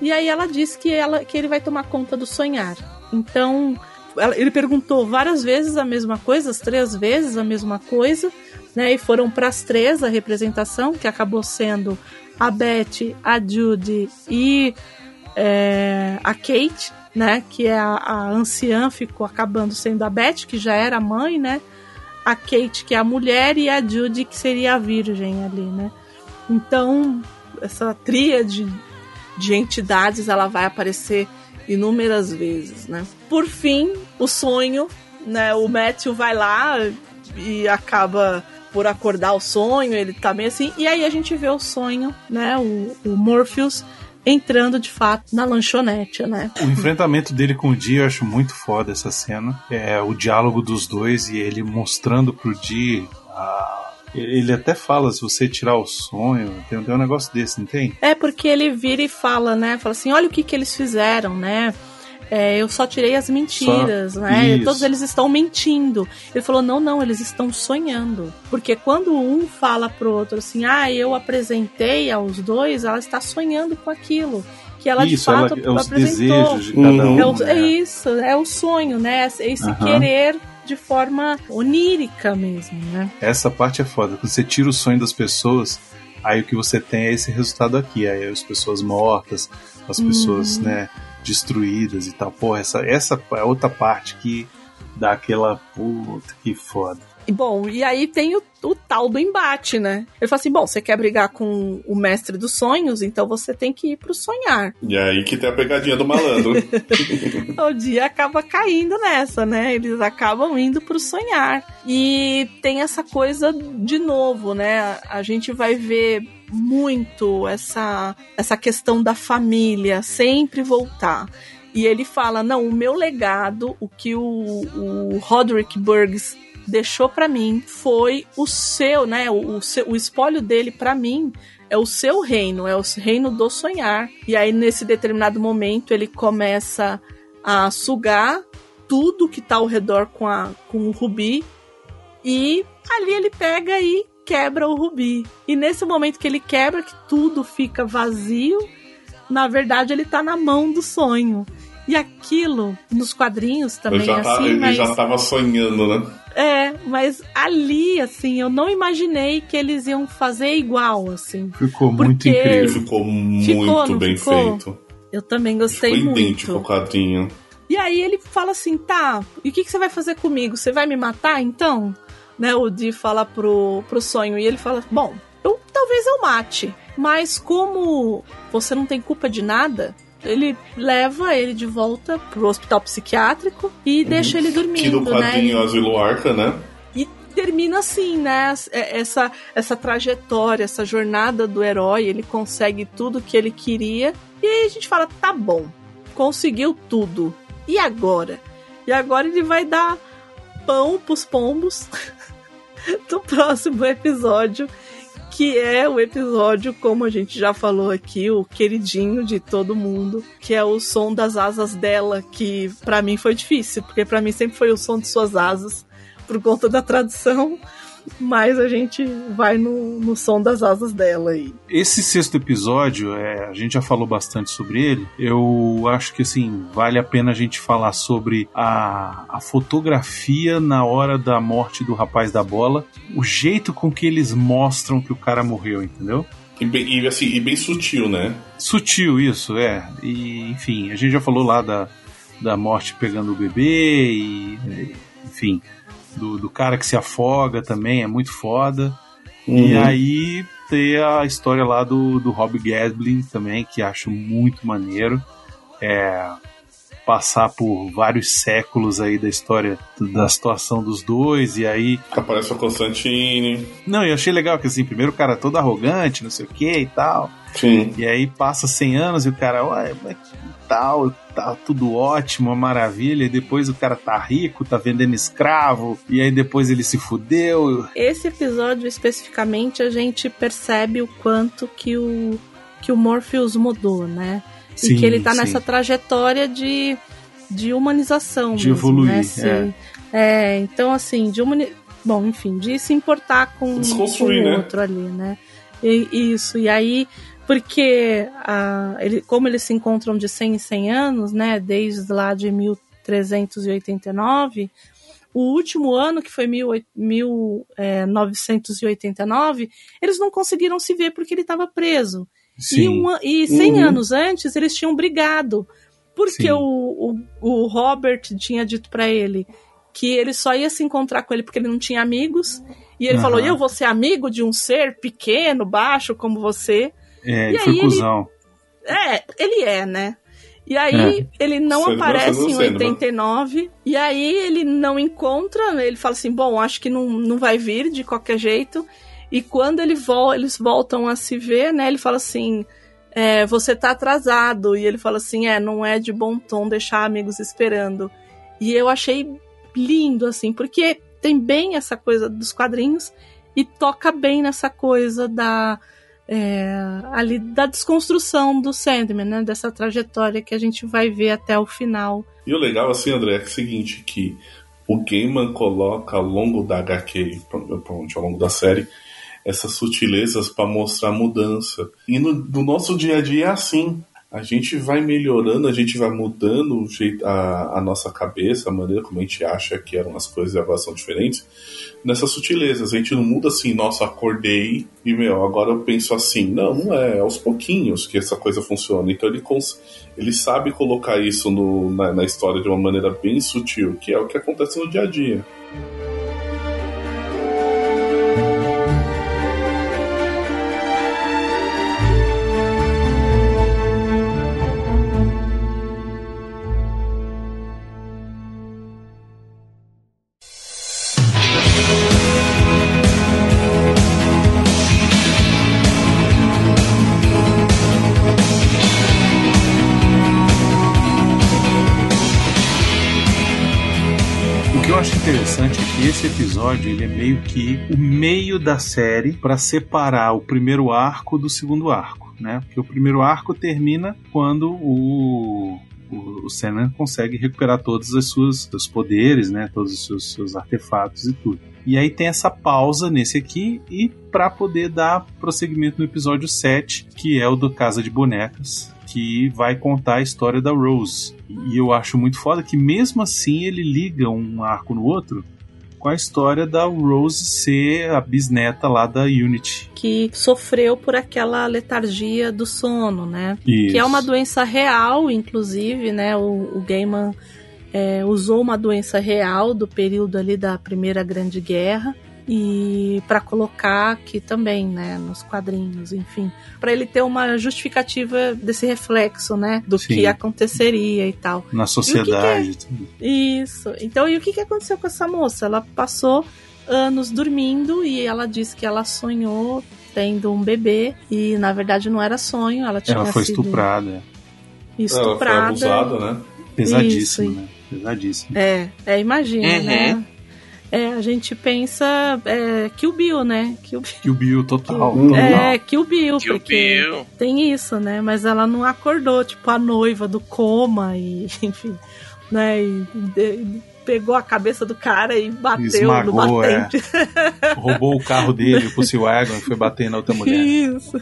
E aí ela diz que, ela, que ele vai tomar conta do sonhar. Então, ela- ele perguntou várias vezes a mesma coisa, as três vezes a mesma coisa, né? E foram para as três a representação, que acabou sendo a Beth, a Judy e é, a Kate, né? Que é a, a anciã, ficou acabando sendo a Beth, que já era mãe, né? A Kate, que é a mulher, e a Judy, que seria a virgem ali, né? Então, essa tríade de entidades ela vai aparecer inúmeras vezes, né? Por fim, o sonho, né? O Matthew vai lá e acaba por acordar o sonho, ele tá meio assim, e aí a gente vê o sonho, né? O, o Morpheus entrando de fato na lanchonete, né? O enfrentamento dele com o Dee eu acho muito foda essa cena. É o diálogo dos dois e ele mostrando pro Dee. a- Ele até fala, se você tirar o sonho, tem, tem um negócio desse, não tem? É porque ele vira e fala, né? Fala assim, olha o que, que eles fizeram, né? É, eu só tirei as mentiras, Só- né? Isso. Todos eles estão mentindo. Ele falou, não, não, eles estão sonhando. Porque quando um fala pro outro assim, ah, eu apresentei aos dois, ela está sonhando com aquilo. Que ela Isso, de fato ela, é os apresentou. de cada um. É, o- né? é isso, é o sonho, né? É esse querer de forma onírica mesmo, né? Essa parte é foda. Quando você tira o sonho das pessoas, aí o que você tem é esse resultado aqui. Aí as pessoas mortas, as pessoas, Uhum. né, destruídas e tal. Pô, essa, essa é outra parte que dá aquela puta que foda. Bom, e aí tem o, o tal do embate, né? Ele fala assim: bom, você quer brigar com o mestre dos sonhos, então você tem que ir pro sonhar. E aí que tem a pegadinha do malandro. *laughs* o dia acaba caindo nessa, né? Eles acabam indo pro sonhar. E tem essa coisa de novo, né? A gente vai ver muito essa, essa questão da família sempre voltar. E ele fala: não, o meu legado, o que o, o Roderick Burgs deixou pra mim foi o seu, né? O, o, seu, o espólio dele pra mim é o seu reino, é o reino do sonhar. E aí, nesse determinado momento, ele começa a sugar tudo que tá ao redor com, a, com o rubi. E ali ele pega e quebra o rubi. E nesse momento que ele quebra, que tudo fica vazio, na verdade ele tá na mão do sonho. E aquilo, nos quadrinhos também Eu já é tá- assim, ele mas... já tava sonhando, né? É, mas ali, assim, eu não imaginei que eles iam fazer igual, assim. Ficou muito incrível. Ficou muito Ficou, bem ficou? feito. Eu também gostei Ficou muito. idêntico ao quadrinho. E aí ele fala assim, tá, e o que, que você vai fazer comigo? Você vai me matar, então? Né, o Di fala pro, pro sonho, e ele fala, bom, eu, talvez eu mate, mas como você não tem culpa de nada, ele leva ele de volta pro hospital psiquiátrico e deixa ele Que no dormindo, né? quadrinho Asilo Arca, né? E termina assim, né? Essa, essa trajetória, essa jornada do herói, ele consegue tudo que ele queria. E aí a gente fala, tá bom, conseguiu tudo. E agora? E agora ele vai dar pão pros pombos *laughs* do próximo episódio, que é o episódio, como a gente já falou aqui, o queridinho de todo mundo, que é o som das asas dela, que pra mim foi difícil, porque pra mim sempre foi o som de suas asas por conta da tradução, mas a gente vai no, no som das asas dela aí. Esse sexto episódio, é, a gente já falou bastante sobre ele. Eu acho que assim vale a pena a gente falar sobre a, a fotografia na hora da morte do rapaz da bola, o jeito com que eles mostram que o cara morreu, entendeu? E bem, e, assim, e bem sutil, né? Sutil isso, é. E enfim, a gente já falou lá da, da morte pegando o bebê e enfim, do, do cara que se afoga também, é muito foda. E Uhum. aí tem a história lá do, do Rob Gaslin também, que acho muito maneiro. É, passar por vários séculos aí da história da situação dos dois, e aí. Aparece o Constantine. Não, eu achei legal que assim, primeiro o cara todo arrogante, não sei o que e tal. Sim. E aí passa 100 anos e o cara, ué, mas que tal, tá tudo ótimo, uma maravilha. E depois o cara tá rico, tá vendendo escravo. E aí depois ele se fudeu. Esse episódio especificamente a gente percebe o quanto que o que o Morpheus mudou, né? Sim, e que ele tá sim. nessa trajetória de, de humanização De mesmo, evoluir, né? Se- é, então assim, de humani... bom, enfim, de se importar com, com o né? outro ali, né? E- isso, e aí porque a, ele, como eles se encontram de 100 em 100 anos, né, desde lá de 1389, o último ano, que foi mil oit- mil, é, 989, eles não conseguiram se ver porque ele estava preso. E, Sim. um an- e 100 Uhum. anos antes, eles tinham brigado. Porque o, o, o Robert tinha dito pra ele que ele só ia se encontrar com ele porque ele não tinha amigos. E ele Aham. falou: Eu vou ser amigo de um ser pequeno, baixo como você. É, E ele foi aí ele- cuzão. É, ele é, né? E aí ele não Sendo, aparece sendo, em sendo, 89. E aí ele não encontra, ele fala assim: bom, acho que não, não vai vir de qualquer jeito. E quando ele vol eles voltam a se ver, né? Ele fala assim: é, você tá atrasado. E ele fala assim: é, não é de bom tom deixar amigos esperando. E eu achei lindo, assim, porque tem bem essa coisa dos quadrinhos e toca bem nessa coisa da. É, ali da desconstrução do Sandman, né? Dessa trajetória que a gente vai ver até o final. E o legal, assim, André, é, é o seguinte, que o Gaiman coloca ao longo da HQ, ao longo da série, essas sutilezas para mostrar mudança. E no, no nosso dia a dia é assim. A gente vai melhorando, a gente vai mudando o jeito, a, a nossa cabeça, a maneira como a gente acha que eram as coisas e agora são diferentes, nessas sutilezas. A gente não muda assim, nossa, acordei e, meu, agora eu penso assim. Não, não é, aos pouquinhos que essa coisa funciona. Então ele, cons ele sabe colocar isso no, na, na história de uma maneira bem sutil, que é o que acontece no dia a dia. Episódio ele é meio que o meio da série para separar o primeiro arco do segundo arco, né? Porque o primeiro arco termina quando o o, Sandman consegue recuperar todos os seus, seus poderes, né? Todos os seus, seus artefatos e tudo. E aí tem essa pausa nesse aqui e para poder dar prosseguimento no episódio 7, que é o do Casa de Bonecas, que vai contar a história da Rose. E eu acho muito foda que mesmo assim ele liga um arco no outro com a história da Rose ser a bisneta lá da Unity. Que sofreu por aquela letargia do sono, né? Isso. Que é uma doença real, inclusive, né? O, o Gaiman é, usou uma doença real do período ali da Primeira Grande Guerra e para colocar aqui também, né, nos quadrinhos, enfim, para ele ter uma justificativa desse reflexo, né, do Sim. que aconteceria e tal. Na sociedade. Isso. Então, e o que, que aconteceu com essa moça? Ela passou anos dormindo e ela disse que ela sonhou tendo um bebê e na verdade não era sonho, ela tinha Ela foi sido estuprada. estuprada. Ela foi abusada, né? Pesadíssimo, Isso. né? Pesadíssimo. É, é, imagina, Uhum. né? É, a gente pensa é, Kill Bill, né? Kill Bill. Que o Bill total. Uhum. total. É, Kill Bill, Kill porque Bill. tem isso, né? Mas ela não acordou, tipo, a noiva do coma e, *laughs* enfim, né? E de- pegou a cabeça do cara e bateu Esmagou, no é. batente. *laughs* Roubou o carro dele, o Pussy Wagon, e foi bater na outra mulher. Isso.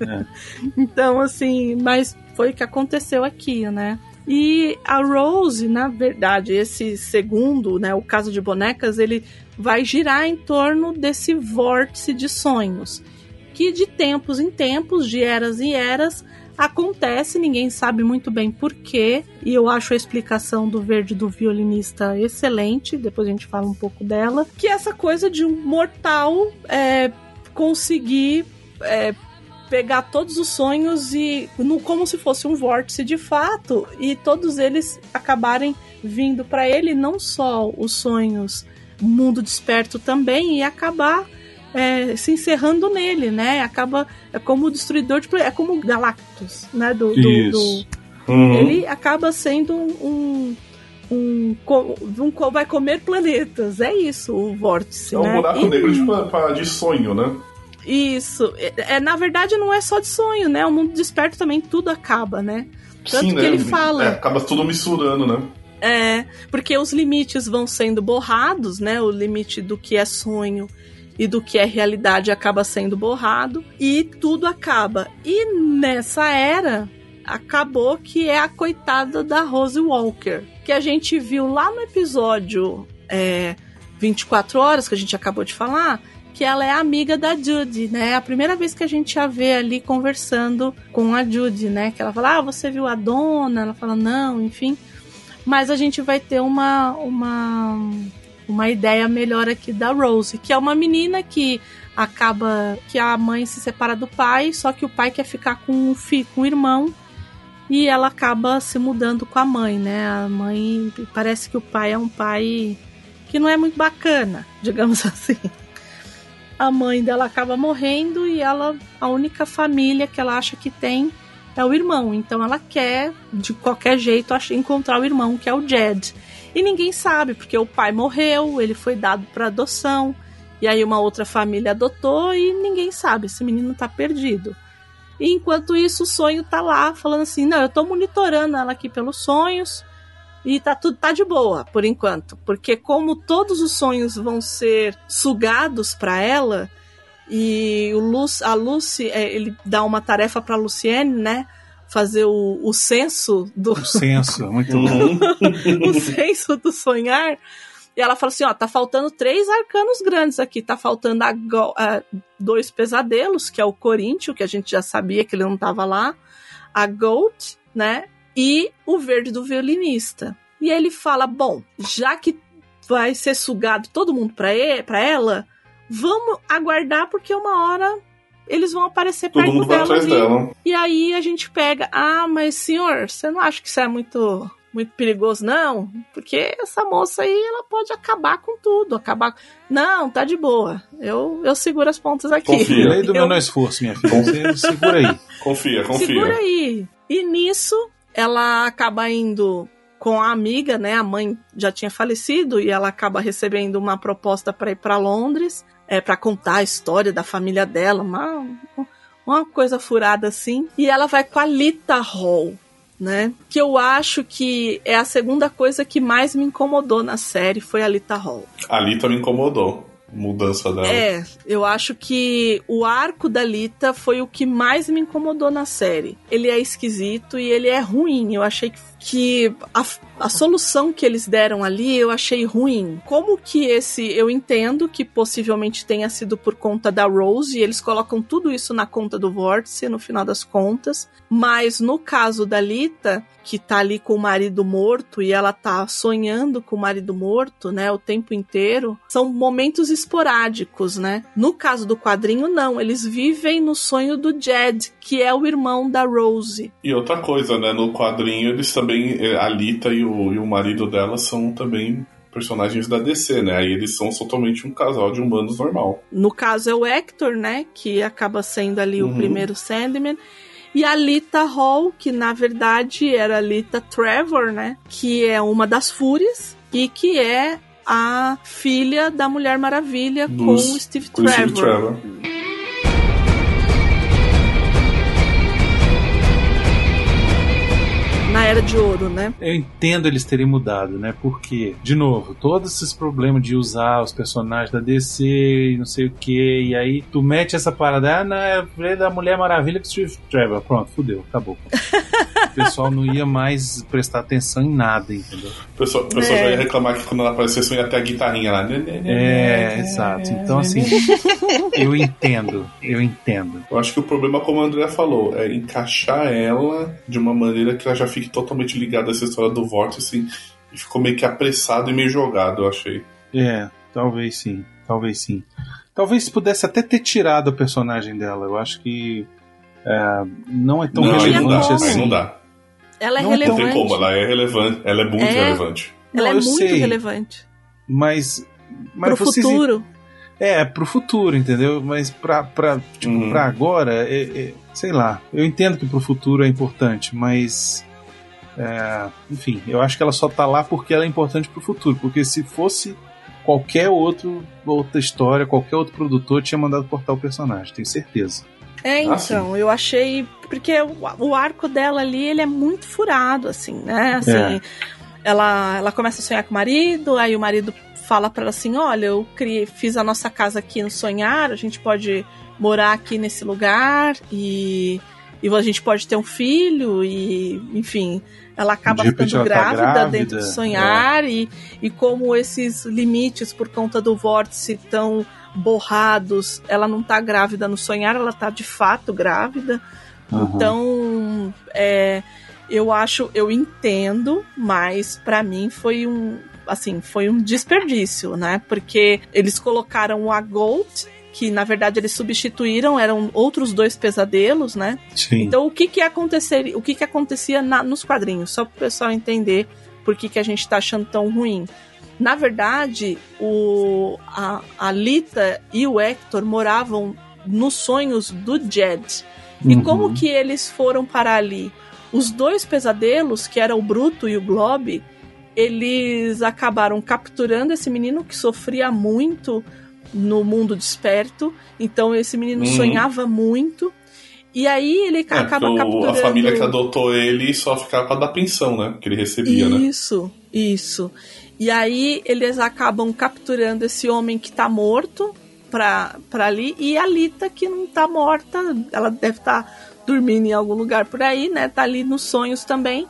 É. *laughs* Então, assim, mas foi o que aconteceu aqui, né? E a Rose, na verdade, esse segundo, né, o caso de bonecas, ele vai girar em torno desse vórtice de sonhos, que de tempos em tempos, de eras em eras, acontece, ninguém sabe muito bem porquê, e eu acho a explicação do verde do violinista excelente, depois a gente fala um pouco dela, que é essa coisa de um mortal é, conseguir é, pegar todos os sonhos e no, como se fosse um vórtice de fato e todos eles acabarem vindo para ele não só os sonhos mundo desperto também e acabar é, se encerrando nele, né? Acaba é como o destruidor de é como Galactus, né? Do, do- Isso. do- Uhum. ele acaba sendo um um, um co- vai comer planetas, é isso o vórtice, É um né? buraco E- negro de, pa- de sonho, né? Isso. É, é, na verdade, não é só de sonho, né? O mundo desperto também tudo acaba, né? Tanto Sim, que né? ele fala. É, acaba tudo misturando, né? É, porque os limites vão sendo borrados, né? O limite do que é sonho e do que é realidade acaba sendo borrado e tudo acaba. E nessa era acabou que é a coitada da Rose Walker, que a gente viu lá no episódio é, 24 horas que a gente acabou de falar, que ela é amiga da Judy, né? É a primeira vez que a gente a vê ali conversando com a Judy, né? Que ela fala, ah, você viu a dona? Ela fala, não, enfim. Mas a gente vai ter uma, uma, uma ideia melhor aqui da Rose, que é uma menina que acaba que a mãe se separa do pai, só que o pai quer ficar com o com o irmão, e ela acaba se mudando com a mãe, né? A mãe parece que o pai é um pai que não é muito bacana, *laughs* digamos assim. A mãe dela acaba morrendo e ela a única família que ela acha que tem é o irmão. Então ela quer, de qualquer jeito, encontrar o irmão, que é o Jed. E ninguém sabe, porque o pai morreu, ele foi dado para adoção, e aí uma outra família adotou e ninguém sabe, esse menino tá perdido. E enquanto isso, o sonho tá lá, falando assim: não, eu tô monitorando ela aqui pelos sonhos. E tá tudo tá de boa por enquanto, porque como todos os sonhos vão ser sugados para ela, e o Lu, a Lucy, é, ele dá uma tarefa para Luciene, né? Fazer o, o censo do O senso, muito bom. Uhum. *laughs* o censo do sonhar. E ela fala assim: ó, tá faltando três arcanos grandes aqui. Tá faltando a a dois pesadelos, que é o Coríntio, que a gente já sabia que ele não tava lá, a Goat, né? E o verde do violinista. E ele fala: bom, já que vai ser sugado todo mundo pra, pra ela, vamos aguardar, porque uma hora eles vão aparecer Todo perto mundo vai dela. atrás e- dela. e aí a gente pega, ah, mas senhor, você não acha que isso é muito muito perigoso não? Porque essa moça aí, ela pode acabar com tudo, acabar. Não, tá de boa. Eu eu seguro as pontas aqui. Confia. Lei do Eu- menor esforço, minha filha. Você segura aí. Confia, confia. Segura aí. E nisso, ela acaba indo com a amiga, né? A mãe já tinha falecido e ela acaba recebendo uma proposta para ir para Londres, é para contar a história da família dela, uma uma coisa furada assim. E ela vai com a Lita Hall, né? Que eu acho que é a segunda coisa que mais me incomodou na série foi a Lita Hall. Ali também incomodou. Mudança dela. É, eu acho que o arco da Lita foi o que mais me incomodou na série. Ele é esquisito e ele é ruim. Eu achei que, que a, a solução que eles deram ali eu achei ruim. Como que esse. Eu entendo que possivelmente tenha sido por conta da Rose e eles colocam tudo isso na conta do Vórtice no final das contas. Mas no caso da Lita, que tá ali com o marido morto e ela tá sonhando com o marido morto, né, o tempo inteiro, são momentos esporádicos, né? No caso do quadrinho, não, eles vivem no sonho do Jed, que é o irmão da Rose. E outra coisa, né? No quadrinho, eles também. Eh, A Lita e o, e o marido dela são também personagens da DC, né? Aí eles são totalmente um casal de humanos normal. No caso é o Hector, né, que acaba sendo ali Uhum. o primeiro Sandman. E a Lita Hall, que na verdade era a Lita Trevor, né? Que é uma das Fúrias e que é a filha da Mulher Maravilha com o Dos- Steve Com o Steve Trevor. Trevor. Na Era de ouro, né? Eu entendo eles terem mudado, né? Porque, de novo, todos esses problemas de usar os personagens da DC e não sei o que, e aí tu mete essa parada, ah, não, é da Mulher Maravilha com Steve Trevor. Pronto, fudeu, acabou. o pessoal não ia mais prestar atenção em nada, entendeu? O pessoal, o pessoal É. já ia reclamar que quando ela aparecesse só ia ter a guitarrinha lá. É, exato. Então, assim, eu entendo, eu entendo. Eu acho que o problema, como o André falou, é encaixar ela de uma maneira que ela já fique totalmente ligada a essa história do vórtice e ficou meio que apressado e meio jogado, eu achei. É, talvez sim, talvez sim. Talvez pudesse até ter tirado a personagem dela. Eu acho que é, não é tão não, não relevante dá, assim. não dá. Ela é Não, então, Não tem relevante. como, ela é relevante, ela é muito É. relevante. Ela é Não, eu muito sei, relevante. Mas, mas Pro vocês- futuro. É, pro futuro, entendeu? Mas pra, pra, tipo, Uhum. pra agora, é- é- sei lá. Eu entendo que pro futuro é importante, mas. É, enfim, eu acho que ela só tá lá porque ela é importante pro futuro. Porque se fosse qualquer outro, outra história, qualquer outro produtor tinha mandado cortar o personagem, tenho certeza. É, Ah, então, eu achei. Porque o, o arco dela ali, ele é muito furado, assim, né? Assim, É. ela, ela começa a sonhar com o marido, aí o marido fala pra ela assim: olha, eu criei, fiz a nossa casa aqui no sonhar, a gente pode morar aqui nesse lugar e, e a gente pode ter um filho, e enfim. Ela acaba De ficando tá grávida, grávida, dentro do sonhar, e, e como esses limites por conta do vórtice estão borrados, ela não tá grávida no sonhar, ela tá de fato grávida. Uhum. Então, é, eu acho, eu entendo, mas pra mim foi um, assim, foi um desperdício, né? Porque eles colocaram a Gold, que na verdade eles substituíram, eram outros dois pesadelos, né? Sim. Então, o que que acontecer, o que que acontecia na- nos quadrinhos, só para o pessoal entender por que que a gente tá achando tão ruim. Na verdade, o a, a Lita e o Hector moravam nos sonhos do Jed. E Uhum. como que eles foram parar ali? Os dois pesadelos, que era o Bruto e o Globe, eles acabaram capturando esse menino que sofria muito no mundo desperto. Então esse menino Uhum. sonhava muito. E aí ele É, acaba capturando. a família que adotou ele só ficava pra dar pensão, né? Que ele recebia, né? Isso, isso. E aí eles acabam capturando esse homem que tá morto pra, pra ali e a Lita que não tá morta, ela deve estar dormindo em algum lugar por aí, né? Tá ali nos sonhos também.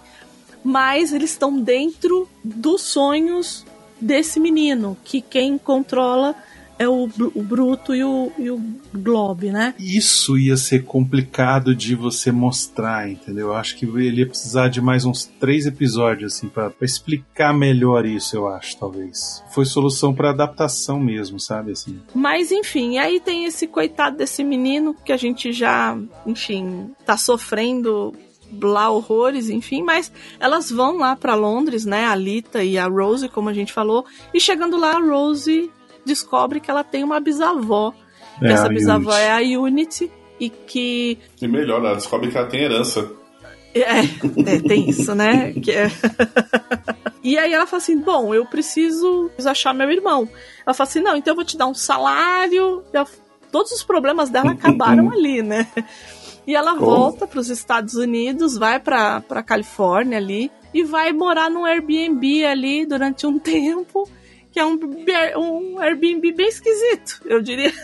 Mas eles estão dentro dos sonhos desse menino, que quem controla é o, o Bruto e o, e o Globe, né? Isso ia ser complicado de você mostrar, entendeu? Eu acho que ele ia precisar de mais uns três episódios, assim, pra pra explicar melhor isso, eu acho, talvez. Foi solução pra adaptação mesmo, sabe, assim. Mas enfim, aí tem esse coitado desse menino que a gente já, enfim, tá sofrendo lá horrores, enfim, mas elas vão lá pra Londres, né, a Lita e a Rose, como a gente falou, e chegando lá a Rose descobre que ela tem uma bisavó. Que É, essa a bisavó Unity. é a Unity e que E melhor, ela descobre que ela tem herança. é, é, tem isso, né? Que é- *laughs* e aí ela fala assim: Bom, eu preciso achar meu irmão. Ela fala assim: Não, então eu vou te dar um salário. Ela- Todos os problemas dela acabaram *laughs* ali, né? E ela Como? volta para os Estados Unidos, vai para pra Califórnia ali e vai morar num Airbnb ali durante um *laughs* tempo, que é um, um Airbnb bem esquisito, eu diria. *laughs*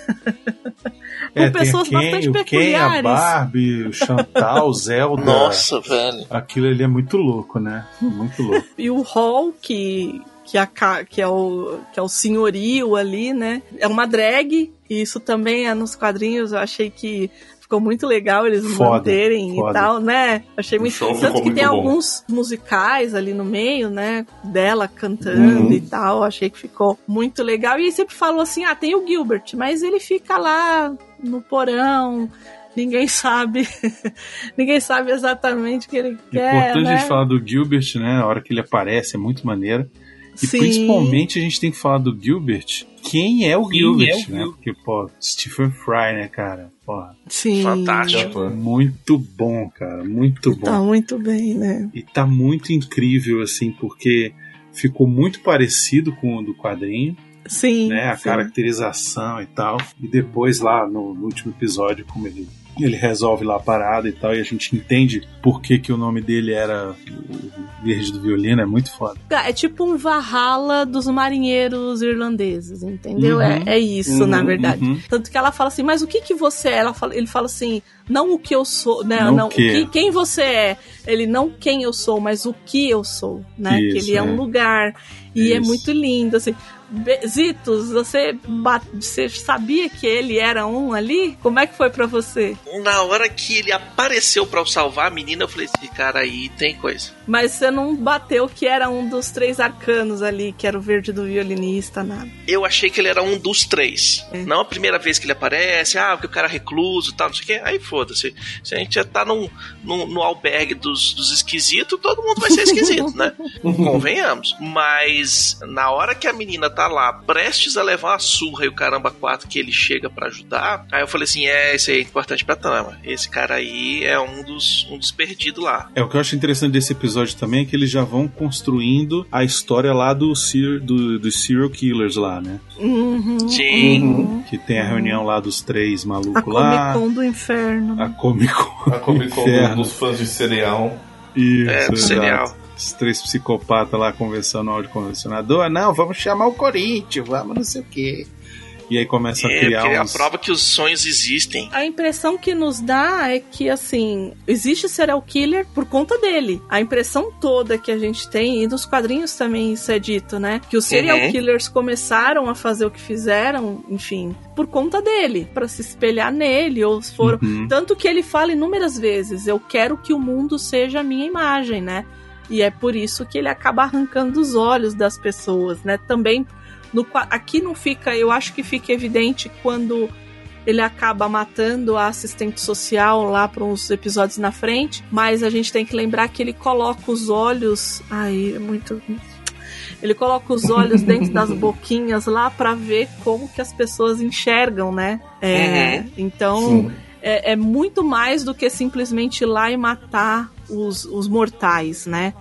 Com É, pessoas tem a Ken, bastante o Ken, a peculiares. Barbie, o Chantal, o *laughs* Zelda. Nossa, velho. Aquilo ali é muito louco, né? Muito louco. E o Hall, que, que, a, que, é o, que é o senhorio ali, né? É uma drag, e isso também é nos quadrinhos, eu achei que ficou muito legal eles Foda, manterem e foda. tal, né? Achei muito. Tanto que muito tem bom. alguns musicais ali no meio, né? Dela cantando Uhum. e tal. Achei que ficou muito legal. E sempre falou assim: ah, tem o Gilbert, mas ele fica lá no porão. Ninguém sabe, *laughs* ninguém sabe exatamente o que ele É quer. importante né? a gente falar do Gilbert, né? A hora que ele aparece é muito maneiro. E Sim. principalmente a gente tem que falar do Gilbert. Quem é o Quem Gilbert, é o né? Porque, pô, Stephen Fry, né, cara? Porra, Sim. Fantástico. muito bom, cara. Muito bom. Tá muito bem, né? E tá muito incrível, assim, porque ficou muito parecido com o do quadrinho, Sim. né? A sim. caracterização e tal. E depois lá no, no último episódio, como ele ele resolve lá a parada e tal, e a gente entende por que, que o nome dele era o Verde do Violino, é muito foda. É tipo um Valhalla dos marinheiros irlandeses, entendeu? Uhum. É, é isso, Uhum, na verdade. uhum. Tanto que ela fala assim, mas o que que você é? Ela fala- ele fala assim, não o que eu sou, né? Não Não, o que. que- quem você é. Ele não quem eu sou, mas o que eu sou, né? que Isso, ele é, é. um lugar. E é Isso. muito lindo, assim. Zitos, você, você sabia que ele era um ali? Como é que foi pra você? Na hora que ele apareceu pra salvar a menina, eu falei, esse cara aí tem coisa. Mas você não bateu que era um dos três arcanos ali, que era o verde do violinista, nada. Eu achei que ele era um dos três. É. Não a primeira vez que ele aparece, ah, porque o cara é recluso e tal, não sei o quê. Aí foda-se. Se a gente já tá num, num- no albergue dos, dos esquisitos, todo mundo vai ser esquisito, né? *laughs* Convenhamos. Mas na hora que a menina tá lá, prestes a levar uma surra e o caramba 4 que ele chega pra ajudar, aí eu falei assim: é, esse aí é importante pra trama. Esse cara aí é um dos, um dos perdidos lá. É, o que eu acho interessante desse episódio também é que eles já vão construindo a história lá do, ser- do, dos serial killers lá, né? Uhum. Sim. Que tem a reunião lá dos três A malucos Comic lá. Con do inferno. A Comic Con. A Comic Con dos fãs de cereal. Isso, É, do exato. cereal. Os três psicopatas lá conversando no áudio condicionador. Não, vamos chamar o Corinthians, vamos não sei o quê. E aí começa a É, criar porque uns... a prova que os sonhos existem. A impressão que nos dá é que, assim, existe serial killer por conta dele. A impressão toda que a gente tem, e nos quadrinhos também isso é dito, né? Que os serial Uhum. killers começaram a fazer o que fizeram, enfim, por conta dele, Pra se espelhar nele, ou foram. Uhum. Tanto que ele fala inúmeras vezes: eu quero que o mundo seja a minha imagem, né? E é por isso que ele acaba arrancando os olhos das pessoas, né? Também no, aqui não fica, eu acho que fica evidente quando ele acaba matando a assistente social lá para uns episódios na frente, mas a gente tem que lembrar que ele coloca os olhos, ai, é muito ele coloca os olhos *laughs* dentro das boquinhas lá para ver como que as pessoas enxergam, né? É, Uhum. Então, é, é muito mais do que simplesmente ir lá e matar os, os mortais, né?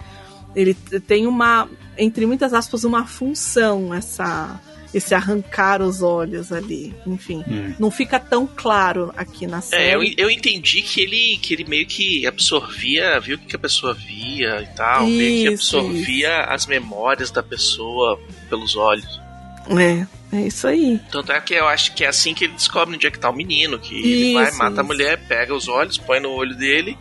Ele tem uma, entre muitas aspas, uma função, essa, esse arrancar os olhos ali. Enfim, Hum. não fica tão claro aqui na série. É, eu, eu entendi que ele, que ele meio que absorvia, viu o que que a pessoa via e tal, meio que Isso, absorvia as memórias da pessoa pelos olhos. É, é isso aí. Tanto é que eu acho que é assim que ele descobre onde é que tá o menino, que ele vai, Isso, mata a isso. mulher, pega os olhos, põe no olho dele.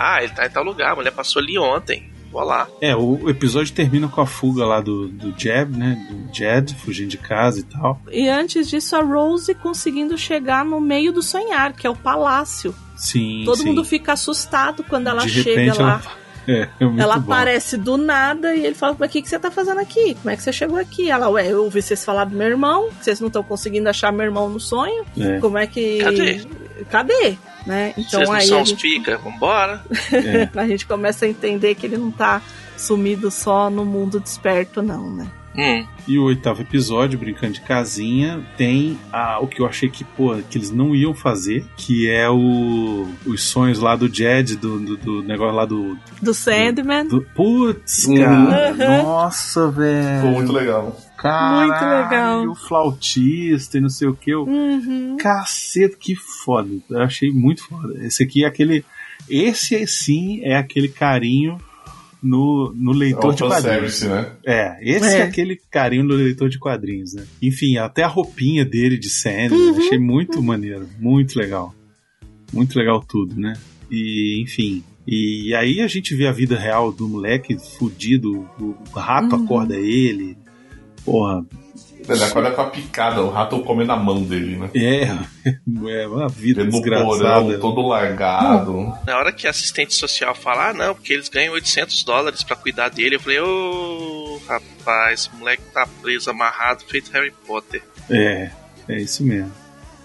Ah, ele tá em tal lugar, a mulher passou ali ontem. Vou lá. É, o episódio termina com a fuga lá do, do Jeb, né? Do Jed, fugindo de casa e tal. E antes disso, a Rose conseguindo chegar no meio do sonhar, que é o palácio. Sim, Todo sim. mundo fica assustado quando ela De chega repente lá. ela... *laughs* É, é muito ela bom. aparece do nada e ele fala: Mas o que, que você tá fazendo aqui? Como é que você chegou aqui? Ela, ué, eu ouvi vocês falar do meu irmão, vocês não estão conseguindo achar meu irmão no sonho. É. Como é que. Cadê? Cadê? Né? Então Vocês não aí são a os gente, pica, vambora. É. *laughs* a gente começa a entender que ele não tá sumido só no mundo desperto, não, né? Hum, E o oitavo episódio, Brincando de Casinha, tem a, o que eu achei que, pô, que eles não iam fazer, que é o, os sonhos lá do Jed, do, do, do negócio lá do. Do Sandman. do putz, Uhum. cara. Uhum. Nossa, velho. Ficou muito legal. Caralho, Muito legal. O flautista e não sei o que. Eu, Uhum. Caceta, que foda. Eu achei muito foda. Esse aqui é aquele. Esse aí sim é aquele carinho no, no leitor É de quadrinhos. fanservice, né? É, esse é. É. aquele carinho no leitor de quadrinhos, né? Enfim, até a roupinha dele de Sandman, Uhum. achei muito maneiro, muito legal. Muito legal tudo, né? E, enfim. E aí a gente vê a vida real do moleque fudido, o rato Uhum. acorda ele. Porra, Ele acorda com a picada, o rato come na mão dele, né? é, *laughs* é uma vida Ele no desgraçada. porão, todo largado. na hora que a assistente social fala, ah, não, porque eles ganham 800 dólares pra cuidar dele, eu falei, ô, rapaz, esse moleque tá preso, amarrado, feito Harry Potter. É, é isso mesmo.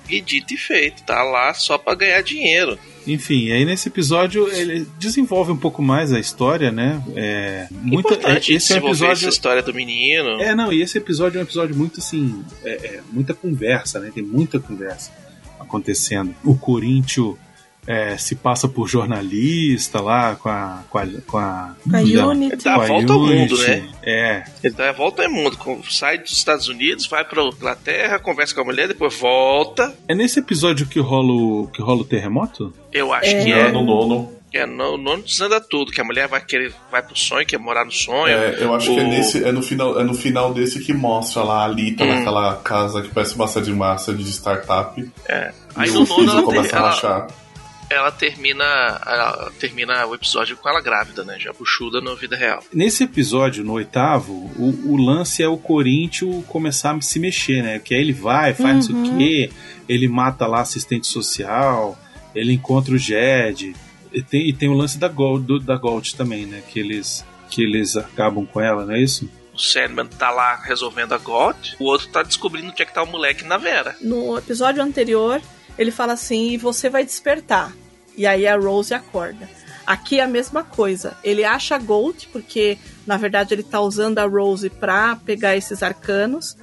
E dito e feito, tá lá só pra ganhar dinheiro. Enfim, aí nesse episódio ele desenvolve um pouco mais a história, né? É, muito, Importante é, esse é um episódio. essa história do menino. É, não, e esse episódio é um episódio muito assim. É, é, muita conversa, né? Tem muita conversa acontecendo. O Corinthians é, se passa por jornalista lá com a. Com a, com a, Com a Unity. Ele dá a volta ao mundo, né? É, Ele dá a volta ao mundo. Sai dos Estados Unidos, vai pra Inglaterra, conversa com a mulher, depois volta. é nesse episódio que rola o, que rola o terremoto? Eu acho É. que É, é. no nono. É no nono desanda tudo, que a mulher vai querer, vai pro sonho, quer morar no sonho. É, eu acho que é, nesse, é, no final, é no final desse que mostra lá a Alita Hum. naquela casa que parece uma sede, uma sede de startup. Aí e no o nono ela, começa ter- a ela, rachar. Ela termina, ela termina o episódio com ela grávida, né? Já buchuda na vida real. Nesse episódio, no oitavo, o, o lance é o Corinthians começar a se mexer, né? Que aí ele vai, faz sei o quê, ele mata lá assistente social, ele encontra o Jed. E tem, e tem o lance da Gold, do- da Gold também, né? Que eles, que eles acabam com ela, não é isso? O Sandman tá lá resolvendo a God, o outro tá descobrindo onde é que tá o moleque na Vera. No episódio anterior, ele fala assim: e você vai despertar. E aí a Rose acorda. Aqui é a mesma coisa. Ele acha a Gold, porque na verdade ele tá usando a Rose pra pegar esses arcanos.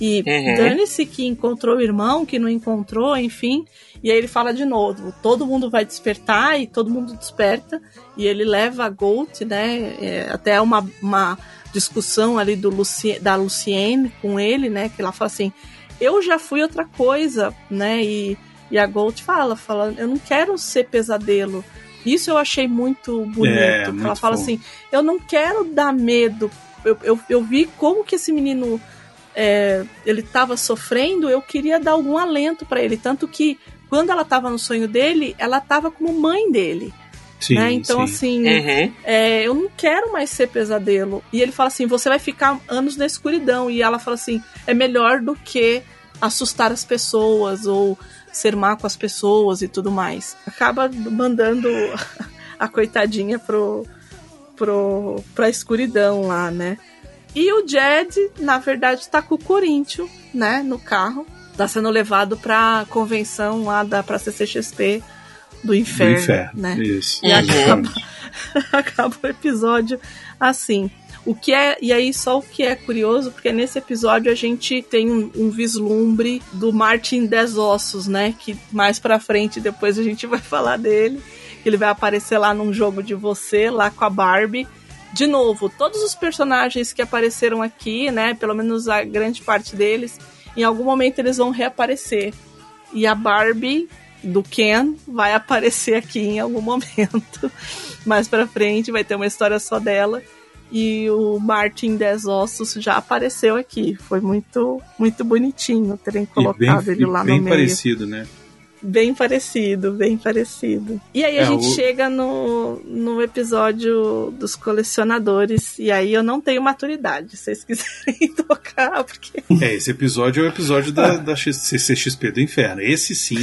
E Uhum. dane-se que encontrou o irmão, que não encontrou, enfim. E aí ele fala de novo: todo mundo vai despertar e todo mundo desperta. E ele leva a Gold, né? é, até uma, uma discussão ali do Luci, da Luciene com ele, né? Que ela fala assim: eu já fui outra coisa, né? E, e a Gold fala, fala, eu não quero ser pesadelo. Isso eu achei muito bonito. É, que muito ela fala fofo. assim, eu não quero dar medo. Eu, eu, eu vi como que esse menino é, ele estava sofrendo, eu queria dar algum alento para ele. Tanto que quando ela estava no sonho dele, ela estava como mãe dele. Sim, né? Então, sim. assim, Uhum. é, eu não quero mais ser pesadelo. E ele fala assim: você vai ficar anos na escuridão. E ela fala assim: é melhor do que assustar as pessoas ou ser má com as pessoas e tudo mais. Acaba mandando *laughs* a coitadinha pro, pro, pra escuridão lá, né? E o Jed, na verdade, tá com o Corinthians, né, no carro. Tá sendo levado pra convenção lá da pra CCXP do Do inferno, inferno. né? Isso. E acaba, *laughs* acaba o episódio assim. O que é, e aí só o que é curioso, porque nesse episódio a gente tem um, um vislumbre do Martin Dez Ossos, né? Que mais pra frente depois a gente *laughs* vai falar dele. Ele vai aparecer lá num jogo de você, lá com a Barbie. De novo, todos os personagens que apareceram aqui, né? Pelo menos a grande parte deles, em algum momento eles vão reaparecer. E a Barbie do Ken vai *laughs* aparecer aqui em algum momento. *laughs* Mais pra frente vai ter uma história só dela. E o Martin Dez Ossos já apareceu aqui. Foi muito, muito bonitinho terem colocado bem, ele lá bem no meio. parecido, né? Bem parecido, bem parecido. E aí a É, gente o- chega no, no episódio dos colecionadores. E aí eu não tenho maturidade, se vocês *laughs* quiserem tocar, porque. É, esse episódio é o episódio da, da X- CCXP do Inferno. Esse sim.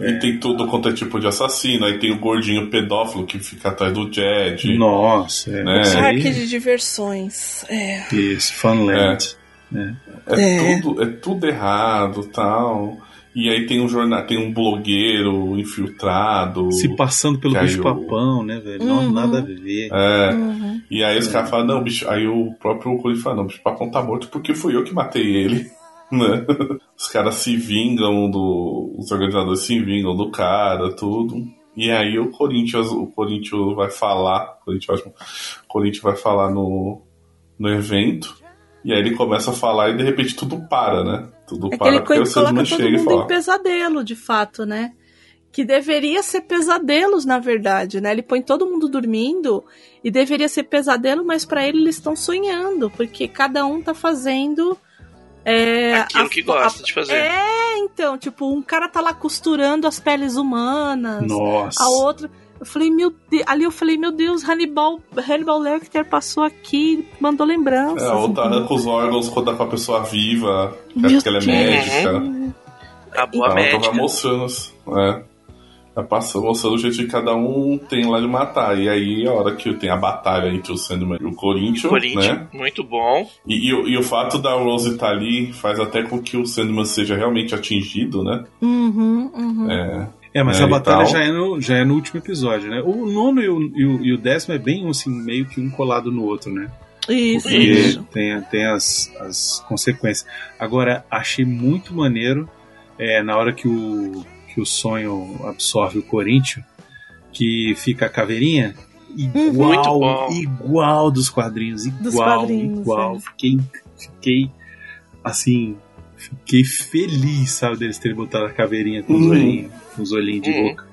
E tem tudo quanto é tipo de assassino. Aí tem o gordinho pedófilo que fica atrás do Jed. Nossa, é. Né? Isso, Parque aí, de diversões. É. isso Funland. É, É. Tudo, é tudo errado tal. E aí tem um jornal, tem um blogueiro infiltrado. Se passando pelo bicho papão, né, velho? Não, Uhum. nada a ver. É. Uhum. E aí os caras falam, não, bicho. Aí o próprio Corinthians fala, não, bicho papão tá morto porque fui eu que matei ele. *laughs* Né? Os caras se vingam do. Os organizadores se vingam do cara, tudo. E aí o Corinthians, o Corinthians vai falar. O Corinthians, vai- o Corinthians vai falar no, no evento. E aí ele começa a falar e de repente tudo para, né? Tudo É que para ele porque o coloca todo e mundo fala. em pesadelo, de fato, né? Que deveria ser pesadelos, na verdade, né? Ele põe todo mundo dormindo e deveria ser pesadelo, mas pra ele eles estão sonhando, porque cada um tá fazendo. É, Aquilo a- que gosta a- de fazer. É, então, tipo, um cara tá lá costurando as peles humanas, Nossa. a outra. Eu falei, meu Deus. Ali eu falei, meu Deus, Hannibal, Hannibal Lecter passou aqui, mandou lembranças. É, a outra entendeu? arranca os órgãos quando dá pra pessoa viva, que ela é médica. A boa Ela médica. tava mostrando, é. Ela passa mostrando o jeito que cada um tem lá de matar. E aí, a hora que tem a batalha entre o Sandman e o Corinthians, Corinthians, né? muito bom. E, e o- e o fato da Rose estar ali faz até com que o Sandman seja realmente atingido, né? Uhum, uhum. É, É, mas É, a batalha tal. já é, no, já é no último episódio, né? O nono e o, e o, e o décimo é bem, assim, meio que um colado no outro, né? Isso, Porque isso. tem, tem as, as consequências. Agora, achei muito maneiro é, na hora que o, que o sonho absorve o Corinthians, que fica a caveirinha, igual, Muito bom. igual dos quadrinhos, Dos igual, quadrinhos, igual. é. Fiquei, fiquei, assim, fiquei feliz, sabe, deles terem botado a caveirinha com Uhum. olhinhos, com os olhinhos de Uhum. boca.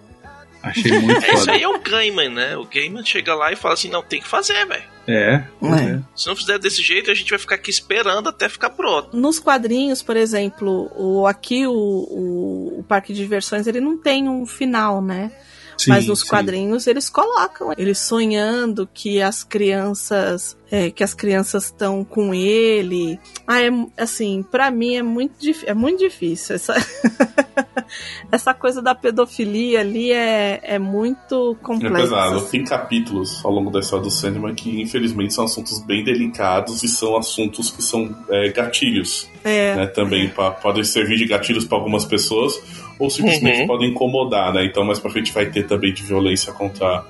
Achei muito *laughs* É, isso foda. aí é o Gaiman, né? O Gaiman chega lá e fala assim: não, tem que fazer, velho. É, É. é. Se não fizer desse jeito, a gente vai ficar aqui esperando até ficar pronto. Nos quadrinhos, por exemplo, o, aqui o, o, o parque de diversões ele não tem um final, né? Sim, Mas nos sim. quadrinhos eles colocam eles sonhando que as crianças é, que as crianças estão com ele. Ah, é assim, pra mim é muito é muito difícil essa *laughs* essa coisa da pedofilia ali é, é muito É complexa. pesado. Tem capítulos ao longo da história do Sandman que, infelizmente, são assuntos bem delicados e são assuntos que são é, gatilhos. É, né, também pa- podem servir de gatilhos para algumas pessoas ou simplesmente Uhum. podem incomodar, né? Então mais para frente vai ter também de violência contra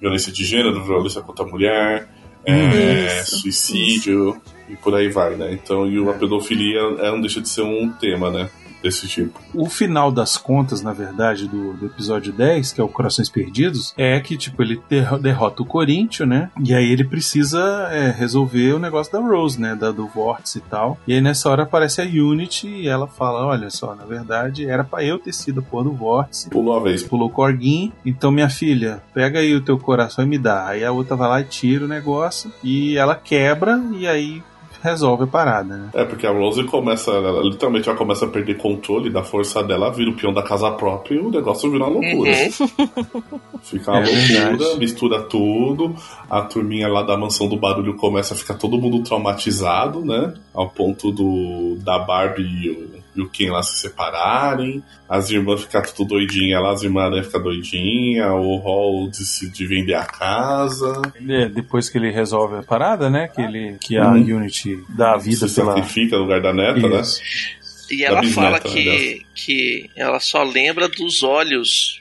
violência de gênero, violência contra a mulher, é, Isso, suicídio e por aí vai, né? Então e a pedofilia é, não deixa de ser um tema, né? Desse tipo. O final das contas, na verdade, do, do episódio 10, que é o Corações Perdidos, é que, tipo, ele derro- derrota o Corinthians, né? E aí ele precisa é, resolver o negócio da Rose, né? Da, do vórtice e tal. E aí nessa hora aparece a Unity e ela fala: Olha só, na verdade era pra eu ter sido a porra do vórtice. Pulou a vez. Pulou o corguinho. Então, minha filha, pega aí o teu coração e me dá. Aí a outra vai lá e tira o negócio. E ela quebra e aí resolve a parada, né? É, porque a Rose começa, ela, literalmente ela começa a perder controle da força dela, vira o peão da casa própria e o negócio vira uma loucura. Uhum. *laughs* Fica uma É loucura, verdade. mistura tudo. A turminha lá da mansão do barulho começa a ficar todo mundo traumatizado, né? Ao ponto do da Barbie e o, e Ken lá se separarem. As irmãs ficam tudo doidinha lá, as irmãs né, ficam doidinha. O Hall decide vender a casa. É, depois que ele resolve a parada, né? Que, ele, que a Uhum. Unity dá a vida se pela. sacrifica no lugar da neta, né? Isso. E Da ela bisneta, fala né, que, que ela só lembra dos olhos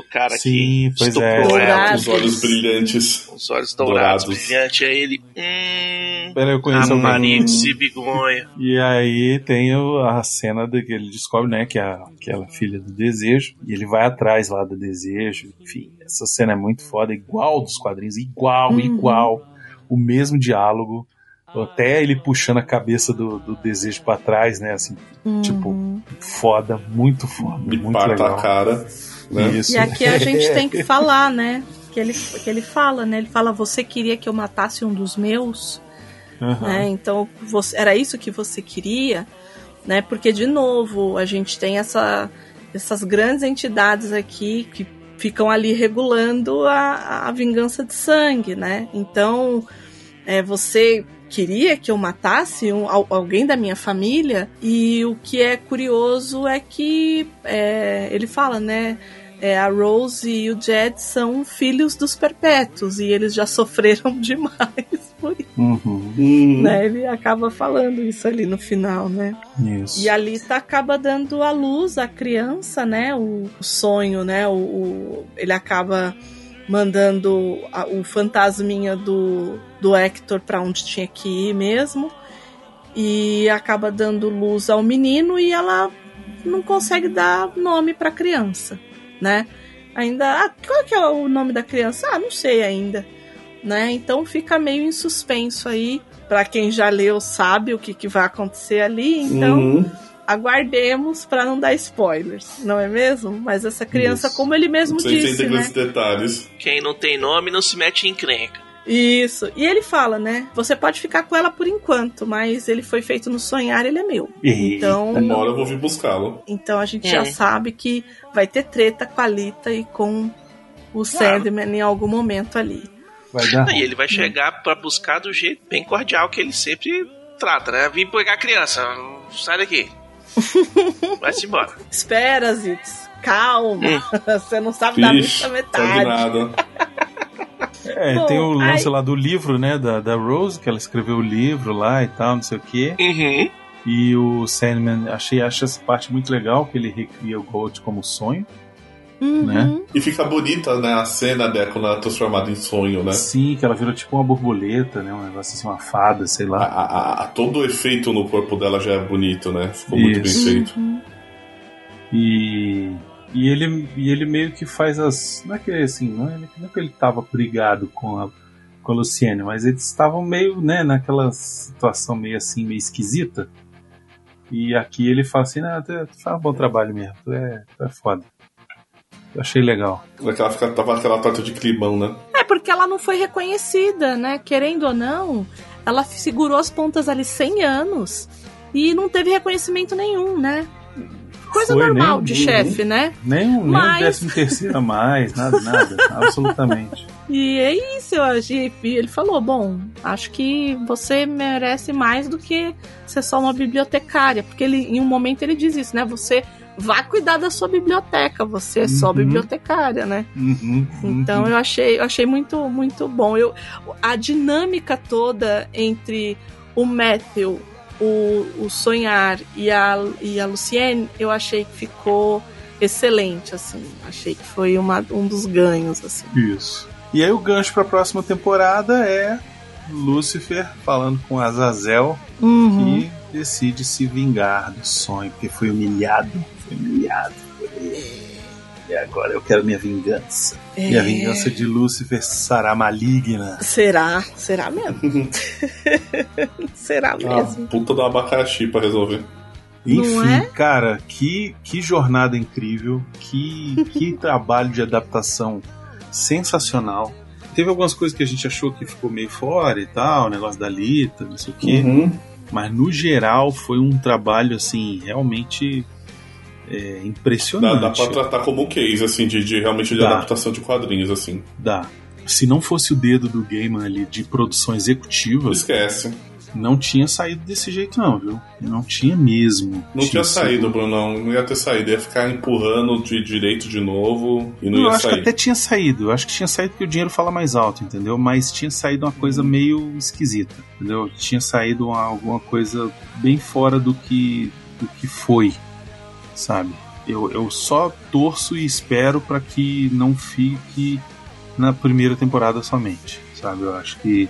do cara Sim, que pois é. estuprou ela. Dourados. Os olhos brilhantes. Os olhos dourados, Dourados. brilhantes. Aí ele. Hum. Pera, eu conheço alguém. Raparinha de Cibigonha. *laughs* E aí tem a cena de que ele descobre, né, que é a- aquela filha do desejo, e ele vai atrás lá do desejo. Enfim, essa cena é muito foda, igual dos quadrinhos, igual, Uhum. igual. O mesmo diálogo. Até ele puxando a cabeça do, do desejo pra trás, né? Assim, tipo, Uhum. foda, muito foda, E muito parta legal. a cara. Né? Isso. E aqui a gente tem que *laughs* falar, né? Que ele, que ele fala, né? Ele fala, você queria que eu matasse um dos meus? Aham. né? Então, você, era isso que você queria, né? Porque, de novo, a gente tem essa, essas grandes entidades aqui que ficam ali regulando a, a vingança de sangue, né? Então, é, você queria que eu matasse um, al- alguém da minha família e o que é curioso é que é, ele fala, né? É, a Rose e o Jed são filhos dos perpétuos e eles já *laughs* sofreram demais por isso Uhum. Hum, né? Ele acaba falando isso ali no final, né? Isso. E a Lita acaba dando à luz à criança, né? O, o sonho, né? O, o- ele acaba mandando a- o fantasminha do, do Hector para onde tinha que ir mesmo. E acaba dando luz ao menino e ela não consegue dar nome para a criança, né? Ainda, ah, qual que é o nome da criança? Ah, não sei ainda, né? Então fica meio em suspenso aí. Para quem já leu sabe o que, que vai acontecer ali, então uhum. aguardemos para não dar spoilers, não é mesmo? Mas essa criança, Isso. como ele mesmo Sem disse, entender né? esses detalhes. Quem não tem nome não se mete em encrenca. Isso. E ele fala, né? Você pode ficar com ela por enquanto, mas ele foi feito no sonhar, ele é meu. Então, Uma hora eu vou vir buscá-lo. então a gente É. já sabe que vai ter treta com a Lita e com o Sandman em algum momento ali. Vai dar. E ele vai chegar pra buscar do jeito bem cordial que ele sempre trata, né? Vim pegar a criança, sai daqui. *laughs* Vai-se embora. Espera, Zitz. Calma. Hum. *laughs* Você não sabe da Ixi, sabe metade. nada. *laughs* É, Bom, tem o lance aí- lá do livro, né, da, da Rose, que ela escreveu o livro lá e tal, não sei o quê. Uhum. E o Sandman, achei acho essa parte muito legal, que ele recria o Gold como sonho. Uhum. Né? E fica bonita, né, a cena dela quando ela é transformada em sonho, né? Sim, que ela virou tipo uma borboleta, né? Um negócio assim, uma fada, sei lá. a- a- a- todo o efeito no corpo dela já é bonito, né? Ficou muito bem Isso. feito. Uhum. E E ele, e ele meio que faz as. Não é que assim, não é, não é que ele tava brigado com a, com a Luciene, mas eles estavam meio, né, naquela situação meio assim, meio esquisita. E aqui ele fala assim, não, tu, tu faz um bom trabalho mesmo, tu é, tu é foda. Eu achei legal. Aquela, fica- tava aquela torta de climão, né? É porque ela não foi reconhecida, né? Querendo ou não, ela segurou as pontas ali 100 anos e não teve reconhecimento nenhum, né? Coisa Foi, normal nem- de nem- chefe, né? Nem um, nem um Mas- décimo terceiro a mais, nada, nada, *laughs* absolutamente. E é isso, eu achei. E ele falou: bom, acho que você merece mais do que ser só uma bibliotecária. Porque ele, em um momento ele diz isso, né? Você vai cuidar da sua biblioteca, você é só Uhum. bibliotecária, né? Uhum, Então uhum. eu achei, eu achei muito, muito bom. Eu, a dinâmica toda entre o Matthew, o, o Sonhar e a, e a Luciene, eu achei que ficou excelente, assim. Achei que foi uma, um dos ganhos, assim. Isso. E aí o gancho pra próxima temporada é Lúcifer falando com Azazel Uhum. que decide se vingar do sonho, porque foi humilhado. Foi humilhado. E agora eu quero minha vingança. E a É. vingança de Lúcifer será maligna. Será? Será mesmo? *laughs* Será Ah, mesmo? puta do abacaxi pra resolver. Enfim, Não é? cara, que, que jornada incrível, que, que *laughs* trabalho de adaptação sensacional. Teve algumas coisas que a gente achou que ficou meio fora e tal, o negócio da Lita, não sei o quê. Uhum. Mas no geral foi um trabalho assim, realmente é, Dá, impressionante. dá pra tratar como um case, assim, de, de realmente de Dá. adaptação de quadrinhos, assim. Dá. Se não fosse o dedo do Gaiman ali de produção executiva, Esquece. não tinha saído desse jeito, não, viu? Não tinha mesmo. Não tinha sido- saído, Brunão. Não ia ter saído. Ia ficar empurrando de direito de novo e não eu ia acho que até tinha saído. Eu acho que tinha saído porque o dinheiro fala mais alto, entendeu? Mas tinha saído uma coisa meio esquisita, entendeu? Tinha saído uma- alguma coisa bem fora do que, do que foi, sabe? Eu, eu só torço e espero para que não fique na primeira temporada somente, sabe? Eu acho que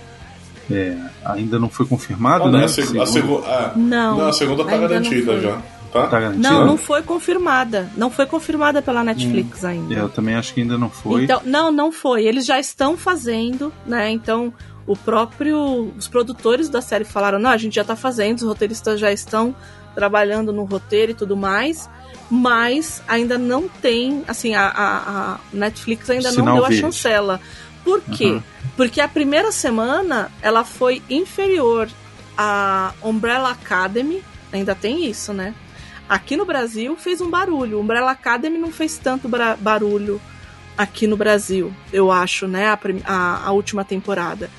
é, ainda não foi confirmado, Ah, né? A, seg- a, segu- ah, Não. não, a segunda tá garantida já. Tá? Tá? Não, não foi confirmada. Não foi confirmada pela Netflix Hum. ainda. Eu também acho que ainda não foi. Então, não, não foi. Eles já estão fazendo, né? Então, o próprio. Os produtores da série falaram: não, a gente já tá fazendo, os roteiristas já estão trabalhando no roteiro e tudo mais. Mas ainda não tem. Assim, a, a- a Netflix ainda não Sinal deu a verde. chancela. Por quê? Uhum. Porque a primeira semana ela foi inferior à Umbrella Academy. Ainda tem isso, né? Aqui no Brasil fez um barulho. Umbrella Academy não fez tanto barulho aqui no Brasil, eu acho, né? A, a- a última temporada.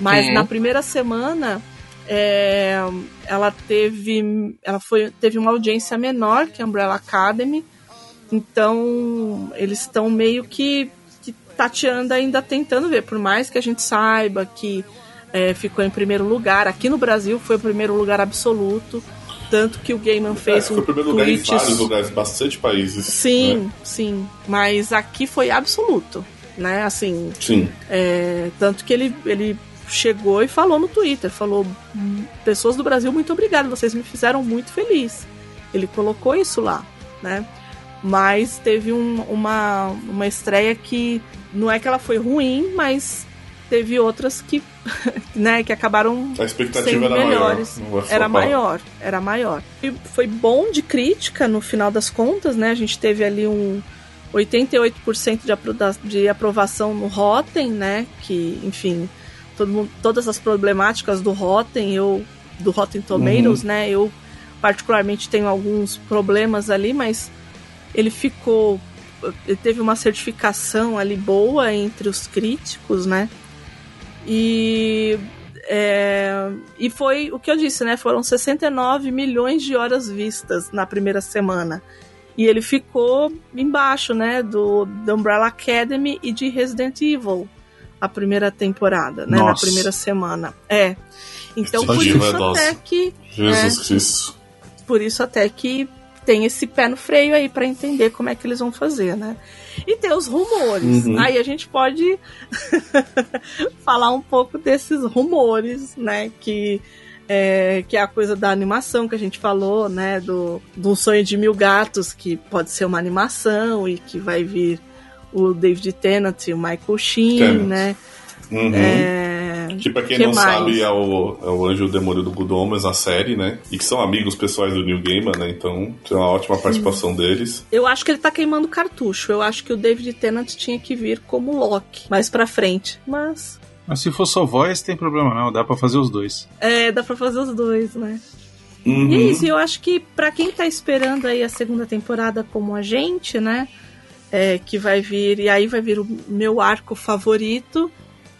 Mas Uhum. na primeira semana é, ela teve. Ela foi, teve uma audiência menor que a Umbrella Academy. Então eles estão meio que, que tateando ainda tentando ver. Por mais que a gente saiba que é, ficou em primeiro lugar, aqui no Brasil foi o primeiro lugar absoluto. Tanto que o Gaiman É, fez foi um o primeiro lugar em tweet vários lugares, bastante países. Sim, né? sim. Mas aqui foi absoluto, né? Assim, Sim. é, tanto que ele, ele chegou e falou no Twitter, falou, "Hum, pessoas do Brasil, muito obrigado, vocês me fizeram muito feliz. Ele colocou isso lá, né? Mas teve um- uma, uma estreia que não é que ela foi ruim, mas teve outras que, *laughs* né, que acabaram A expectativa sendo era melhores. maior. Era maior, era maior. E foi bom de crítica no final das contas, né? A gente teve ali um 88% de, apro- de aprovação no Rotten, né? Que, enfim, todo mundo- todas as problemáticas do Rotten, eu do Rotten Tomatoes, né? Eu particularmente tenho alguns problemas ali, mas ele ficou ele teve uma certificação ali boa entre os críticos, né? E é, e foi o que eu disse, né? Foram 69 milhões de horas vistas na primeira semana. E ele ficou embaixo, né? Do, do Umbrella Academy e de Resident Evil, a primeira temporada, né? Na Nossa. primeira semana. É. Então, Só por isso até que. Jesus É. Cristo. Por isso até que tem esse pé no freio aí pra entender como é que eles vão fazer, né? E tem os rumores. Uhum. Aí a gente pode *laughs* falar um pouco desses rumores, né? Que é, que é a coisa da animação que a gente falou, né? Do, do Sonho de Mil Gatos, que pode ser uma animação e que vai vir o David Tennant e o Michael Sheen, Tennant. né? Uhum. É, Que pra quem que não mais? sabe, é o, é o Anjo e o Demônio do Good Omens, a série, né? E que são amigos pessoais do New Gamer, né? Então, tem uma ótima participação deles. Eu acho que ele tá queimando cartucho. Eu acho que o David Tennant tinha que vir como Loki mais pra frente. Mas Mas se for só voz, tem problema não, dá pra fazer os dois. é, dá pra fazer os dois, né? Uhum. E é isso, eu acho que pra quem tá esperando aí a segunda temporada como a gente, né? É, que vai vir, e aí vai vir o meu arco favorito,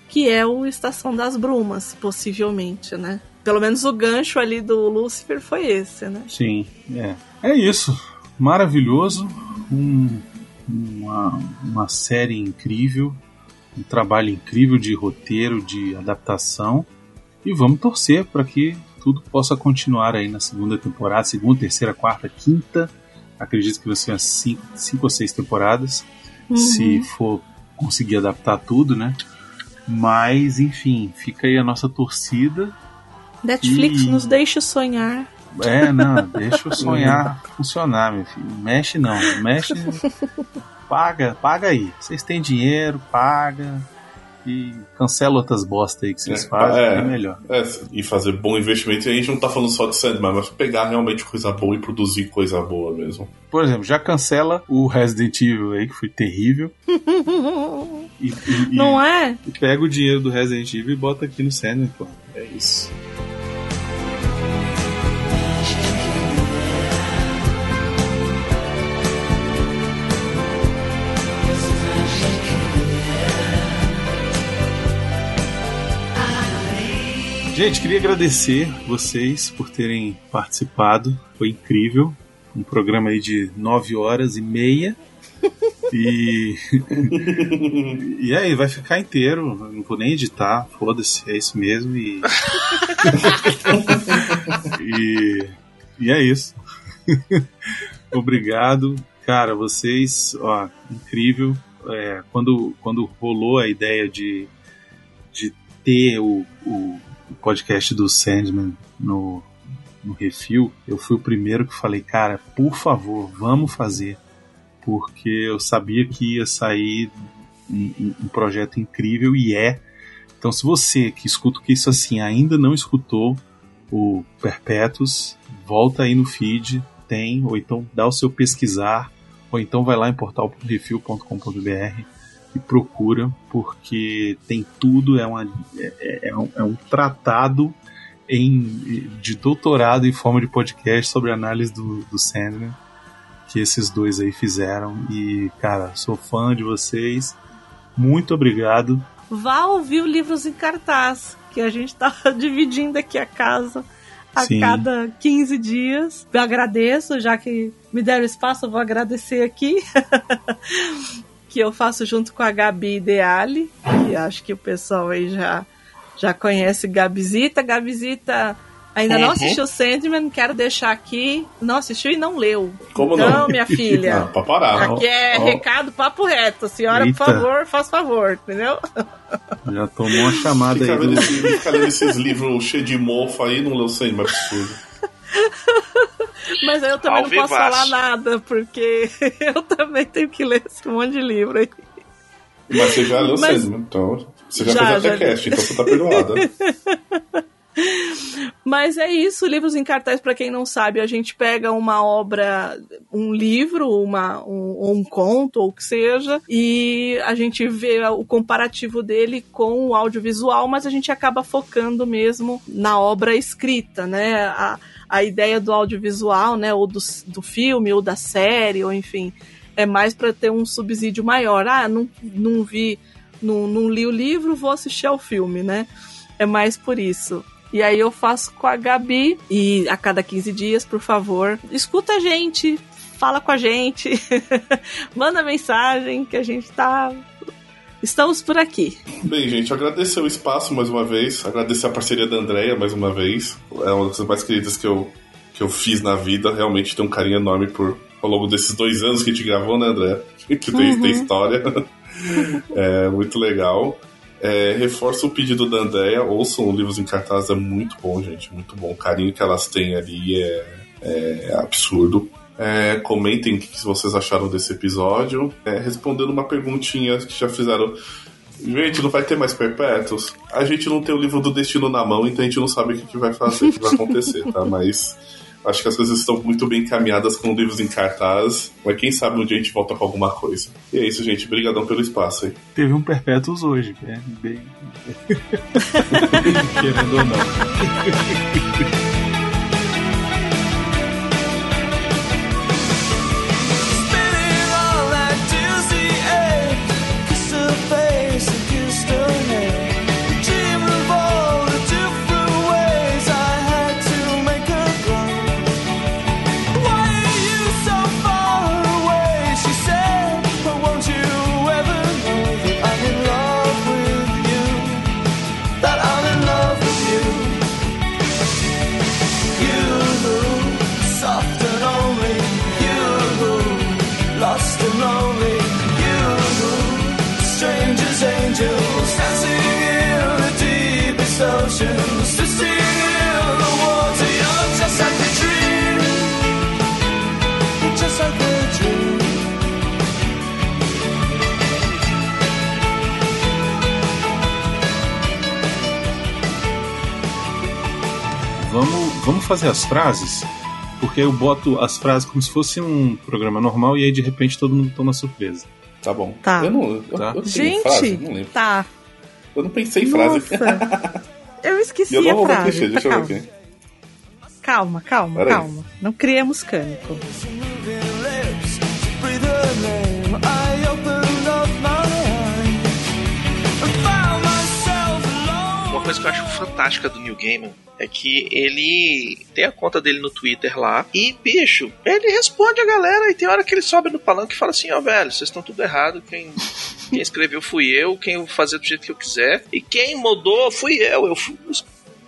que é o Estação das Brumas, possivelmente, né? Pelo menos o gancho ali do Lucifer foi esse, né? Sim, é. É isso. Maravilhoso. Um- uma, uma série incrível. Um trabalho incrível de roteiro, de adaptação. E vamos torcer para que tudo possa continuar aí na segunda temporada, segunda, terceira, quarta, quinta. Acredito que vai ser umas cinco, cinco ou seis temporadas. Se for conseguir adaptar tudo, né? Mas, enfim, fica aí a nossa torcida. Netflix E- nos deixa sonhar. É, não, deixa o sonhar funcionar, meu filho. Mexe não, mexe. *laughs* Paga, paga aí. Vocês têm dinheiro, paga. E cancela outras bosta aí que vocês É, fazem, é. é melhor. É, e fazer bom investimento. E a gente não tá falando só de Sandman, mas pegar realmente coisa boa e produzir coisa boa mesmo. Por exemplo, já cancela o Resident Evil aí, que foi terrível. *laughs* E, e- e- Não é? e pega o dinheiro do Resident Evil e bota aqui no Sandman, pô. É isso. Gente, queria agradecer vocês por terem participado. Foi incrível. Um programa aí de nove horas e meia. E. *laughs* e aí, vai ficar inteiro. Não vou nem editar. Foda-se, é isso mesmo. E. *laughs* e. E é isso. *laughs* Obrigado. Cara, vocês, ó, incrível. É, quando, quando rolou a ideia de, de ter o, o podcast do Sandman no, no Refil, eu fui o primeiro que falei, cara, por favor, vamos fazer. Porque eu sabia que ia sair um, um- projeto incrível e é. Então, se você que escuta o que isso assim ainda não escutou o Perpétuos, volta aí no feed, tem, ou então dá o seu pesquisar, ou então vai lá em portalrefil.com.br e procura, porque tem tudo, é, uma, é, é- é um, é um tratado em, de doutorado em forma de podcast sobre análise do, do Sandman que esses dois aí fizeram. E, cara, sou fã de vocês. Muito obrigado. Vá ouvir o Livros em Cartaz, que a gente tá *laughs* dividindo aqui a casa a Sim. cada 15 dias. Eu agradeço, já que me deram espaço, eu vou agradecer aqui. *laughs* que eu faço junto com a Gabi Ideale, que acho que o pessoal aí já, já conhece Gabizita. Gabizita ainda não Uhum. assistiu Sandman, quero deixar aqui. Não assistiu e não leu. Como então, não? minha filha. *laughs* Ah, pra parar. Aqui é ó. recado papo reto. Senhora, Eita. por favor, faz favor, entendeu? Já tomou uma chamada Fica aí. lendo, Do... esse- fica lendo esses livros cheios de mofo aí, não leu Sandman, é absurdo. *laughs* Mas eu também Ao não posso falar nada, porque *laughs* eu também tenho que ler esse monte de livro aí. Mas você já leu Mas- Sandman, então você já, Já, fez já até cast, então você tá perdoada. *laughs* Mas é isso, livros em cartaz, para quem não sabe, a gente pega uma obra, um livro, uma, um, ou um conto, ou o que seja, e a gente vê o comparativo dele com o audiovisual, mas a gente acaba focando mesmo na obra escrita, né? A, a ideia do audiovisual, né? Ou do, do filme, ou da série, ou enfim, é mais para ter um subsídio maior. Ah, não, não vi, não, não li o livro, vou assistir ao filme, né? É mais por isso. E aí eu faço com a Gabi e a cada 15 dias, por favor, escuta a gente, fala com a gente, *laughs* manda mensagem que a gente tá estamos por aqui. Bem, gente, agradecer o espaço mais uma vez, agradecer a parceria da Andrea mais uma vez. É uma das coisas mais queridas que eu, que eu fiz na vida. Realmente tenho um carinho enorme por ao longo desses dois anos que a gente gravou, né, André? *laughs* Que tem, tem história. *laughs* é muito legal. É, reforço o pedido da Andrea, ouçam livros em cartaz, é muito bom, gente, muito bom. O carinho que elas têm ali é, é absurdo. É, comentem o que vocês acharam desse episódio. É, respondendo uma perguntinha que já fizeram. Gente, não vai ter mais perpétuos? A gente não tem o livro do destino na mão, então a gente não sabe o que, que vai fazer, o que vai acontecer, tá? *laughs* Mas acho que as coisas estão muito bem encaminhadas com livros em cartaz. Mas quem sabe um dia a gente volta com alguma coisa. E é isso, gente. Obrigadão pelo espaço aí. Teve um Perpétuos hoje, é bem. *laughs* *laughs* Querendo ou não. Vamos, fazer as frases? Porque eu boto as frases como se fosse um programa normal e aí de repente todo mundo toma surpresa. Tá bom. Tá. Eu não, eu, Tá. eu não Gente, frase, não lembro. tá. Eu não pensei em frase. Nossa. *laughs* Eu esqueci eu não a vou frase. clichê, deixa eu calma. ver aqui. calma, calma, Peraí. calma. Não criemos cânico. Uma coisa que eu acho fantástica do New Gaiman é que ele tem a conta dele no Twitter lá e, bicho, ele responde a galera e tem hora que ele sobe no palanque e fala assim, ó, velho, vocês estão tudo errado, quem, *laughs* quem escreveu fui eu, quem eu vou fazer do jeito que eu quiser e quem mudou fui eu, eu fui...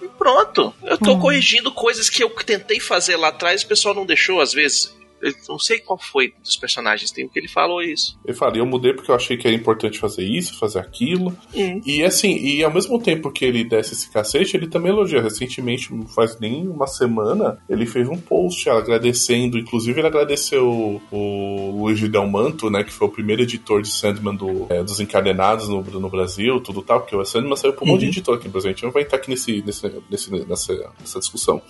E Pronto, eu tô corrigindo coisas que eu tentei fazer lá atrás e o pessoal não deixou às vezes. Eu não sei qual foi dos personagens, tem o que ele falou isso. Eu falei, eu mudei porque eu achei que era importante fazer isso, fazer aquilo. Hum. E assim, e ao mesmo tempo que ele desce esse cacete, ele também elogia. Recentemente, não faz nem uma semana, ele fez um post agradecendo. Inclusive, ele agradeceu o Luigi Del Manto, né? Que foi o primeiro editor de Sandman do, é, dos Encadenados no, no Brasil, tudo tal, porque o Sandman saiu por um monte de editor aqui no Brasil. A gente não vai entrar aqui nesse, nesse, nesse, nessa, nessa discussão.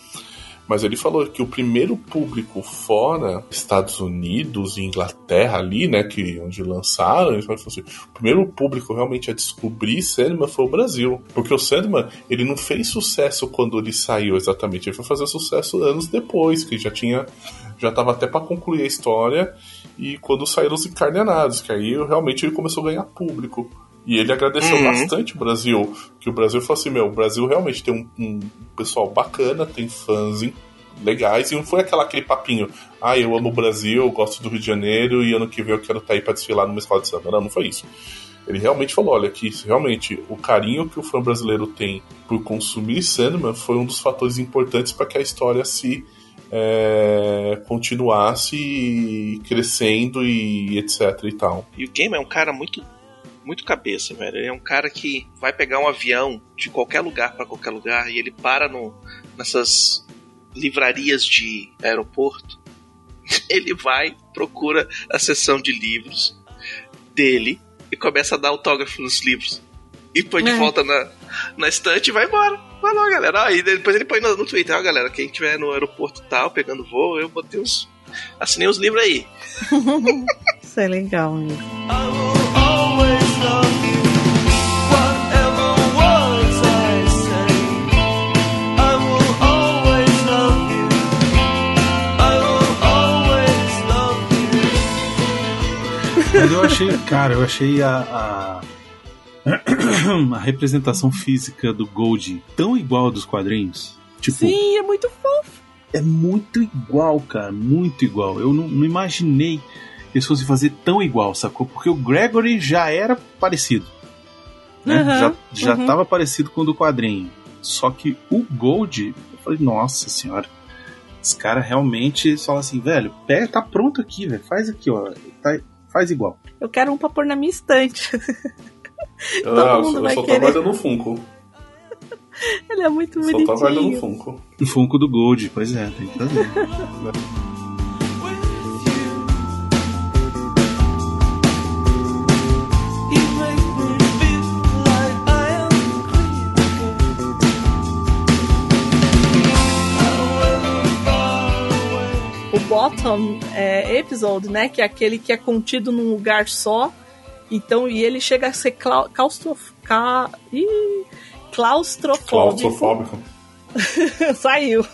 Mas ele falou que o primeiro público fora Estados Unidos e Inglaterra ali, né, que onde lançaram, ele falou assim, o primeiro público realmente a descobrir Sandman foi o Brasil, porque o Sandman ele não fez sucesso quando ele saiu exatamente, ele foi fazer sucesso anos depois, que já tinha já estava até para concluir a história e quando saíram os encardenados, que aí realmente ele começou a ganhar público. E ele agradeceu Uhum. bastante o Brasil, que o Brasil falou assim, meu, o Brasil realmente tem um, um pessoal bacana, tem fãs legais, e não foi aquela, aquele papinho, ah, eu amo o Brasil, eu gosto do Rio de Janeiro, e ano que vem eu quero estar aí pra desfilar numa escola de samba. Não, não foi isso. Ele realmente falou, olha, que realmente o carinho que o fã brasileiro tem por consumir Sandman foi um dos fatores importantes para que a história se é, continuasse crescendo e etc e tal. E o Game é um cara muito muito cabeça, velho. Ele é um cara que vai pegar um avião de qualquer lugar pra qualquer lugar e ele para no, nessas livrarias de aeroporto. *laughs* Ele vai, procura a seção de livros dele e começa a dar autógrafo nos livros. E põe de É. volta na, na estante e vai embora. Vai lá, galera. Aí depois ele põe no, no Twitter, ó, galera, quem estiver no aeroporto tal, pegando voo, eu botei os. Assinei os livros aí. *laughs* Isso é legal mesmo. Mas eu achei, cara, eu achei a, a, *clears throat* a representação física do Gold tão igual a dos quadrinhos. Tipo, Sim, é muito fofo. é muito igual, cara, muito igual. Eu não, não imaginei eles fossem fazer tão igual, sacou? Porque o Gregory já era parecido. Né? Aham, já já uhum. tava parecido com o do quadrinho. Só que o Gold, eu falei, nossa senhora. Esse cara realmente fala assim, velho, pega, tá pronto aqui, velho. Faz aqui, ó. Tá- faz igual. Eu quero um pra pôr na minha estante. *laughs* Todo Ah, mundo eu vai só tô querer. guardando o Funko. *laughs* Ele é muito Só tô guardando o bonitinho. Funko. O Funko do Gold, pois é, tem que fazer. *laughs* bottom é, episode, né? Que é aquele que é contido num lugar só. Então, e ele chega a ser clau, claustrof, ca, ih, claustrofóbico. Claustrofóbico. *laughs* Saiu.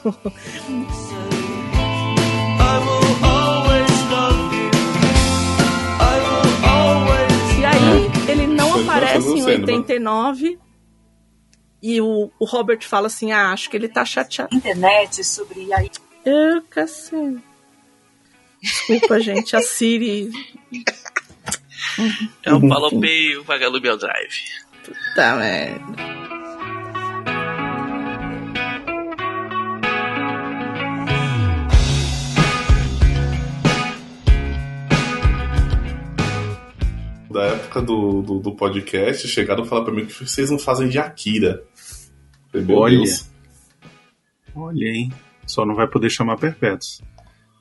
E aí, ele não aparece em cena, 89. E o, o Robert fala assim: Ah, acho que ele tá chateado. internet sobre a Eu, cacete. Desculpa, gente, a Siri. É o Palopeio Vagalume ao Drive. Tá, merda. Da época do, do, do podcast, chegaram a falar pra mim que vocês não fazem de Akira. Falei, Meu Olha. Deus. Olha, hein? Só não vai poder chamar Perpétuos.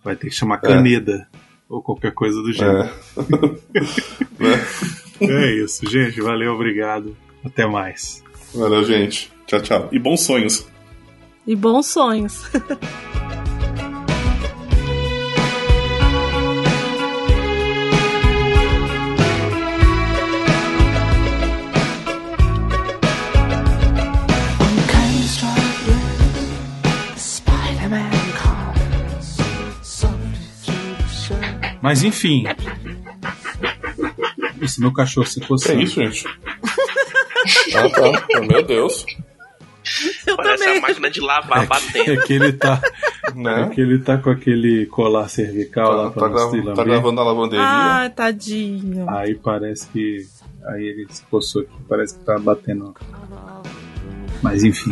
Vai ter que chamar É. Caneda. Ou qualquer coisa do gênero. É. *laughs* É isso, gente. Valeu, obrigado. Até mais. Valeu, gente. Tchau, tchau. E bons sonhos. E bons sonhos. *laughs* Mas enfim. Esse meu cachorro se Que fosse. é isso, gente? ah, tá. Meu Deus. Eu Parece também. a máquina de lavar batendo. É que ele tá. É Né? que ele tá com aquele colar cervical lá Tá, pra tá, não se tá gravando na lavanderia. Ah, tadinho. Aí parece que. Aí ele se coçou aqui, parece que tá batendo. Mas enfim.